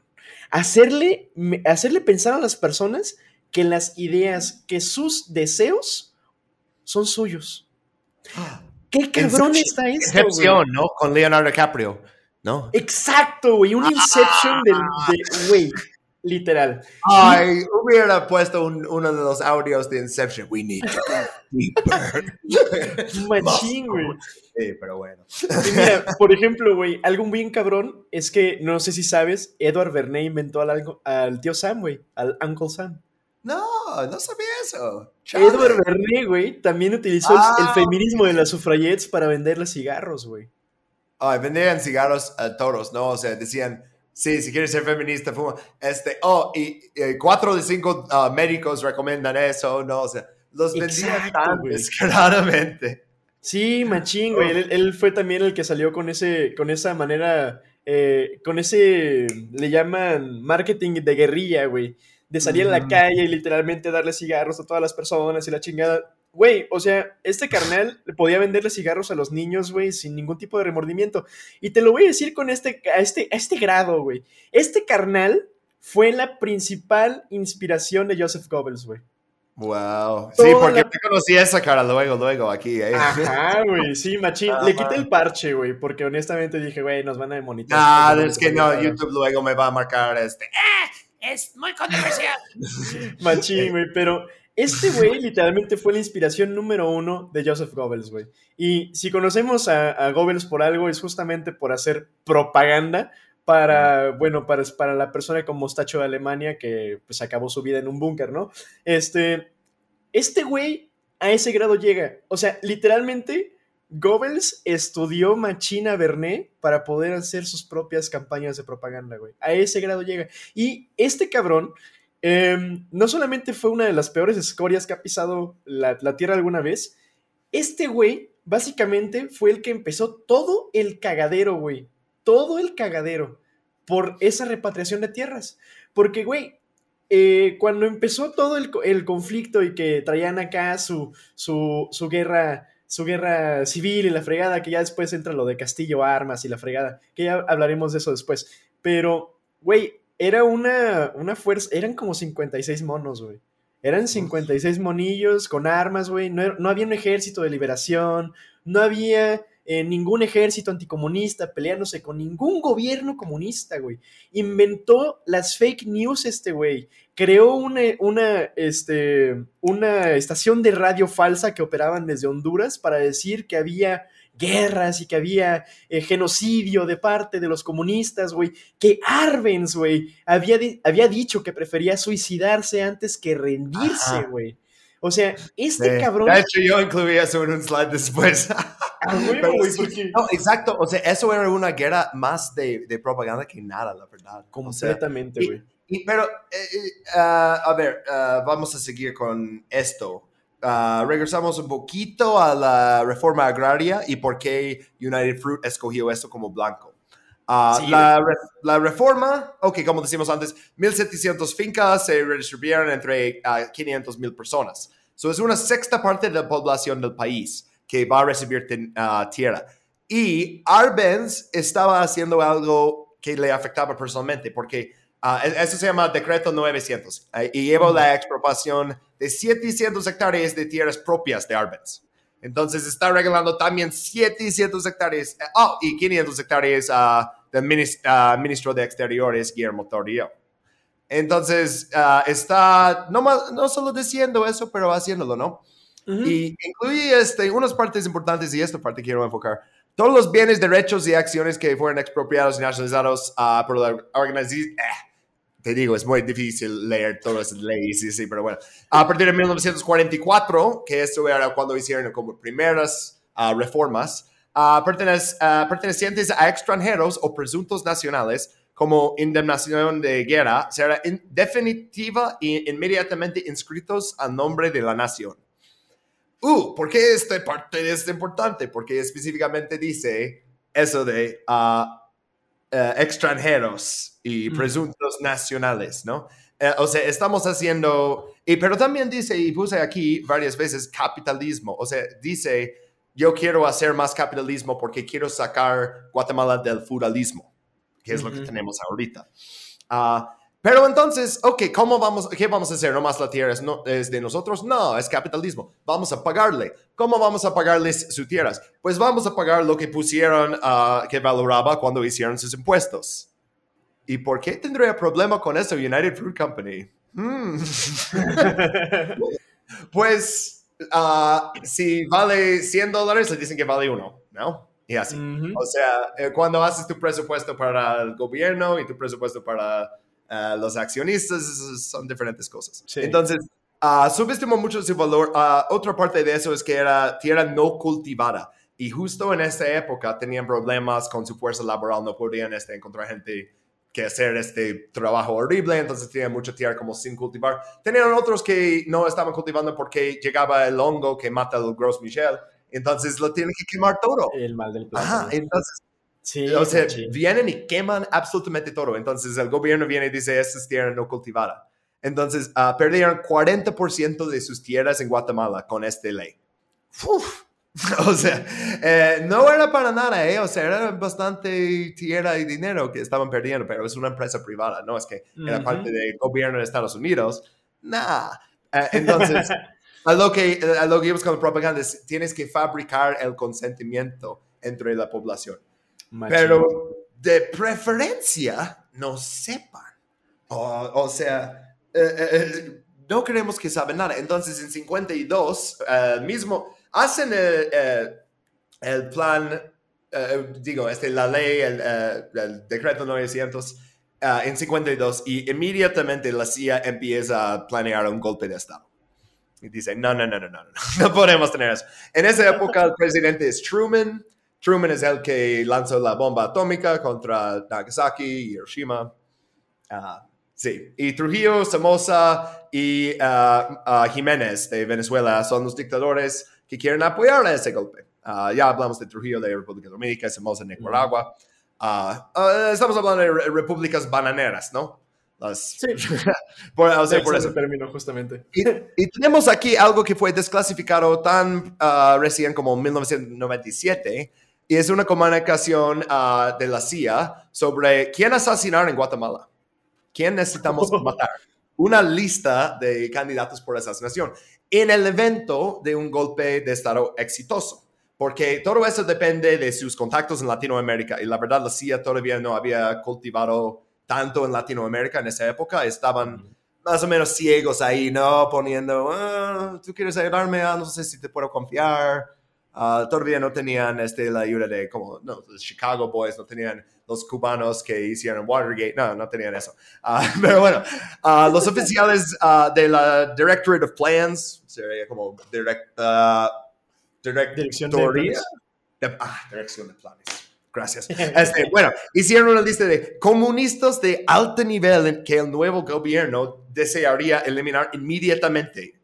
Hacerle, hacerle pensar a las personas que las ideas, que sus deseos son suyos. ¿Qué cabrón Inception- está esto, güey? Incepción, ¿no? Con Leonardo DiCaprio, ¿no? Exacto, güey. Un Inception del, de, güey, literal. Ay, hubiera puesto un- uno de los audios de Inception. We need. Machín, güey. Sí, pero bueno. Y mira, por ejemplo, güey, algo bien cabrón es que, no sé si sabes, Edward Bernays inventó al, tío Sam, güey, al Uncle Sam. No, no sabía eso. Chale. Edward Bernays, güey, también utilizó el- el, Ah. feminismo de las sufragettes para venderles cigarros, güey. Ay, vendían cigarros a todos, ¿no? O sea, decían, sí, si quieres ser feminista, fuma. Este, oh, y, eh, cuatro de cinco ah, médicos recomiendan eso, ¿no? O sea, los tan güey. descaradamente. Sí, machín, güey. Él, él fue también el que salió con ese, con esa manera, eh, con ese, le llaman marketing de guerrilla, güey. De salir a la calle y literalmente darle cigarros a todas las personas y la chingada. Güey, o sea, este carnal podía venderle cigarros a los niños, güey, sin ningún tipo de remordimiento. Y te lo voy a decir con este, a este, a este grado, güey. Este carnal fue la principal inspiración de Joseph Goebbels, güey. Wow. Sí, porque la- te conocí esa cara luego, luego aquí, ¿eh? Ajá, güey, sí, machín. Le quité el parche, güey, porque honestamente dije, güey, nos van a demonetizar. Ah, Porque es que no, YouTube luego me va a marcar este. Es muy controversial. Machín, güey, pero este güey literalmente fue la inspiración número uno de Joseph Goebbels, güey. Y si conocemos a, a Goebbels por algo, es justamente por hacer propaganda para, bueno, para, para la persona con mostacho de Alemania que pues acabó su vida en un búnker, ¿no? Este, este güey a ese grado llega. O sea, literalmente Goebbels estudió Machina Bernet para poder hacer sus propias campañas de propaganda, güey. A ese grado llega. Y este cabrón em, no solamente fue una de las peores escorias que ha pisado la, Tierra alguna vez, este güey básicamente fue el que empezó todo el cagadero, güey. Todo el cagadero por esa repatriación de tierras. Porque, güey, eh, cuando empezó todo el, el conflicto y que traían acá su, su, su guerra su guerra civil y la fregada, que ya después entra lo de Castillo Armas y la fregada, que ya hablaremos de eso después. Pero, güey, era una, una fuerza, eran como 56 monos, güey. Eran 56 monillos con armas, güey. No, no había un ejército de liberación, no había eh, ningún ejército anticomunista peleándose con ningún gobierno comunista, güey. Inventó las fake news este güey. Creó una, una, este, una estación de radio falsa que operaban desde Honduras para decir que había guerras y que había eh, genocidio de parte de los comunistas, güey. Que Arbenz, güey, había, había dicho que prefería suicidarse antes que rendirse, güey. O sea, este Sí. cabrón... De hecho, yo incluí eso en un slide después. A huevo, Pero güey, sí, porque- No, exacto. O sea, eso era una guerra más de, de propaganda que nada, la verdad. Completamente, güey. pero, eh, eh, ah, a ver, ah, vamos a seguir con esto. Ah, regresamos un poquito a la reforma agraria y por qué United Fruit escogió esto como blanco. Ah, Sí, la, re- la reforma, ok, como decimos antes, 1.700 fincas se redistribuyeron entre 500 mil personas. So es una sexta parte de la población del país que va a recibir ten- ah, tierra. Y Arbenz estaba haciendo algo que le afectaba personalmente, porque ah, e- eso se llama Decreto 900 eh, y llevó la expropiación de 700 hectáreas de tierras propias de Arbenz. Entonces está regalando también 700 hectáreas, eh, oh, y 500 hectáreas ah, del minis- ah, ministro de Exteriores, Guillermo Torrio. Entonces, ah, está no, más, no solo diciendo eso, pero haciéndolo, ¿no? Y incluye este, unas partes importantes y esta parte quiero enfocar. Todos los bienes, derechos y acciones que fueron expropiados y nacionalizados uh, por la organización... Eh, te digo, es muy difícil leer todas las leyes, sí, sí, pero bueno. A partir de 1944, que esto era cuando hicieron como primeras uh, reformas, uh, pertenecientes a extranjeros o presuntos nacionales, como indemnización de guerra, será definitiva e inmediatamente inscritos a nombre de la nación. Uh, ¿por qué esta parte es importante? Porque específicamente dice eso de uh, uh, extranjeros y presuntos nacionales, ¿no? Uh, o sea, estamos haciendo, y, pero también dice, y puse aquí varias veces, capitalismo. O sea, dice, yo quiero hacer más capitalismo porque quiero sacar Guatemala del feudalismo, que es lo que tenemos ahorita. Uh, pero entonces, ok, ¿cómo vamos, ¿qué vamos a hacer? ¿No más la tierra es, no, es de nosotros? No, es capitalismo. Vamos a pagarle. ¿Cómo vamos a pagarles sus tierras? Pues vamos a pagar lo que pusieron, uh, que valoraba cuando hicieron sus impuestos. ¿Y por qué tendría problema con eso United Fruit Company? Hmm. pues, uh, si vale 100 dólares, le dicen que vale uno, ¿no? Y así. O sea, eh, cuando haces tu presupuesto para el gobierno y tu presupuesto para eh, los accionistas, son diferentes cosas. Entonces, uh, subestimó mucho su valor. Uh, otra parte de eso es que era tierra no cultivada. Y justo en esta época tenían problemas con su fuerza laboral, no podían este, encontrar gente que hacer este trabajo horrible, entonces tenían mucha tierra como sin cultivar. Tenían otros que no estaban cultivando porque llegaba el hongo que mata al Gros Michel, entonces lo tienen que quemar todo. El mal del plátano. entonces o sea, vienen y queman absolutamente todo. Entonces el gobierno viene y dice, esta es tierra no cultivada. Entonces uh, perdieron 40% de sus tierras en Guatemala con esta ley. O sea, eh, no era para nada, ¿eh? O sea, era bastante tierra y dinero que estaban perdiendo, pero es una empresa privada, no es que era parte del gobierno de Estados Unidos. Nah. Eh, entonces, a lo, que, a lo que íbamos con la propaganda es, tienes que fabricar el consentimiento entre la población. Pero de preferencia no sepan. O, sea, eh, eh, eh, no queremos que saben nada. Entonces, en 52, mismo, hacen el, plan, digo, este, la ley, el, decreto 900 en 52 y inmediatamente la CIA empieza a planear un golpe de Estado. Y dice, no, no, no, no, no, no, no podemos tener eso. En esa época el presidente es Truman. Truman es el que lanzó la bomba atómica contra Nagasaki y Hiroshima. Ah, sí, y Trujillo, Somoza y ah, ah, Jiménez de Venezuela son los dictadores que quieren apoyar a ese golpe. ya hablamos de Trujillo de República Dominicana, Somoza de Nicaragua. estamos hablando de repúblicas bananeras, ¿no? sí. por, o sea, por ese término, justamente. Y, tenemos aquí algo que fue desclasificado tan recién como 1997 y es una comunicación uh, de la CIA sobre quién asesinar en Guatemala. ¿Quién necesitamos matar? Una lista de candidatos por asesinación en el evento de un golpe de Estado exitoso. Porque todo eso depende de sus contactos en Latinoamérica. Y la verdad, la CIA todavía no había cultivado tanto en Latinoamérica en esa época. Estaban más o menos ciegos ahí, ¿no? Poniendo, ah, tú quieres ayudarme, ah, no sé si te puedo confiar Ah, todavía no tenían este, la ayuda de como no, los Chicago Boys, no tenían los cubanos que hicieron Watergate, no, no tenían eso. Uh, pero bueno, uh, los oficiales de la Directorate of Plans, sería como direct, dirección de planes. ah, dirección de planes. Gracias. Este, bueno, hicieron una lista de comunistas de alto nivel que el nuevo gobierno desearía eliminar inmediatamente.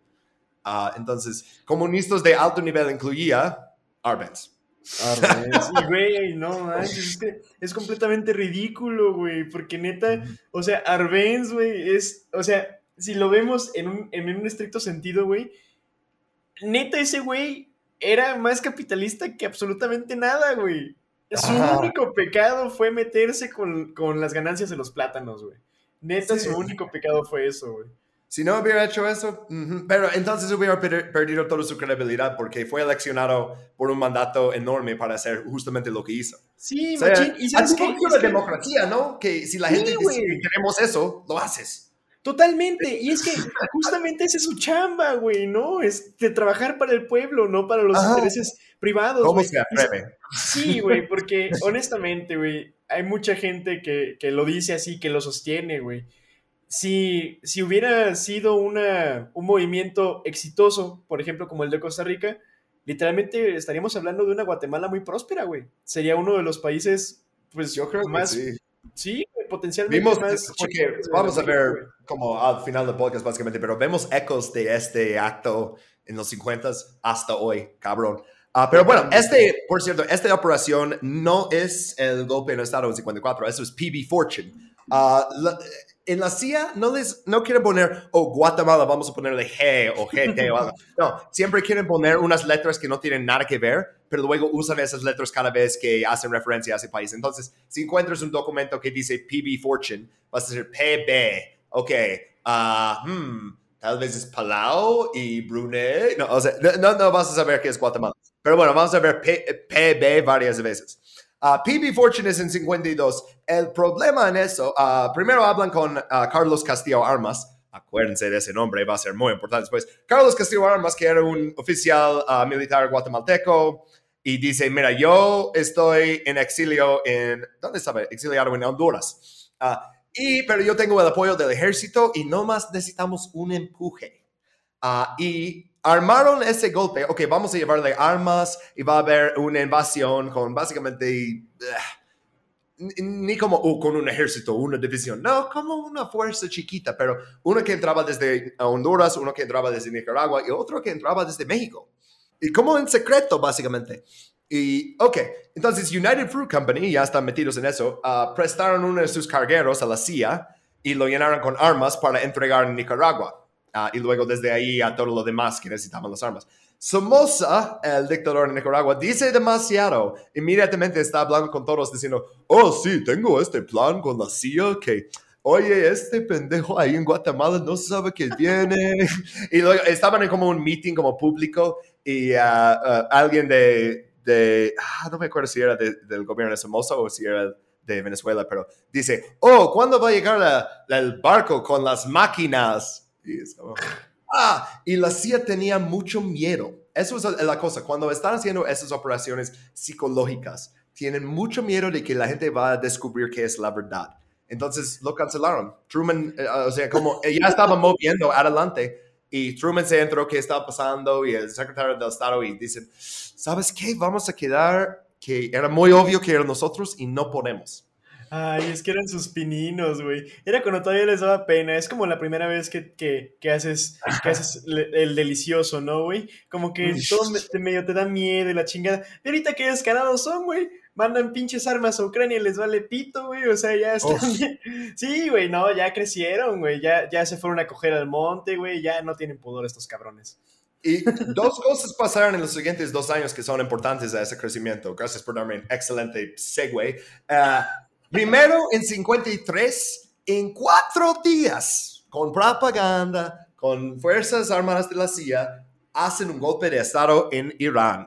entonces, comunistas de alto nivel incluía Arbenz. Arbenz. Y, güey, no es que es completamente ridículo, güey, porque neta, o sea, Arbenz, güey, es, o sea, si lo vemos en un, en un estricto sentido, güey, neta ese güey era más capitalista que absolutamente nada, güey. Su único pecado fue meterse con, con, las ganancias de los plátanos, güey. Neta, su único pecado fue eso, güey. Si no hubiera hecho eso, pero entonces hubiera perdido toda su credibilidad porque fue eleccionado por un mandato enorme para hacer justamente lo que hizo. Sí, o sea, ¿y sabes qué? La democracia, ¿no? Que si la gente dice que queremos eso, lo haces. Totalmente, y es que justamente esa es su chamba, güey, ¿no? Es de trabajar para el pueblo, no para los intereses privados. ¿Cómo güey. se atreve? Sí, güey, porque honestamente, güey, hay mucha gente que, que, lo dice así, que lo sostiene, güey. Si, si hubiera sido una, un movimiento exitoso, por ejemplo, como el de Costa Rica, literalmente estaríamos hablando de una Guatemala muy próspera, güey. Sería uno de los países, pues, yo creo más... Que sí. Sí, potencialmente Vimos, más porque vamos a ver como al final del podcast básicamente, pero vemos ecos de este acto en los 50 hasta hoy, cabrón. Uh, pero bueno, este, por cierto, esta operación no es el golpe en el estado en 54, eso es PB Fortune. Uh, la, en la CIA no les no quieren poner, oh, Guatemala, vamos a ponerle G o GT o algo. No, siempre quieren poner unas letras que no tienen nada que ver, pero luego usan esas letras cada vez que hacen referencia a ese país. Entonces, si encuentras un documento que dice PB Fortune, vas a decir PB. Ok, uh, hmm, tal vez es Palau y Brunei. No, o sea, no, no vas a saber qué es Guatemala. Pero bueno, vamos a ver P, PB varias veces. Uh, PB Fortune es en 52. El problema en eso, uh, primero hablan con uh, Carlos Castillo Armas. Acuérdense de ese nombre, va a ser muy importante después. Carlos Castillo Armas, que era un oficial militar guatemalteco, y dice, mira, yo estoy en exilio en, ¿dónde estaba? Exiliado en Honduras. y, pero yo tengo el apoyo del ejército y no más necesitamos un empuje. y armaron ese golpe, ok, vamos a llevarle armas y va a haber una invasión con básicamente, ni como uh, con un ejército, una división, no, como una fuerza chiquita, pero uno que entraba desde Honduras, uno que entraba desde Nicaragua y otro que entraba desde México. Y como en secreto, básicamente. Y, ok, entonces United Fruit Company, ya están metidos en eso, uh, prestaron uno de sus cargueros a la CIA y lo llenaron con armas para entregar en Nicaragua. Uh, y luego desde ahí a todo lo demás que necesitaban las armas. Somoza, el dictador de Nicaragua, dice demasiado. Inmediatamente está hablando con todos diciendo, oh sí, tengo este plan con la CIA que, oye, este pendejo ahí en Guatemala no sabe que viene. y luego estaban en como un meeting como público y uh, uh, alguien de, de ah, no me acuerdo si era de, del gobierno de Somoza o si era de Venezuela, pero dice, oh, ¿cuándo va a llegar la, la, el barco con las máquinas? Y ah, y la CIA tenía mucho miedo. Eso es la cosa. Cuando están haciendo esas operaciones psicológicas, tienen mucho miedo de que la gente va a descubrir qué es la verdad. Entonces lo cancelaron. Truman, eh, o sea, como ya estaba moviendo adelante y Truman se entró qué estaba pasando y el secretario del Estado y dicen, ¿sabes qué? Vamos a quedar que era muy obvio que eran nosotros y no podemos. Ay, es que eran sus pininos, güey. Era cuando todavía les daba pena. Es como la primera vez que, que, que haces, que haces el delicioso, ¿no, güey? Como que todo te, medio te da miedo y la chingada. Y ahorita qué descarados son, güey. Mandan pinches armas a Ucrania y les vale pito, güey. O sea, ya están bien. Sí, güey, no, ya crecieron, güey. Ya, ya se fueron a coger al monte, güey. Ya no tienen pudor estos cabrones. Y dos cosas pasaron en los siguientes dos años que son importantes a ese crecimiento. Gracias por darme un excelente segue. Uh, Primero, en 53, en cuatro días, con propaganda, con fuerzas armadas de la CIA, hacen un golpe de Estado en Irán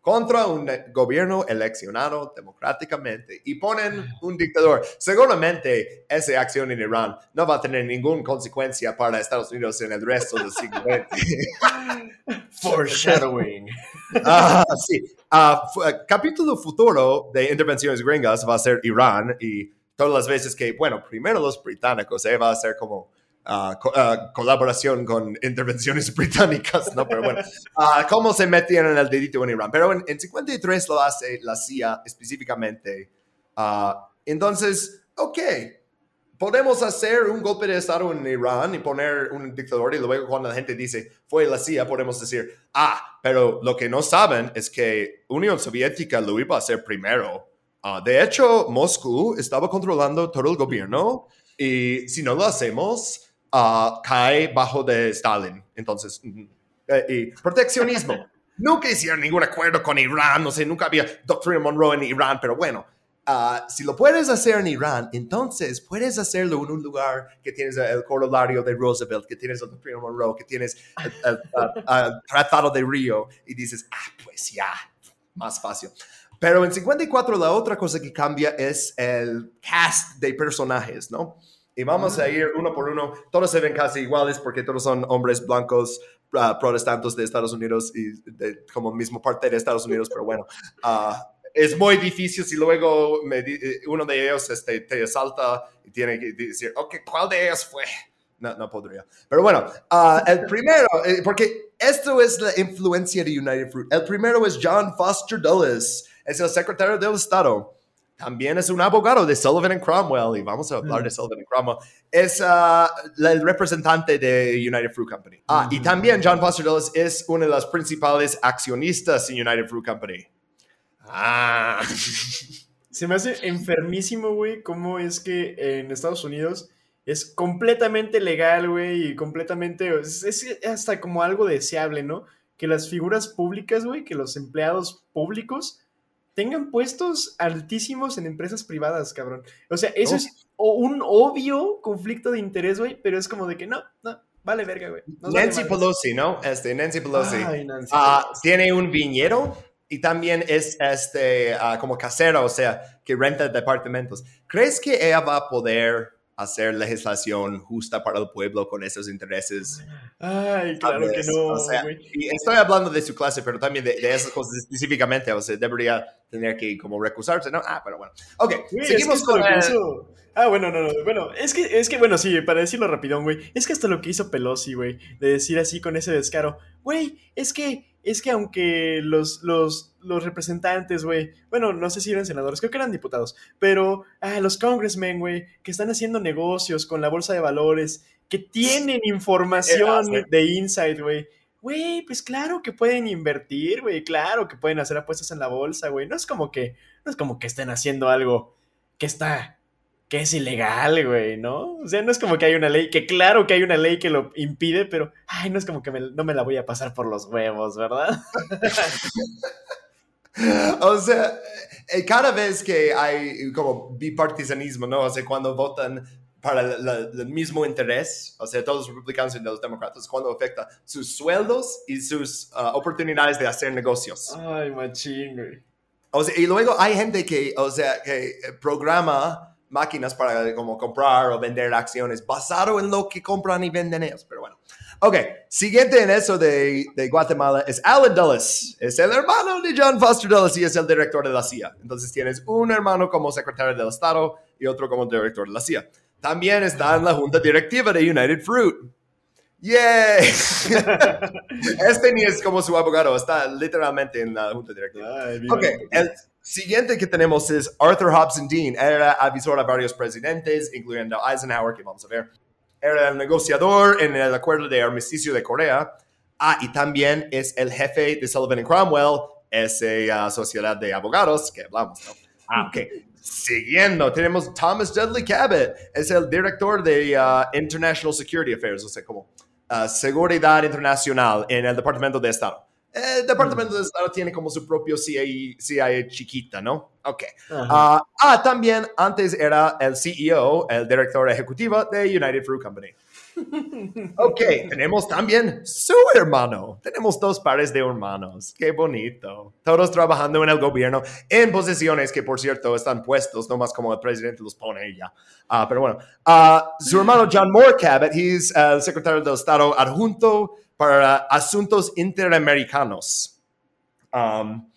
contra un gobierno eleccionado democráticamente y ponen un dictador. Seguramente esa acción en Irán no va a tener ninguna consecuencia para Estados Unidos en el resto del siglo XX. Foreshadowing. Ah, sí. Uh, capítulo futuro de intervenciones gringas va a ser Irán y todas las veces que, bueno, primero los británicos, eh, va a ser como co uh, colaboración con intervenciones británicas, ¿no? Pero bueno, cómo se metieron el dedito en Irán. Pero en, en 53 lo hace la CIA específicamente. entonces, ok, podemos hacer un golpe de Estado en Irán y poner un dictador y luego cuando la gente dice fue la CIA, podemos decir, ah, pero lo que no saben es que Unión Soviética lo iba a hacer primero. Uh, de hecho, Moscú estaba controlando todo el gobierno y si no lo hacemos, uh, cae bajo de Stalin. Entonces, eh, y proteccionismo. nunca hicieron ningún acuerdo con Irán, no sé, nunca había doctrina Monroe en Irán, pero bueno, Uh, si lo puedes hacer en Irán, entonces puedes hacerlo en un lugar que tienes el corolario de Roosevelt, que tienes el Doctrina Monroe, que tienes el, Tratado de Río, y dices, ah, pues ya, más fácil. Pero en 54 la otra cosa que cambia es el cast de personajes, ¿no? Y vamos a ir uno por uno. Todos se ven casi iguales porque todos son hombres blancos uh, protestantes de Estados Unidos y de, como mismo parte de Estados Unidos, pero bueno. Uh, es muy difícil si luego me, uno de ellos este, te salta y tiene que decir, ok, ¿cuál de ellos fue? No, no podría. Pero bueno, uh, el primero, eh, porque esto es la influencia de United Fruit. El primero es John Foster Dulles, es el secretario del Estado. También es un abogado de Sullivan and Cromwell, y vamos a hablar de mm. Sullivan and Cromwell. Es uh, el representante de United Fruit Company. Ah, y mm. también John Foster Dulles es uno de los principales accionistas en United Fruit Company. Ah. Se me hace enfermísimo, güey, cómo es que en Estados Unidos es completamente legal, güey, y completamente, es, hasta como algo deseable, ¿no? Que las figuras públicas, güey, que los empleados públicos tengan puestos altísimos en empresas privadas, cabrón. O sea, eso es un obvio conflicto de interés, güey, pero es como de que no, no, vale verga, güey. Nancy Pelosi, ¿no? Este, Nancy Pelosi. Ay, Nancy ah, tiene un viñedo y también es este, ah, como casero, o sea, que renta departamentos. ¿Crees que ella va a poder hacer legislación justa para el pueblo con esos intereses. Ay, claro que no. y estoy hablando de su clase, pero también de, esas cosas específicamente. O sea, debería tener que como recusarse, ¿no? Ah, pero bueno. Ok, seguimos con Ah, bueno, no, no. Bueno, es que, es que, bueno, sí, para decirlo rapidón, güey. Es que hasta lo que hizo Pelosi, güey, de decir así con ese descaro, güey, es que es que aunque los, los, los representantes, güey, bueno, no sé si eran senadores, creo que eran diputados, pero ah, los congressmen, güey, que están haciendo negocios con la bolsa de valores, que tienen información de inside, güey. Güey, pues claro que pueden invertir, güey, claro que pueden hacer apuestas en la bolsa, güey. No es como que, no es como que estén haciendo algo que está que es ilegal, güey, ¿no? O sea, no es como que hay una ley, que claro que hay una ley que lo impide, pero, ay, no es como que no me la voy a pasar por los huevos, ¿verdad? o sea, eh, cada vez que hay como bipartisanismo, ¿no? O sea, cuando votan para el mismo interés, o sea, todos los republicanos y los demócratas, cuando afecta sus sueldos y sus uh, oportunidades de hacer negocios. Ay, machín, güey. O sea, y luego hay gente que, o sea, que programa máquinas para como comprar o vender acciones basado en lo que compran y venden ellos. Pero bueno. Ok, siguiente en eso de, de, Guatemala es Alan Dulles. Es el hermano de John Foster Dulles y es el director de la CIA. Entonces tienes un hermano como secretario del Estado y otro como director de la CIA. También está en la junta directiva de United Fruit. ¡Yay! este ni es como su abogado, está literalmente en la junta directiva. ok, el, Siguiente que tenemos es Arthur Hobson Dean. Era avisor a varios presidentes, incluyendo Eisenhower, que vamos a ver. Era el negociador en el acuerdo de armisticio de Corea. Ah, y también es el jefe de Sullivan Cromwell, esa uh, sociedad de abogados que hablamos, ¿no? Ah, ok. Siguiendo, tenemos Thomas Dudley Cabot, es el director de uh, International Security Affairs, o sea, como uh, seguridad internacional en el Departamento de Estado. El Departamento de Estado tiene como su propio CIA, chiquita, ¿no? Ok. Ah, ah, también antes era el CEO, el director ejecutivo de United Fruit Company. Ok, tenemos también su hermano. Tenemos dos pares de hermanos. Qué bonito. Todos trabajando en el gobierno en posiciones que, por cierto, están puestos, no más como el presidente los pone ya. Ah, pero bueno, ah, su hermano John Moore Cabot, es el secretario del Estado adjunto para asuntos interamericanos. Um,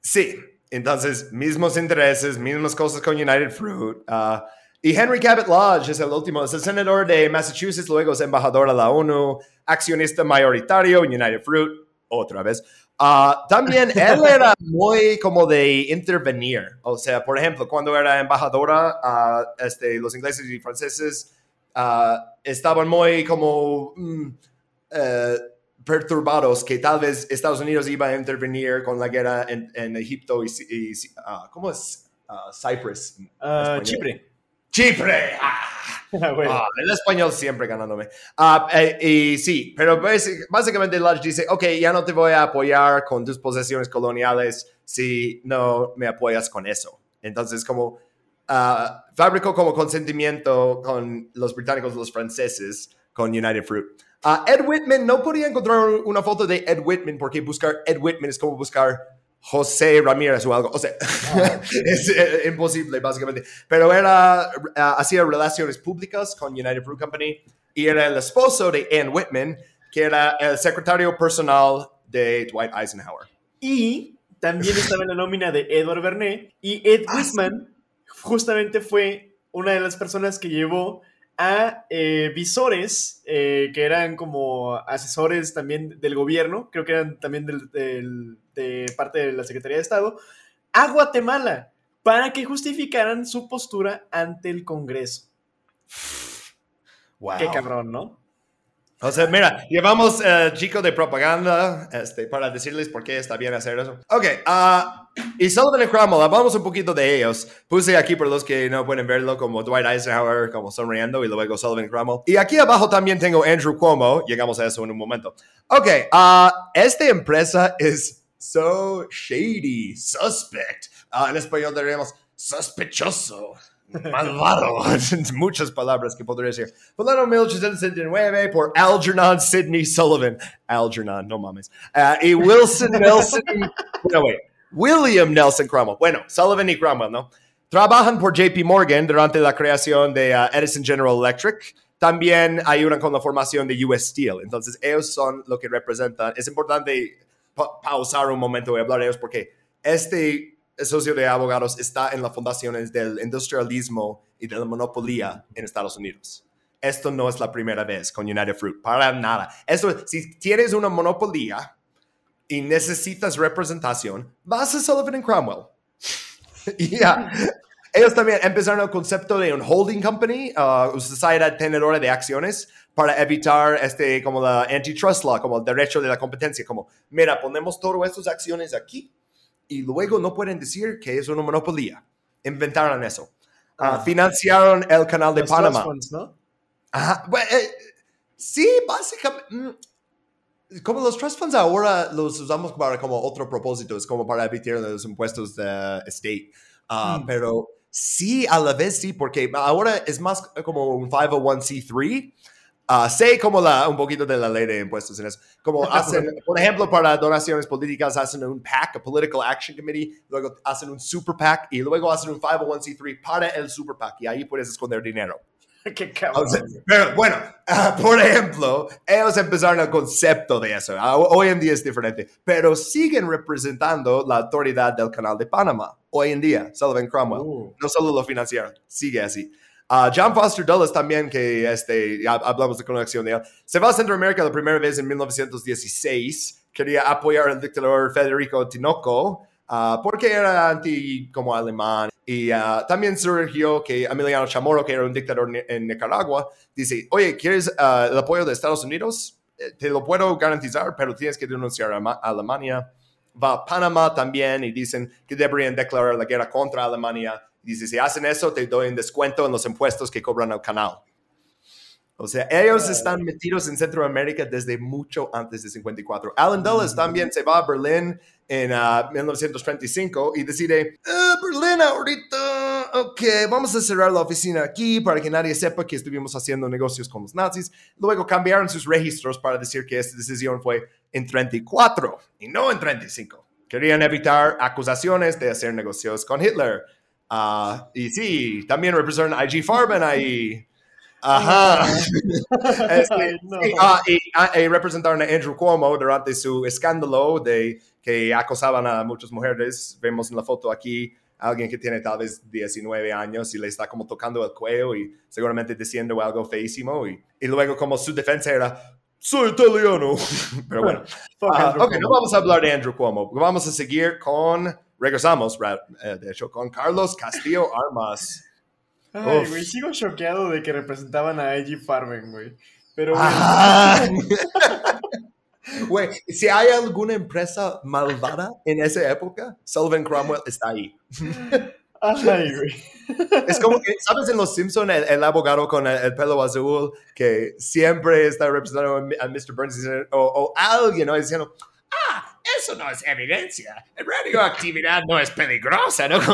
sí, entonces, mismos intereses, mismas cosas con United Fruit. Uh, y Henry Cabot Lodge es el último, es el senador de Massachusetts, luego es embajador a la ONU, accionista mayoritario en United Fruit, otra vez. Uh, también él era muy como de intervenir, o sea, por ejemplo, cuando era embajadora, uh, este, los ingleses y franceses estaban muy como... Mm, eh, perturbados que tal vez Estados Unidos iba a intervenir con la guerra en, en Egipto y, y uh, ¿cómo es? Uh, Cyprus. Uh, Chipre. Chipre. Ah. Ah, el español siempre ganándome. Eh, y sí, pero básicamente Lodge dice, ok, ya no te voy a apoyar con tus posesiones coloniales si no me apoyas con eso. Entonces, como fabricó como consentimiento con los británicos, los franceses, con United Fruit. Ed Whitman, no podía encontrar una foto de Ed Whitman porque buscar Ed Whitman es como buscar José Ramírez o algo. O sea, es eh, imposible, básicamente. Pero era, ah, hacía relaciones públicas con United Fruit Company y era el esposo de Ann Whitman, que era el secretario personal de Dwight Eisenhower. Y también estaba en la nómina de Edward Bernet. Y Ed Ah. Whitman justamente fue una de las personas que llevó a eh, visores eh, que eran como asesores también del gobierno, creo que eran también del- del- de parte de la Secretaría de Estado, a Guatemala para que justificaran su postura ante el Congreso. Wow. Qué cabrón, ¿no? O sea, mira, llevamos eh, chico de propaganda este, para decirles por qué está bien hacer eso. Ok, ah, y Sullivan y Cromwell, hablamos un poquito de ellos. Puse aquí por los que no pueden verlo como Dwight Eisenhower, como sonriendo, y luego Sullivan Cromwell. Y aquí abajo también tengo Andrew Cuomo, llegamos a eso en un momento. Ok, ah, esta empresa es so shady, suspect. Ah, en español diríamos sospechoso. Malvado, muchas palabras que podría decir. Fulano 1879 por Algernon Sidney Sullivan. Algernon, no mames. Ah, y Wilson Nelson. no, wait. William Nelson Cromwell. Bueno, Sullivan y Cromwell, ¿no? Trabajan por JP Morgan durante la creación de ah, Edison General Electric. También ayudan con la formación de US Steel. Entonces, ellos son lo que representan. Es importante pa- pausar un momento y hablar de ellos porque este socio de abogados está en las fundaciones del industrialismo y de la monopolio en Estados Unidos. Esto no es la primera vez con United Fruit, para nada. Esto, si tienes una monopolio y necesitas representación, vas a Sullivan Cromwell. Y ya. Ellos también empezaron el concepto de un holding company, uh, una sociedad tenedora de acciones, para evitar este, como la antitrust law, como el derecho de la competencia, como, mira, ponemos todas estas acciones aquí y luego no pueden decir que es una monopolio. Inventaron eso. Ah. financiaron el canal de Los Panamá. trust funds, ¿no? Ajá, bueno, eh, sí, básicamente. mm, Como los trust funds ahora los usamos para como otro propósito, es como para evitar los impuestos de state. Ah, Mm. Pero sí, a la vez sí, porque ahora es más como un 501c3. Ah, sé como la, un poquito de la ley de impuestos en eso. Como hacen, por ejemplo, para donaciones políticas, hacen un PAC, a Political Action Committee, luego hacen un Super PAC y luego hacen un 501c3 para el Super PAC y ahí puedes esconder dinero. Qué sea, pero bueno, ah, por ejemplo, ellos empezaron el concepto de eso. Ah, hoy en día es diferente, pero siguen representando la autoridad del Canal de Panamá. Hoy en día, Sullivan Cromwell. Uh. No solo lo financiaron, sigue así. John Foster Dulles también, que este, hablamos de conexión de él, se va a Centroamérica la primera vez en 1916. Quería apoyar al dictador Federico Tinoco ah, porque era anti como alemán. Y ah, también surgió que Emiliano Chamorro, que era un dictador en Nicaragua, dice, oye, ¿quieres ah, el apoyo de Estados Unidos? Eh, Te lo puedo garantizar, pero tienes que denunciar a Alemania. Va a Panamá también y dicen que deberían declarar la guerra contra Alemania. Dice, si hacen eso, te doy un descuento en los impuestos que cobran al canal. O sea, ellos están metidos en Centroamérica desde mucho antes de 54. Alan Dulles también se va a Berlín en ah, 1935 y decide, "Ah, Berlín ahorita, ok, vamos a cerrar la oficina aquí para que nadie sepa que estuvimos haciendo negocios con los nazis. Luego cambiaron sus registros para decir que esta decisión fue en 34 y no en 35. Querían evitar acusaciones de hacer negocios con Hitler. Ah, y sí, también representan a IG Farben ahí. Ajá. Ay, no. sí, ah, y, ah, y representaron a Andrew Cuomo durante su escándalo de que acosaban a muchas mujeres. Vemos en la foto aquí a alguien que tiene tal vez 19 años y le está como tocando el cuello y seguramente diciendo algo feísimo. Y, y luego como su defensa era, soy italiano. Pero bueno, Andrew ok, no vamos a hablar de Andrew Cuomo. Vamos a seguir con, regresamos, eh, de hecho, con Carlos Castillo Armas. Ay, güey, sigo choqueado de que representaban a Edgy Farben, güey. Pero, güey, si hay alguna empresa malvada en esa época, Sullivan Cromwell está ahí. ay, güey. Es como que, ¿sabes en Los Simpson el, el abogado con el, el pelo azul que siempre está representando a, Mr. Burns o, o alguien ¿no? diciendo, ah, eso no es evidencia, la radioactividad no es peligrosa, ¿no?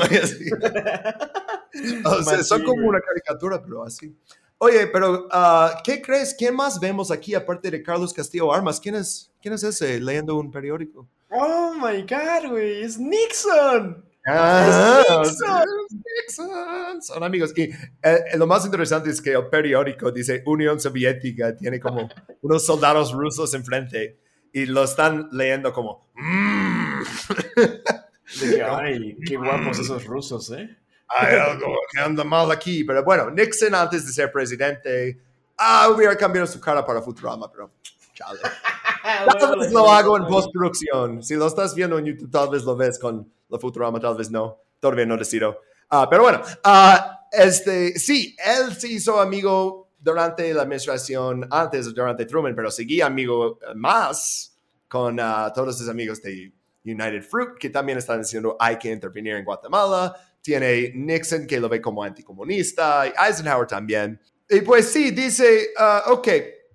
O sea, son sí, como una caricatura, pero así. Oye, pero ah, ¿qué crees? ¿Quién más vemos aquí aparte de Carlos Castillo Armas? ¿Quién es, quién es ese leyendo un periódico? Oh my god, güey, es Nixon. Ah, Nixon. Nixon. Son amigos. Y eh, lo más interesante es que el periódico dice Unión Soviética tiene como unos soldados rusos enfrente y lo están leyendo como. "Mm". De que, ay, qué guapos esos rusos, ¿eh? Hay algo que anda mal aquí. Pero bueno, Nixon antes de ser presidente, ah, hubiera cambiado su cara para Futurama, pero chale. Tal vez lo hago en postproducción. Si lo estás viendo en YouTube, tal vez lo ves con la Futurama, tal vez no. Todavía no decido. Ah, pero bueno, ah, este, sí, él se hizo amigo durante la administración, antes durante Truman, pero seguía amigo más con ah, todos sus amigos de United Fruit, que también están diciendo hay que intervenir en Guatemala. Tiene Nixon, que lo ve como anticomunista, y Eisenhower también. Y pues sí, dice, ah, ok,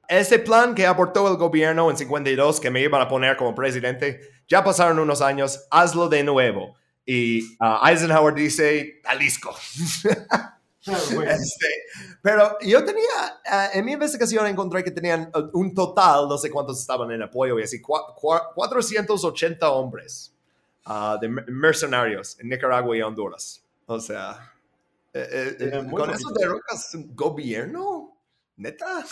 ese plan que abortó el gobierno en 52, que me iban a poner como presidente, ya pasaron unos años, hazlo de nuevo. Y ah, Eisenhower dice, Jalisco. Este, pero yo tenía, ah, en mi investigación encontré que tenían ah, un total, no sé cuántos estaban en apoyo, y así, cua- cua- 480 hombres ah, de mer- mercenarios en Nicaragua y Honduras. O sea, eh, eh, eh, con eso derrocas un gobierno, neta.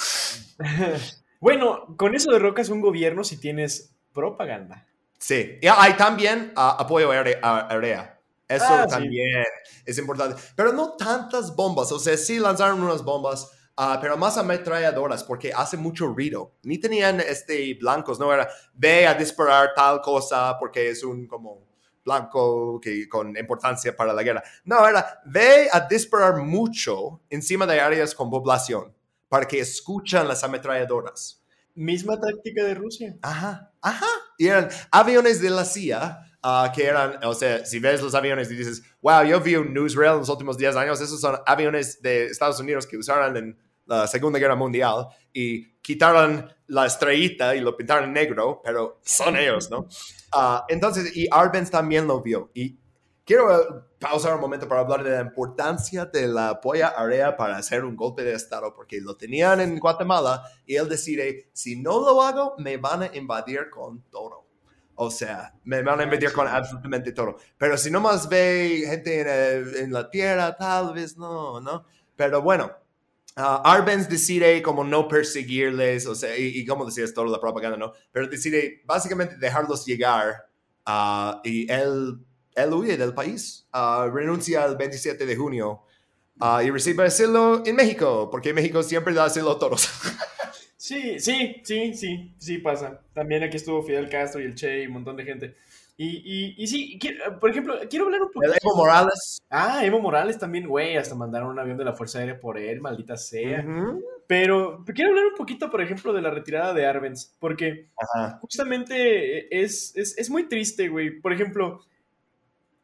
bueno, con eso derrocas un gobierno si tienes propaganda. Sí, y hay también ah, apoyo aérea. aérea. Eso Ah, sí. también es importante. Pero no tantas bombas. O sea, sí lanzaron unas bombas, ah, pero más ametralladoras porque hace mucho ruido. Ni tenían este, blancos, no era ve a disparar tal cosa porque es un como blanco que, con importancia para la guerra. No, era ve a disparar mucho encima de áreas con población para que escuchan las ametralladoras. Misma táctica de Rusia. Ajá, ajá. Y eran aviones de la CIA, ah, que eran, o sea, si ves los aviones y dices, wow, yo vi un newsreel en los últimos 10 años, esos son aviones de Estados Unidos que usaron en la Segunda Guerra Mundial y quitaron la estrellita y lo pintaron negro, pero son ellos, ¿no? Ah, entonces, y Arbenz también lo vio. Y quiero eh, pausar un momento para hablar de la importancia de la apoya área para hacer un golpe de Estado, porque lo tenían en Guatemala y él decide, si no lo hago, me van a invadir con todo. O sea, me van a invadir con absolutamente todo. Pero si no más ve gente en, eh, en la tierra, tal vez no, ¿no? Pero bueno, ah, Arbenz decide como no perseguirles, o sea, y, y como decías, toda la propaganda, ¿no? Pero decide básicamente dejarlos llegar ah, y él, él huye del país, ah, renuncia el 27 de junio y recibe asilo en México, porque México siempre da asilo a todos. Sí, sí, sí, sí, sí pasa. También aquí estuvo Fidel Castro y el Che y un montón de gente. Y, y, y sí, quiero- por ejemplo, quiero hablar un. El Evo Morales. Ah, Evo Morales también, güey, hasta mandaron un avión de la Fuerza Aérea por él, maldita sea. Ujú. Pero quiero hablar un poquito, por ejemplo, de la retirada de Arbenz, porque Ajá. justamente es, es, es muy triste, güey. Por ejemplo,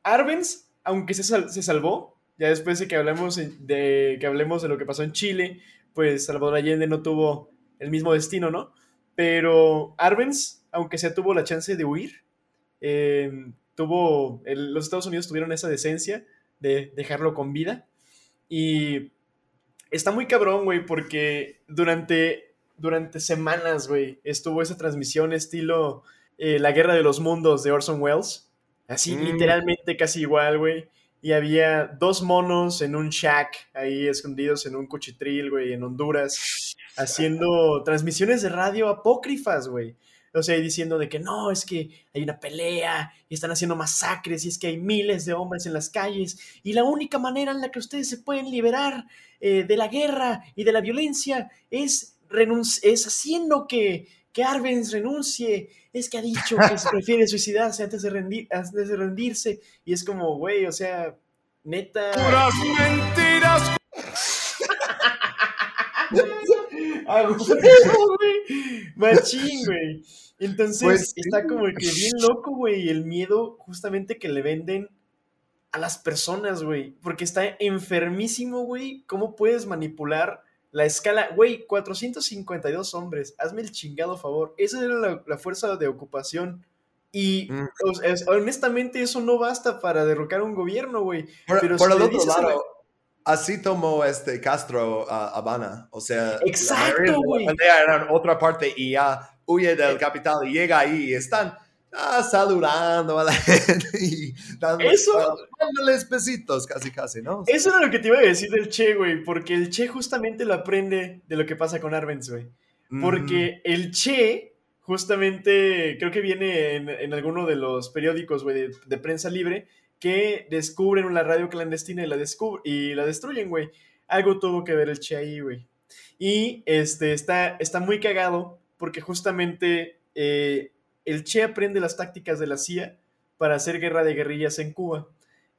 Arbenz, aunque se, sal- se salvó, ya después de que hablemos de que hablemos de lo que pasó en Chile, pues Salvador Allende no tuvo el mismo destino, ¿no? Pero Arbenz, aunque se tuvo la chance de huir, eh, tuvo el- los Estados Unidos tuvieron esa decencia de dejarlo con vida y está muy cabrón, güey, porque durante durante semanas, güey, estuvo esa transmisión estilo eh, La Guerra de los Mundos de Orson Welles. Así, Mm. literalmente casi igual, güey. Y había dos monos en un shack ahí escondidos en un cuchitril, güey, en Honduras, haciendo transmisiones de radio apócrifas, güey. O sea, diciendo de que no, es que hay una pelea y están haciendo masacres y es que hay miles de hombres en las calles y la única manera en la que ustedes se pueden liberar eh, de la guerra y de la violencia es, es haciendo que, que Arbenz renuncie. Es que ha dicho que se prefiere suicidarse antes de, rendir, antes de rendirse. Y es como, güey, o sea, neta. mentiras! Ah, güey. Machín, güey. Entonces, Pues está como que bien loco, güey, el miedo justamente que le venden a las personas, güey. Porque está enfermísimo, güey. ¿Cómo puedes manipular la escala? Güey, 452 hombres. Hazme el chingado favor. Esa era la, la fuerza de ocupación. Y Mm. o sea, es- honestamente eso no basta para derrocar un gobierno, güey. Por, Pero por si el otro a la- lado, así tomó este Castro a Habana. O sea, Exacto, la la era en otra parte y ya huye del capital y llega ahí y están. Ah, saludando a la gente y dando, Eso- ah, dándoles besitos, casi, casi, ¿no? Eso era lo que te iba a decir del Che, güey, porque el Che justamente lo aprende de lo que pasa con Arbenz, güey. Porque el Che, justamente, creo que viene en, en alguno de los periódicos, güey, de, de prensa libre, que descubren una radio clandestina y la, y la destruyen, güey. Algo tuvo que ver el Che ahí, güey. Y este, está, está muy cagado porque justamente eh, el Che aprende las tácticas de la CIA para hacer guerra de guerrillas en Cuba.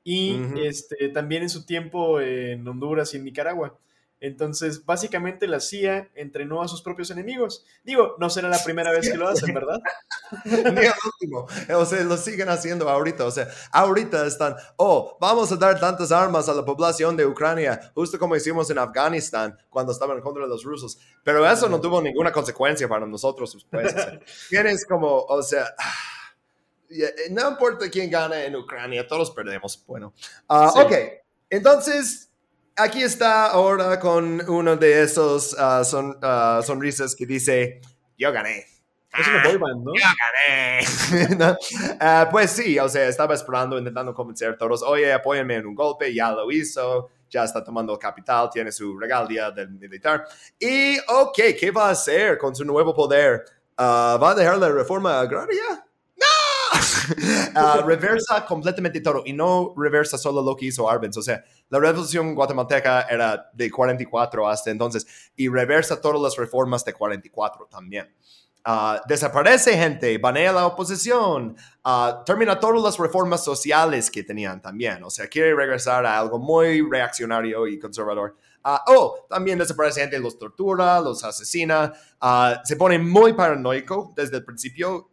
Y este, también en su tiempo en Honduras y en Nicaragua. Entonces, básicamente la CIA entrenó a sus propios enemigos. Digo, no será la primera vez que lo hacen, ¿verdad? Ni el último. O sea, lo siguen haciendo ahorita. O sea, ahorita están, oh, vamos a dar tantas armas a la población de Ucrania, justo como hicimos en Afganistán cuando estaban contra los rusos. Pero eso no tuvo ninguna consecuencia para nosotros, pues. O sea, tienes como, o sea, eh, no importa quién gana en Ucrania, todos perdemos. Bueno, Sí. ok. Entonces, aquí está ahora con uno de esos ah, son, ah, sonrisas que dice, yo gané. Es una band, ¿no? Ya gané. ¿No? Ah, pues sí, o sea, estaba esperando, intentando convencer a todos, oye, apóyenme en un golpe, ya lo hizo, ya está tomando el capital, tiene su regalía del militar. Y, ok, ¿qué va a hacer con su nuevo poder? Ah, ¿Va a dejar la reforma agraria? Ah, reversa completamente todo, y no reversa solo lo que hizo Arbenz, o sea, la revolución guatemalteca era de 44 hasta entonces, y reversa todas las reformas de 44 también. Ah, desaparece gente, banea la oposición, ah, termina todas las reformas sociales que tenían también. O sea, quiere regresar a algo muy reaccionario y conservador. Ah, oh, también desaparece gente, los tortura, los asesina, se pone muy paranoico desde el principio.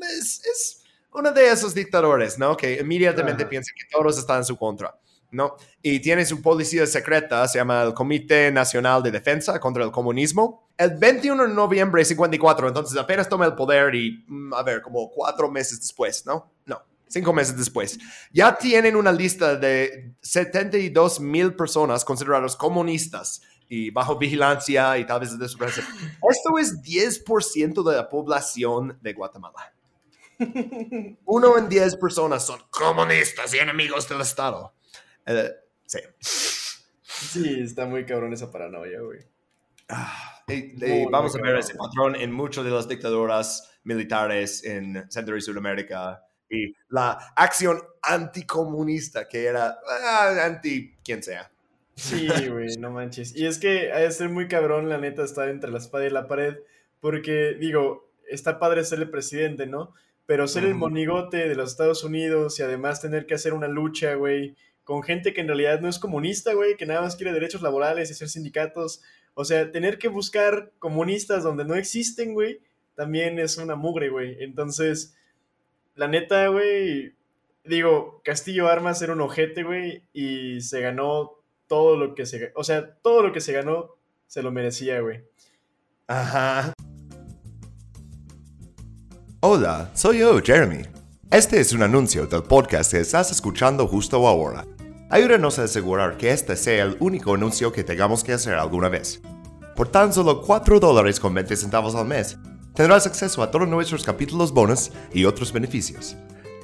es uno de esos dictadores, ¿no? Que inmediatamente Ajá. piensa que todos están en su contra. ¿no? Y tiene su policía secreta, se llama el Comité Nacional de Defensa contra el Comunismo. El 21 de noviembre de 54, entonces apenas toma el poder y, mm, a ver, como cuatro meses después, ¿no? No, cinco meses después. Ya tienen una lista de 72 mil personas consideradas comunistas y bajo vigilancia y tal vez desaparecer. Esto es 10% de la población de Guatemala. Uno en 10 personas son comunistas y enemigos del Estado. Eh, sí. Sí, está muy cabrón esa paranoia, güey. Ah, vamos a ver cabrón. ese patrón en muchas de las dictaduras militares en Centro y Sudamérica y la acción anticomunista que era ah, anti quien sea. Sí, güey, no manches. Y es que ha de ser muy cabrón, la neta, estar entre la espada y la pared, porque, digo, está padre ser el presidente, ¿no? Pero ser el monigote de los Estados Unidos y además tener que hacer una lucha, güey, con gente que en realidad no es comunista, güey, que nada más quiere derechos laborales y hacer sindicatos. O sea, tener que buscar comunistas donde no existen, güey, también es una mugre, güey. Entonces, la neta, güey, digo, Castillo Armas era un ojete, güey, y se ganó todo lo que se, o sea, todo lo que se ganó se lo merecía, güey. Ajá. Hola, soy yo, Jeremy. Este es un anuncio del podcast que estás escuchando justo ahora. Ayúdanos a asegurar que este sea el único anuncio que tengamos que hacer alguna vez. Por tan solo 4 dólares con 20 centavos al mes, tendrás acceso a todos nuestros capítulos bonus y otros beneficios.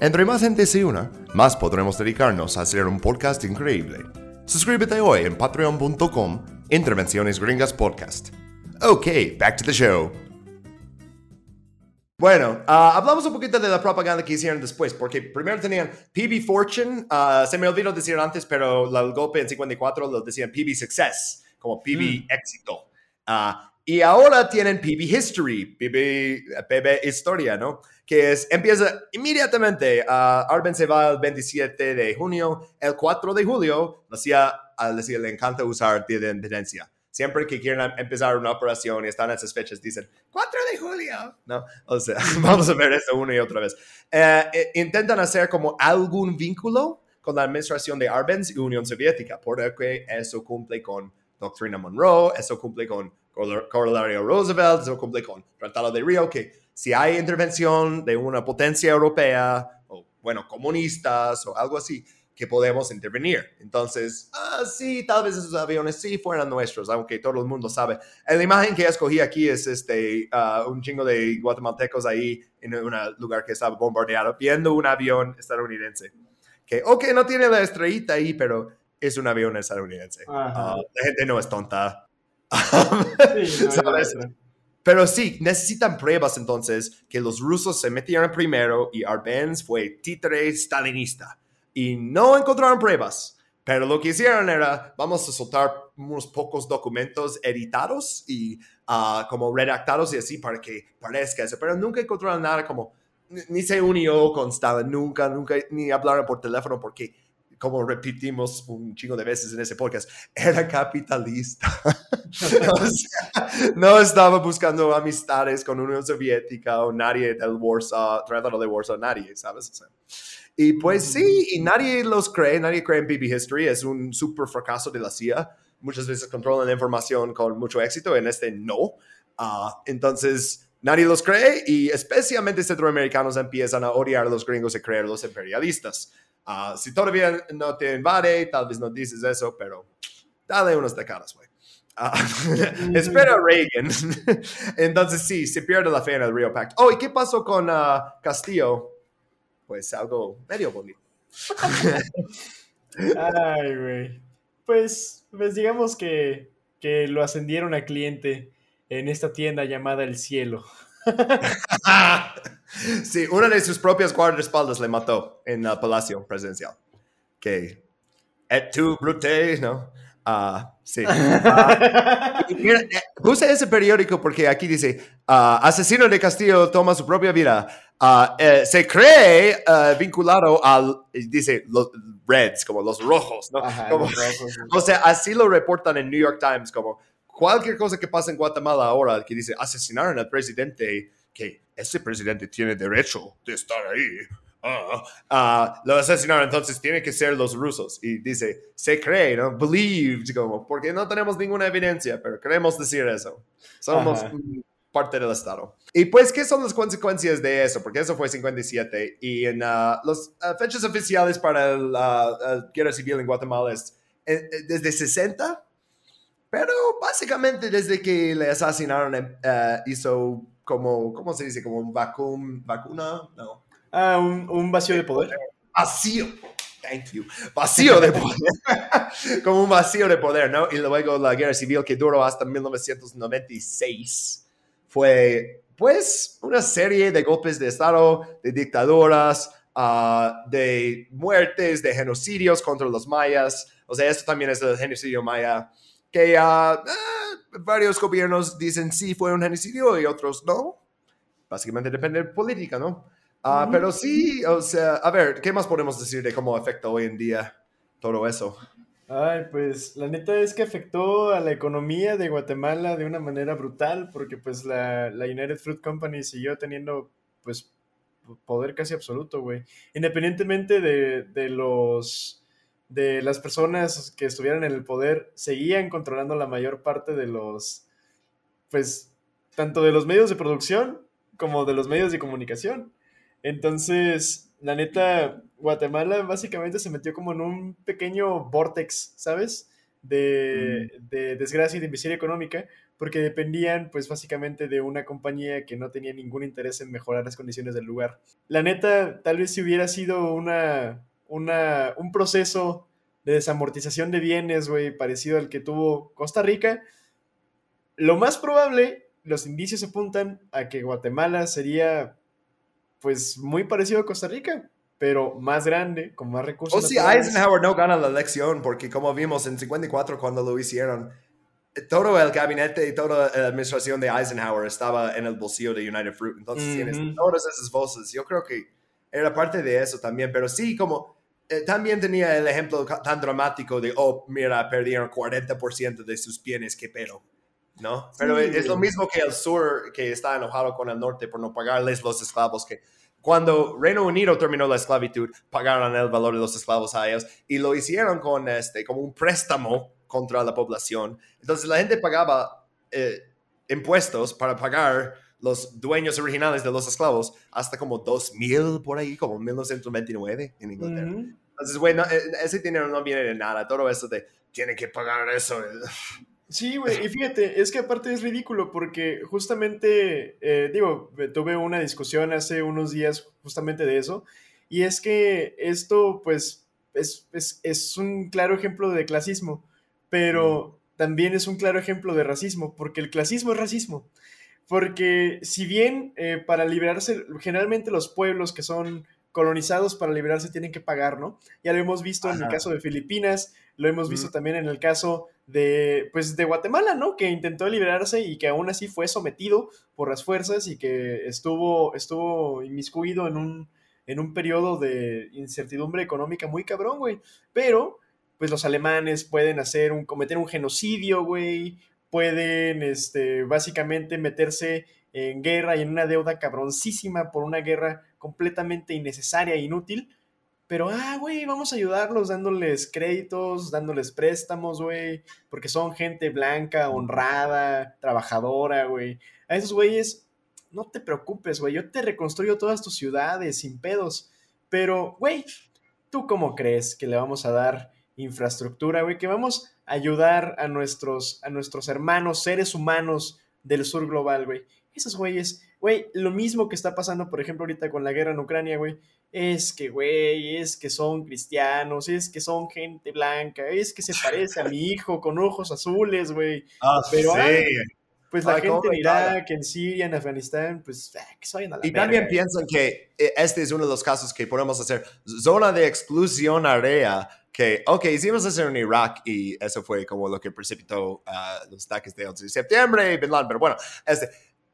Entre más gente se una, más podremos dedicarnos a hacer un podcast increíble. Suscríbete hoy en patreon.com, Intervenciones Gringas Podcast. Ok, back to the show. Bueno, ah, hablamos un poquito de la propaganda que hicieron después, porque primero tenían PB Fortune, ah, se me olvidó decir antes, pero el golpe en 54 lo decían PB Success, como PB Éxito. Ah, y ahora tienen PB History, PB, PB Historia, ¿no? Que es, empieza inmediatamente, Arben se va el 27 de junio, el 4 de julio, la CIA, a la CIA le encanta usar Día de Independencia. Siempre que quieren empezar una operación y están fechas, dicen 4 de julio. No, o sea, vamos a ver esto una y otra vez. Eh, eh, intentan hacer como algún vínculo con la administración de Arbenz y Unión Soviética, porque eso cumple con Doctrina Monroe, eso cumple con Cor- Corolario Roosevelt, eso cumple con Tratado de Río, que si hay intervención de una potencia europea, o bueno, comunistas o algo así, que podemos intervenir. Entonces, ah, sí, tal vez esos aviones sí fueran nuestros, aunque todo el mundo sabe. La imagen que escogí aquí es este, ah, un chingo de guatemaltecos ahí en un lugar que estaba bombardeado, viendo un avión estadounidense. Que, ok, no tiene la estrellita ahí, pero es un avión estadounidense. Ah, la gente no es tonta. Sí, Pero sí, necesitan pruebas entonces que los rusos se metieron primero y Arbenz fue títere stalinista. Y no encontraron pruebas. Pero lo que hicieron era, vamos a soltar unos pocos documentos editados y ah, como redactados y así para que parezca eso. Pero nunca encontraron nada como, ni se unió con Stalin, nunca, nunca, ni hablaron por teléfono porque como repetimos un chingo de veces en ese podcast, era capitalista. no estaba buscando amistades con Unión Soviética o nadie del Warsaw, Tratado de Warsaw, nadie, ¿sabes? Y pues sí, y nadie los cree, nadie cree en BB History, es un super fracaso de la CIA. Muchas veces controlan la información con mucho éxito, en este no. Ah, entonces, nadie los cree y especialmente centroamericanos empiezan a odiar a los gringos y creer los imperialistas. Ah, si todavía no te invade, tal vez no dices eso, pero dale unas décadas, güey. Uh, espera Reagan. Entonces sí, se pierde la fe en el Rio Pact. Oh, ¿y qué pasó con Castillo? Pues algo medio bonito. Ay, güey. Pues, pues digamos que, que lo ascendieron a cliente en esta tienda llamada El Cielo. sí, una de sus propias guardaespaldas le mató en el Palacio Presidencial. Que, et tu brute, ¿no? Ah, sí. Ah, puse ese periódico porque aquí dice, uh, asesino de Castillo toma su propia vida. Eh, se cree vinculado al, dice, los Reds, como los rojos, ¿no? O sea, así lo reportan en New York Times, como cualquier cosa que pasa en Guatemala ahora, que dice, asesinaron al presidente que ese presidente tiene derecho de estar ahí. Ah, ah, lo asesinaron, entonces tiene que ser los rusos. Y dice, se cree, ¿no? Believed, como, porque no tenemos ninguna evidencia, pero queremos decir eso. Somos parte del Estado. Y pues, ¿qué son las consecuencias de eso? Porque eso fue 57 y en uh, las fechas oficiales para la guerra civil en Guatemala es eh, eh, desde 60, pero básicamente desde que le asesinaron eh, hizo como, ¿cómo se dice? Como un vacuum, vacuna, no. Ah, un, un vacío de poder. Vacío. Thank you. Vacío de poder. como un vacío de poder, ¿no? Y luego la guerra civil que duró hasta 1996 fue, pues, una serie de golpes de Estado, de dictaduras, uh, de muertes, de genocidios contra los mayas. O sea, esto también es el genocidio maya que uh, varios gobiernos dicen sí fue un genocidio y otros no. Básicamente depende de política, ¿no? Ah, pero sí, o sea, a ver, ¿qué más podemos decir de cómo afecta hoy en día todo eso? Ay, pues la neta es que afectó a la economía de Guatemala de una manera brutal, porque pues la, la United Fruit Company siguió teniendo pues poder casi absoluto, güey. Independientemente de, de los de las personas que estuvieran en el poder seguían controlando la mayor parte de los, pues, tanto de los medios de producción como de los medios de comunicación. Entonces, la neta, Guatemala básicamente se metió como en un pequeño vortex, ¿sabes? De, mm. de desgracia y de miseria económica, porque dependían, pues, básicamente de una compañía que no tenía ningún interés en mejorar las condiciones del lugar. La neta, tal vez si hubiera sido una, una, un proceso de desamortización de bienes, güey, parecido al que tuvo Costa Rica, lo más probable, los indicios apuntan a que Guatemala sería, pues, muy parecido a Costa Rica, pero más grande, con más recursos. O si Eisenhower no gana la elección, porque como vimos en 54 cuando lo hicieron, todo el gabinete y toda la administración de Eisenhower estaba en el bolsillo de United Fruit. Entonces tienes todas esas voces. Yo creo que era parte de eso también, pero sí, como eh, también tenía el ejemplo tan dramático de, oh, mira, perdieron 40% de sus bienes, qué pero, ¿no? Pero es lo mismo que el sur, que está enojado con el norte por no pagarles los esclavos, que cuando Reino Unido terminó la esclavitud, pagaron el valor de los esclavos a ellos y lo hicieron con este, como un préstamo contra la población. Entonces la gente pagaba eh, impuestos para pagar los dueños originales de los esclavos hasta como 2000 por ahí, como 1929 en Inglaterra. Entonces, güey, no, eh, ese dinero no viene de nada. Todo eso de, tiene que pagar eso. Sí, güey, y fíjate, es que aparte es ridículo porque justamente, eh, digo, tuve una discusión hace unos días justamente de eso, y es que esto, pues, es, es, es un claro ejemplo de clasismo, pero también es un claro ejemplo de racismo, porque el clasismo es racismo. Porque si bien eh, para liberarse, generalmente los pueblos que son colonizados para liberarse tienen que pagar, ¿no? Ya lo hemos visto en el caso de Filipinas, lo hemos visto también en el caso de, pues, de Guatemala, ¿no? Que intentó liberarse y que aún así fue sometido por las fuerzas y que estuvo, estuvo inmiscuido en un, en un periodo de incertidumbre económica muy cabrón, güey. Pero, pues los alemanes pueden hacer un, cometer un genocidio, güey. Pueden, este, básicamente meterse en guerra y en una deuda cabroncísima por una guerra completamente innecesaria e inútil pero, ah, güey, vamos a ayudarlos dándoles créditos, dándoles préstamos, güey, porque son gente blanca, honrada, trabajadora, güey. A esos güeyes, no te preocupes, güey, yo te reconstruyo todas tus ciudades sin pedos. Pero, güey, ¿tú cómo crees que le vamos a dar infraestructura, güey? Que vamos a ayudar a nuestros, a nuestros hermanos, seres humanos del sur global, güey. Esos güeyes, güey, lo mismo que está pasando, por ejemplo, ahorita con la guerra en Ucrania, güey es que, güey, es que son cristianos, es que son gente blanca, es que se parece a mi hijo con ojos azules, güey. Ah, Pero, sí. pues la gente en Irak, en Siria, en Afganistán, pues ah, que soy a la Y también piensan que eh, este es uno de los casos que podemos hacer zona de exclusión área que, ok, hicimos eso en Irak y eso fue como lo que precipitó ah, los ataques de 11 de septiembre y Bin Laden, pero bueno, este,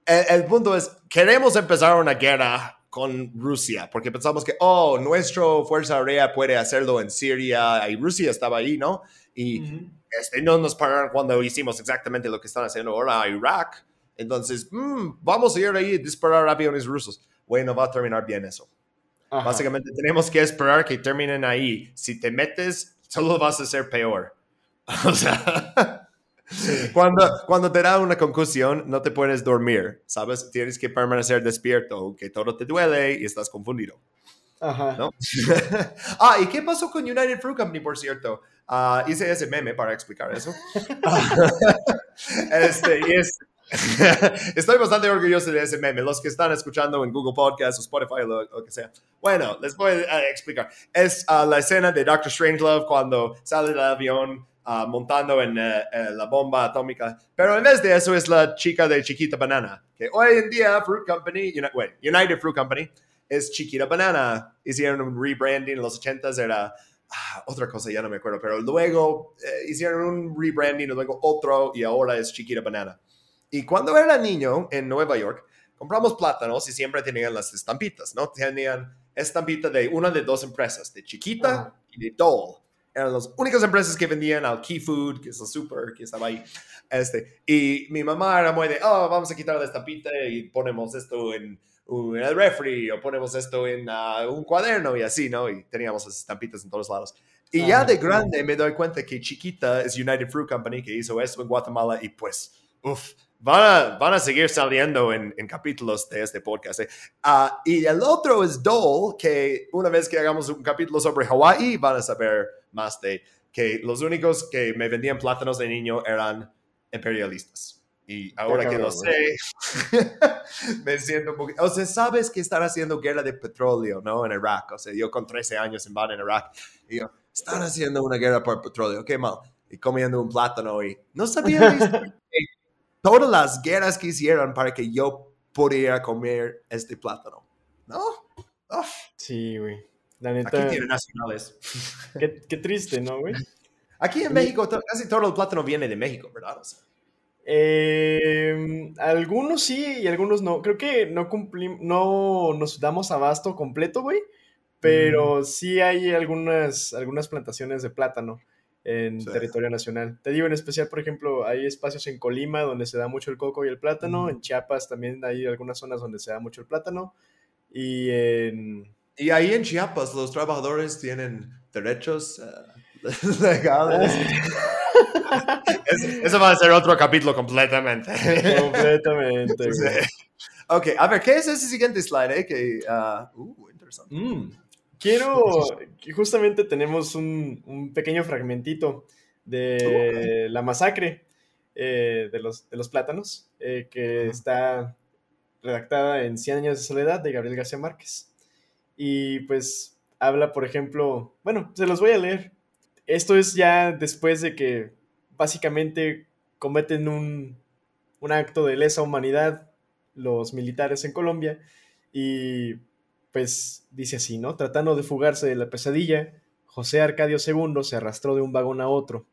el punto es, queremos empezar una guerra con Rusia, porque pensamos que, oh, nuestra Fuerza Aérea puede hacerlo en Siria y Rusia estaba ahí, ¿no? Y este, no nos pagaron cuando hicimos exactamente lo que están haciendo ahora a Irak. Entonces, mm, vamos a ir ahí disparar aviones rusos. Bueno, va a terminar bien eso. Básicamente tenemos que esperar que terminen ahí. Si te metes, solo vas a ser peor. o sea... Cuando, cuando te da una concusión, no te puedes dormir, ¿sabes? Tienes que permanecer despierto, que todo te duele y estás confundido. Ajá. ¿no? ah, ¿y qué pasó con United Fruit Company, por cierto? Uh, hice ese meme para explicar eso. este, y es, Estoy bastante orgulloso de ese meme. Los que están escuchando en Google Podcast o Spotify o lo, que sea. Bueno, les voy a explicar. Es uh, la escena de Doctor Strangelove cuando sale del avión Ah, montando en eh, eh, la bomba atómica. Pero en vez de eso es la chica de Chiquita Banana, que hoy en día Fruit Company, United, Fruit Company, es Chiquita Banana. Hicieron un rebranding en los 80s, era ah, otra cosa, ya no me acuerdo, pero luego eh, hicieron un rebranding, luego otro, y ahora es Chiquita Banana. Y cuando era niño en Nueva York, compramos plátanos y siempre tenían las estampitas, ¿no? Tenían estampita de una de dos empresas, de Chiquita y de Dole eran las únicas empresas que vendían al Key Food, que es el super que estaba ahí. Este, y mi mamá era muy de, oh, vamos a quitar la estampita y ponemos esto en, el refri o ponemos esto en ah, un cuaderno y así, ¿no? Y teníamos las estampitas en todos lados. Y ya de grande me doy cuenta que chiquita es United Fruit Company que hizo eso en Guatemala y pues, uff, van a, van a seguir saliendo en, en capítulos de este podcast. ¿eh? Ah, y el otro es Dole, que una vez que hagamos un capítulo sobre Hawaii, van a saber más de que los únicos que me vendían plátanos de niño eran imperialistas. Y ahora que lo sé, me siento un poquito... O sea, sabes que están haciendo guerra de petróleo, ¿no? En Irak. O sea, yo con 13 años en en Irak. Y yo, están haciendo una guerra por petróleo. Qué mal. Y comiendo un plátano y no sabía todas las guerras que hicieron para que yo pudiera comer este plátano. ¿No? Sí, güey. Aquí tiene nacionales. Qué, triste, ¿no, güey? Aquí en México casi todo el plátano viene de México, ¿verdad? Em, algunos sí y algunos no. Creo que no cumplimos, no nos damos abasto completo, güey. Pero mm. sí hay algunas, algunas plantaciones de plátano en territorio nacional. Te digo en especial, por ejemplo, hay espacios en Colima donde se da mucho el coco y el plátano. En Chiapas también hay algunas zonas donde se da mucho el plátano. Y en y ahí en Chiapas los trabajadores tienen derechos uh, legales. eso va a ser otro capítulo completamente. Completamente. Ok, a ver, ¿qué es ese siguiente slide? Eh? Que, uh, uh interesante. Mm, quiero, justamente tenemos un, un pequeño fragmentito de la masacre eh, de, los, de los plátanos, eh, que está redactada en 100 años de soledad de Gabriel García Márquez. Y pues habla, por ejemplo, bueno, se los voy a leer. Esto es ya después de que básicamente cometen un, un acto de lesa humanidad los militares en Colombia y pues dice así, ¿no? Tratando de fugarse de la pesadilla, José Arcadio II se arrastró de un vagón a otro,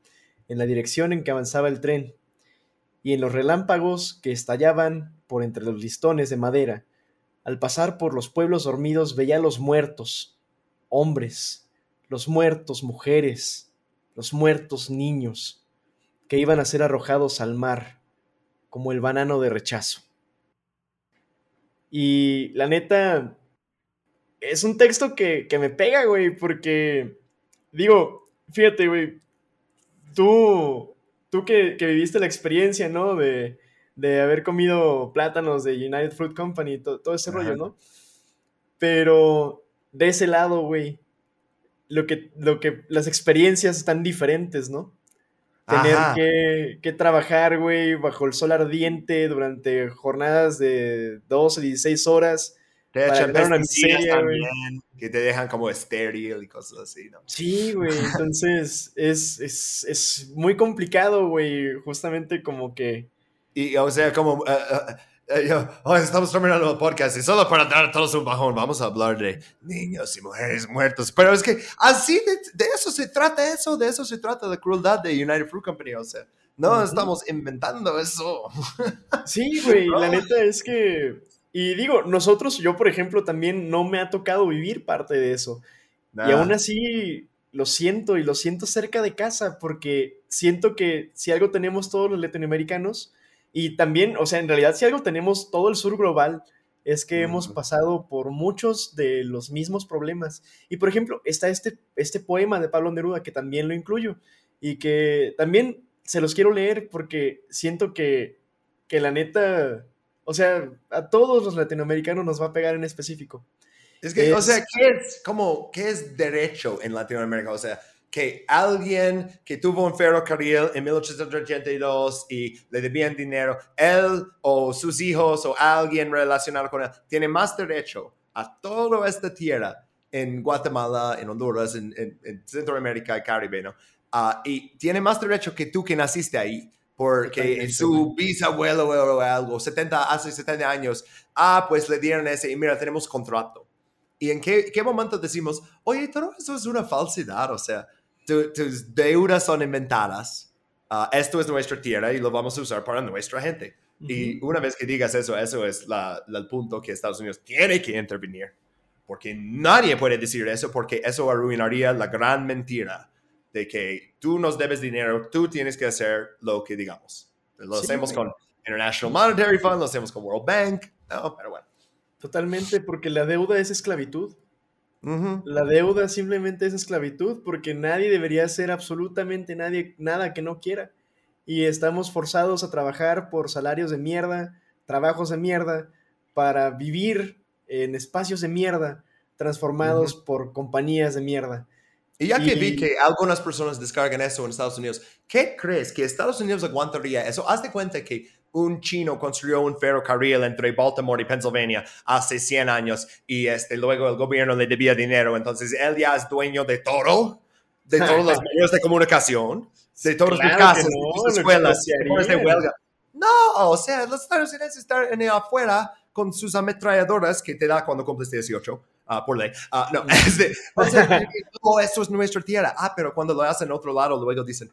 en la dirección en que avanzaba el tren, y en los relámpagos que estallaban por entre los listones de madera, al pasar por los pueblos dormidos veía a los muertos, hombres, los muertos mujeres, los muertos niños, que iban a ser arrojados al mar, como el banano de rechazo. Y la neta, es un texto que, que me pega, güey, porque, digo, fíjate, güey, tú, tú que, que, viviste la experiencia, ¿no? De, de, haber comido plátanos de United Fruit Company, to, todo ese Ajá. rollo, ¿no? Pero de ese lado, güey, lo que, lo que, las experiencias están diferentes, ¿no? Tener que, que, trabajar, güey, bajo el sol ardiente durante jornadas de 12, 16 horas. Te echan también, wey. que te dejan como estéril y cosas así, ¿no? Sí, güey, entonces es, es, es, muy complicado, güey, justamente como que... Y, o sea, como... Uh, uh, yo, oh, estamos terminando el podcast y solo para dar a todos un bajón vamos a hablar de niños y mujeres muertos. Pero es que así de, de, eso se trata eso, de eso se trata la crueldad de United Fruit Company, o sea, no uh -huh. estamos inventando eso. Sí, güey, no. la neta es que... Y digo, nosotros, yo por ejemplo, también no me ha tocado vivir parte de eso. Nah. Y aún así lo siento y lo siento cerca de casa porque siento que si algo tenemos todos los latinoamericanos, y también, o sea, en realidad si algo tenemos todo el sur global es que hemos pasado por muchos de los mismos problemas. Y por ejemplo, está este, este poema de Pablo Neruda que también lo incluyo y que también se los quiero leer porque siento que, que la neta, o sea, a todos los latinoamericanos nos va a pegar en específico. Es que, es, o sea, ¿qué es, como, ¿qué es derecho en Latinoamérica? O sea, que alguien que tuvo un ferrocarril en 1882 y le debían dinero, él o sus hijos o alguien relacionado con él, tiene más derecho a toda esta tierra en Guatemala, en Honduras, en, en, en Centroamérica y Caribe, ¿no? Uh, y tiene más derecho que tú que naciste ahí, porque su bisabuelo o algo, 70, hace 70 años, ah, pues le dieron ese y mira, tenemos contrato. ¿Y en qué, qué momento decimos, oye, todo eso es una falsedad? O sea, tu, tus deudas son inventadas, uh, esto es nuestra tierra y lo vamos a usar para nuestra gente. Uh -huh. Y una vez que digas eso, eso es la, la, el punto que Estados Unidos tiene que intervenir. Porque nadie puede decir eso porque eso arruinaría la gran mentira de que tú nos debes dinero, tú tienes que hacer lo que digamos. Lo sí, hacemos con International Monetary Fund, lo hacemos con World Bank, no, pero bueno. Totalmente, porque la deuda es esclavitud. Uh -huh. La deuda simplemente es esclavitud porque nadie debería hacer absolutamente nadie, nada que no quiera. Y estamos forzados a trabajar por salarios de mierda, trabajos de mierda, para vivir en espacios de mierda transformados uh -huh. por compañías de mierda. Y ya que y... vi que algunas personas descargan eso en Estados Unidos, ¿qué crees que Estados Unidos aguantaría eso? Haz de cuenta que un chino construyó un ferrocarril entre Baltimore y Pennsylvania hace 100 años y este, luego el gobierno le debía dinero, entonces él ya es dueño de todo, de todos los medios de comunicación, de todas claro sus casas, no, sus escuelas, de huelga. No, o sea, los Estados Unidos están en afuera con sus ametralladoras que te da cuando cumples 18. Uh, ah, por ley. Uh, no, es de, o sea, oh, esto es nuestra tierra. Ah, pero cuando lo hacen en otro lado, luego dicen,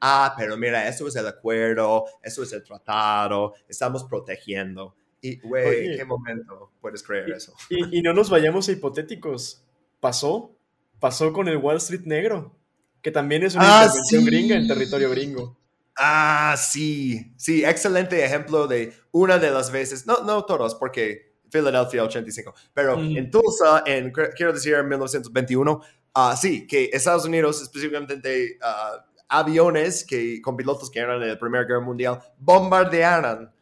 ah, pero mira, eso es el acuerdo, eso es el tratado, estamos protegiendo. Y, güey, ¿en qué momento puedes creer y, eso? Y, y, no nos vayamos a hipotéticos. Pasó, pasó con el Wall Street negro, que también es una ah, intervención sí. gringa en territorio gringo. Ah, sí, sí, excelente ejemplo de una de las veces, no, no todos, porque Philadelphia 85, pero mm. en Tulsa, en, quiero decir, en 1921, uh, ah, sí, que Estados Unidos, específicamente uh, aviones que, con pilotos que eran en la Primera Guerra Mundial bombardearan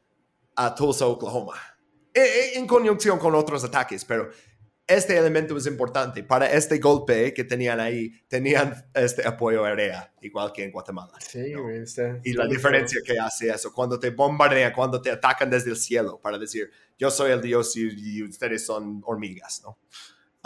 a Tulsa, Oklahoma, en, en conjunción con otros ataques, pero este elemento es importante. Para este golpe que tenían ahí, tenían este apoyo aéreo, igual que en Guatemala. Sí, ¿no? está- Y la diferencia que hace eso, cuando te bombardean, cuando te atacan desde el cielo, para decir, yo soy el dios y, y ustedes son hormigas, ¿no?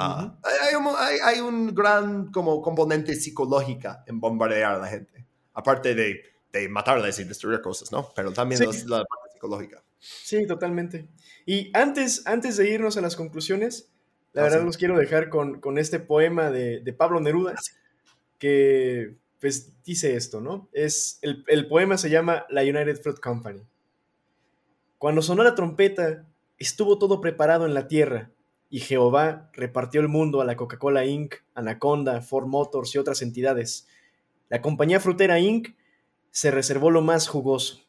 Ah, hay, hay un, hay- hay un gran como componente psicológica en bombardear a la gente, aparte de, de matarles y destruir cosas, ¿no? Pero también Sí. los- la parte psicológica. Sí, totalmente. Y antes, antes de irnos a las conclusiones, la Ah, verdad sí. los quiero dejar con, con este poema de, de Pablo Neruda, Ah, sí. que pues dice esto, ¿no? Es, el, el poema se llama La United Fruit Company. Cuando sonó la trompeta, estuvo todo preparado en la tierra, y Jehová repartió el mundo a la Coca-Cola Inc., Anaconda, Ford Motors y otras entidades. La compañía frutera Inc. se reservó lo más jugoso,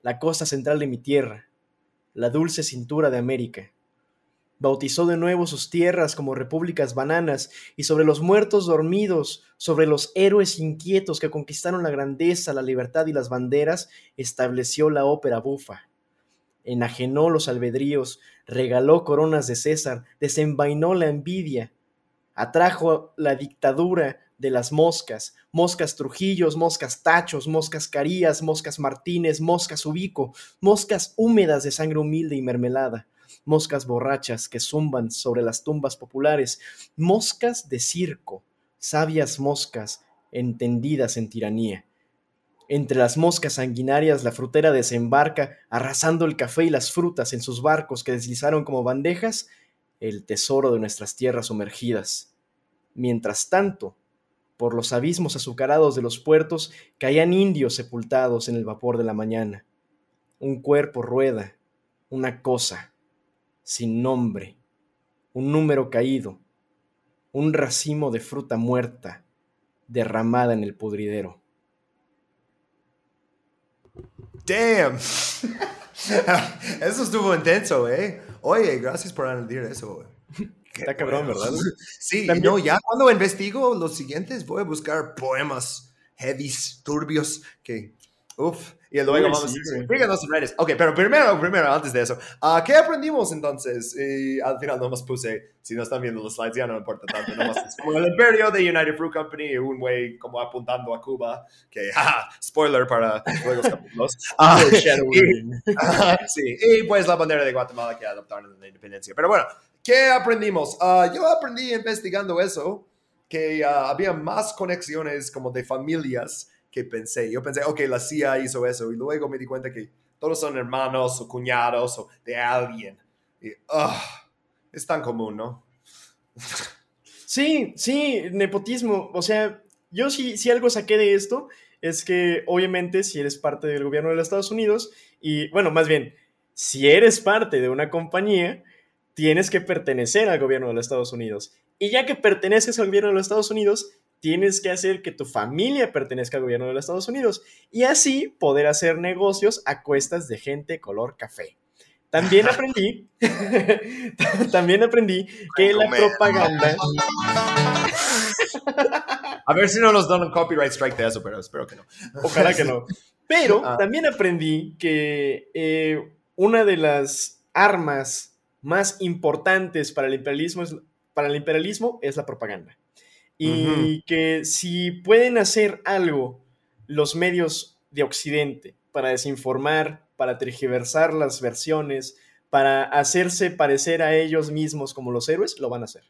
la costa central de mi tierra, la dulce cintura de América. Bautizó de nuevo sus tierras como repúblicas bananas, y sobre los muertos dormidos, sobre los héroes inquietos que conquistaron la grandeza, la libertad y las banderas, estableció la ópera bufa. Enajenó los albedríos, regaló coronas de César, desenvainó la envidia, atrajo la dictadura de las moscas, moscas Trujillos, moscas Tachos, moscas Carías, moscas Martínez, moscas Ubico, moscas húmedas de sangre humilde y mermelada, moscas borrachas que zumban sobre las tumbas populares, moscas de circo, sabias moscas entendidas en tiranía. Entre las moscas sanguinarias la frutera desembarca, arrasando el café y las frutas en sus barcos que deslizaron como bandejas el tesoro de nuestras tierras sumergidas. Mientras tanto, por los abismos azucarados de los puertos caían indios sepultados en el vapor de la mañana. Un cuerpo rueda, una cosa, sin nombre, un número caído, un racimo de fruta muerta derramada en el pudridero. Damn. Eso estuvo intenso, ¿eh? Oye, gracias por añadir eso. güey. Está cabrón. ¿verdad? Sí, También- no, ya cuando investigo los siguientes voy a buscar poemas heavies, turbios, que, uff, y luego vamos sí, a güey. síguenos en redes. Ok, pero primero, primero, antes de eso, ah, ¿qué aprendimos entonces? Y al final nomás puse, si no están viendo los slides ya no importa tanto, nomás es como el imperio de United Fruit Company, un güey como apuntando a Cuba, que, jaja, spoiler para luego los capítulos. Ah, Foreshadowing. Ajá, sí, y pues la bandera de Guatemala que adoptaron en la independencia. Pero bueno, ¿qué aprendimos? Yo aprendí investigando eso que había más conexiones como de familias que pensé. Yo pensé, ok, la CIA hizo eso y luego me di cuenta que todos son hermanos o cuñados o de alguien. Y, ah, es tan común, ¿no? Sí, sí, nepotismo. O sea, yo sí, si algo saqué de esto es que obviamente si eres parte del gobierno de los Estados Unidos y, bueno, más bien, si eres parte de una compañía, tienes que pertenecer al gobierno de los Estados Unidos. Y ya que perteneces al gobierno de los Estados Unidos, tienes que hacer que tu familia pertenezca al gobierno de los Estados Unidos y así poder hacer negocios a cuestas de gente color café. También aprendí, también aprendí que la propaganda A ver si no nos dan un copyright strike de eso, pero espero que no. Ojalá que no. Pero Ah. también aprendí que eh, una de las armas más importantes para el imperialismo es, para el imperialismo es la propaganda. Y que si pueden hacer algo los medios de Occidente para desinformar, para tergiversar las versiones, para hacerse parecer a ellos mismos como los héroes, lo van a hacer.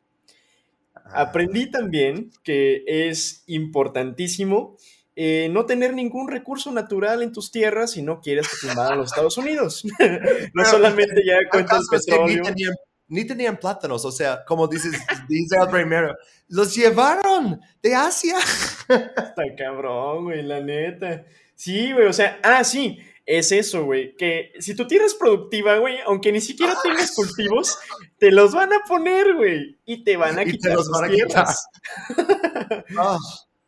Aprendí también que es importantísimo eh, no tener ningún recurso natural en tus tierras si no quieres que te invadan los Estados Unidos. no solamente ya cuenta el ¿Acaso es que ni tenían, plátanos, o sea, como dices, dice el primero, los llevaron de Asia. Está cabrón, güey, la neta. Sí, güey, o sea, ah, sí, es eso, güey, que si tu tierra es productiva, güey, aunque ni siquiera tengas cultivos, te los van a poner, güey, y te van a Y te quitar los van a tierras. Ah,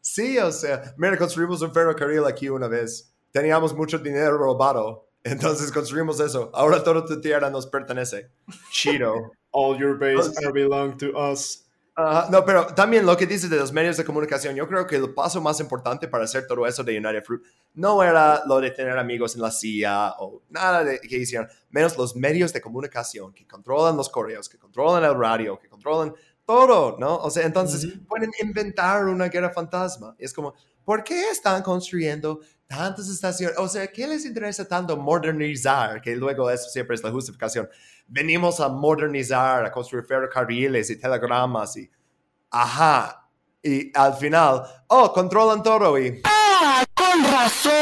sí, o sea, mira, construimos un ferrocarril aquí una vez. Teníamos mucho dinero robado, entonces construimos eso. Ahora toda tu tierra nos pertenece. Chido. All your base are belong to us. Ajá, no, pero también lo que dices de los medios de comunicación, yo creo que el paso más importante para hacer todo eso de United Fruit no era lo de tener amigos en la CIA o nada de que hicieron, menos los medios de comunicación que controlan los correos, que controlan el radio, que controlan todo, ¿no? O sea, entonces Ujú. pueden inventar una guerra fantasma. Es como, ¿por qué están construyendo tantas estaciones? O sea, ¿qué les interesa tanto modernizar? Que luego eso siempre es la justificación. Venimos a modernizar, a construir ferrocarriles y telegramas y... Ajá. Y al final, oh, controlan todo y... ¡Con razón!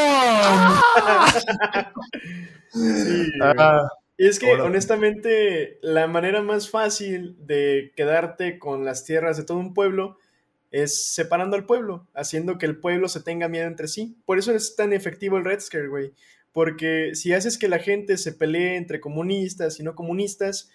Sí, Ah, Y es que, honestamente, la manera más fácil de quedarte con las tierras de todo un pueblo es separando al pueblo, haciendo que el pueblo se tenga miedo entre sí. Por eso es tan efectivo el Red Scare, güey. Porque si haces que la gente se pelee entre comunistas y no comunistas,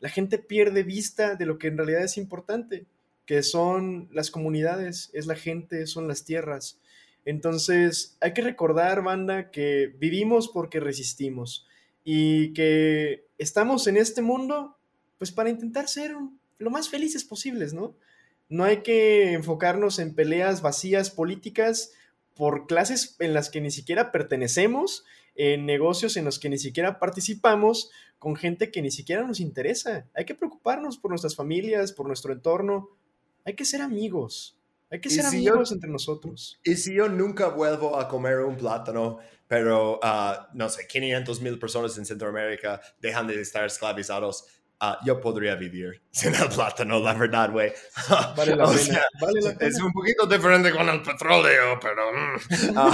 la gente pierde vista de lo que en realidad es importante, que son las comunidades, es la gente, son las tierras. Entonces, hay que recordar, banda, que vivimos porque resistimos y que estamos en este mundo pues para intentar ser lo más felices posibles, ¿no? No hay que enfocarnos en peleas vacías políticas por clases en las que ni siquiera pertenecemos, en negocios en los que ni siquiera participamos, con gente que ni siquiera nos interesa. Hay que preocuparnos por nuestras familias, por nuestro entorno. Hay que ser amigos. Hay que ser si yo- amigos entre nosotros. Y si yo nunca vuelvo a comer un plátano, pero, ah, no sé, 500 mil personas en Centroamérica dejan de estar esclavizados, ah, yo podría vivir sin el plátano, la verdad, güey. Vale la O pena. sea, vale la es pena. un poquito diferente con el petróleo, pero... Ah,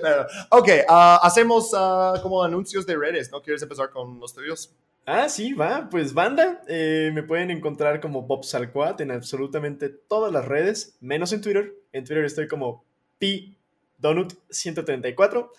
pero, ok, ah, hacemos como anuncios de redes, ¿no? ¿Quieres empezar con los tuyos? Ah, sí, va. Pues banda, eh, me pueden encontrar como Bob Salquat en absolutamente todas las redes, menos en Twitter. En Twitter estoy como pdonut134.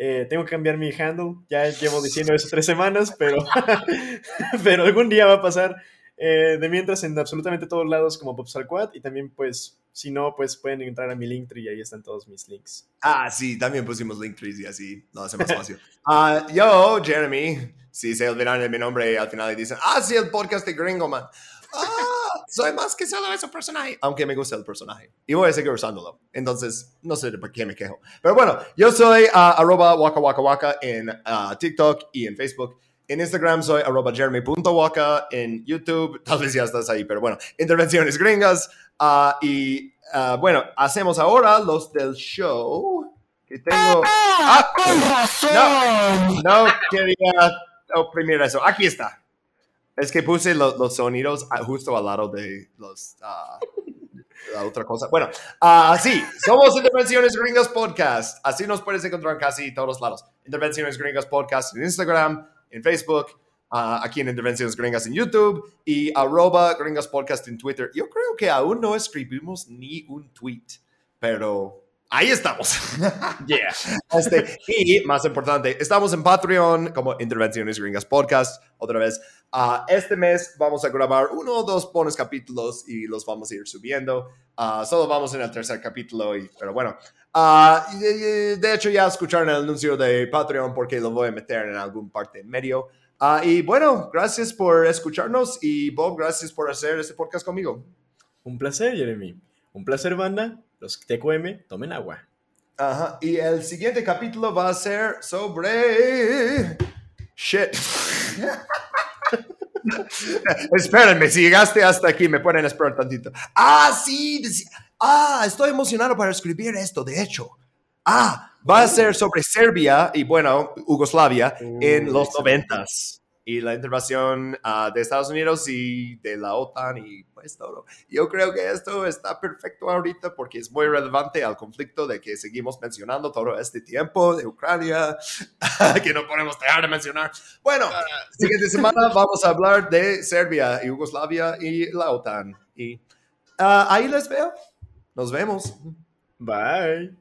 Eh, tengo que cambiar mi handle, ya llevo diciendo eso tres semanas, pero, pero algún día va a pasar. Eh, de mientras en absolutamente todos lados como Bob Salquat y también pues si no pues pueden entrar a mi Linktree y ahí están todos mis links. Ah, sí, también pusimos Linktrees y así lo hace más fácil. Ah, yo, Jeremy, si se olvidan de mi nombre al final y dicen, ah, sí, el podcast de Gringo Man. Ah, soy más que solo ese personaje. Aunque me gusta el personaje. Y voy a seguir usándolo. Entonces, no sé de por qué me quejo. Pero bueno, yo soy ah, arroba waka waka waka en ah, TikTok y en Facebook. En Instagram soy arroba jeremy.waka. En YouTube, tal vez ya estás ahí, pero bueno, intervenciones gringas. Ah, y ah, bueno, hacemos ahora los del show. Que tengo. Ah, ¡Con razón! no quería oprimir eso. Aquí está. Es que puse lo- los sonidos ah, justo al lado de los, ah, la otra cosa. Bueno, ah, sí, somos Intervenciones Gringas Podcast. Así nos puedes encontrar en casi todos lados. Intervenciones Gringas Podcast en Instagram, en Facebook, ah, aquí en Intervenciones Gringas en YouTube y arroba Gringas Podcast en Twitter. Yo creo que aún no escribimos ni un tweet, pero ahí estamos. Yeah. Este, y más importante, estamos en Patreon como Intervenciones Gringas Podcast. Otra vez, ah, este mes vamos a grabar uno o dos bonus capítulos y los vamos a ir subiendo. Ah, solo vamos en el tercer capítulo, y, pero bueno. Ah, y de, de hecho, ya escucharon el anuncio de Patreon porque lo voy a meter en algún parte en medio. Ah, y bueno, gracias por escucharnos y Bob, gracias por hacer este podcast conmigo. Un placer, Jeremy. Un placer, banda. Los TQM, tomen agua. Ajá. Y el siguiente capítulo va a ser sobre. Shit. Espérenme, si llegaste hasta aquí, me pueden esperar tantito. Ah, sí. Ah, estoy emocionado para escribir esto, de hecho. Ah, va a ser sobre Serbia y, bueno, Yugoslavia Uh, en los noventas. Y la intervención ah, de Estados Unidos y de la OTAN y pues todo. Yo creo que esto está perfecto ahorita porque es muy relevante al conflicto de que seguimos mencionando todo este tiempo de Ucrania, que no podemos dejar de mencionar. Bueno, siguiente semana vamos a hablar de Serbia, Yugoslavia y la OTAN. Y ah, ahí les veo. Nos vemos. Bye.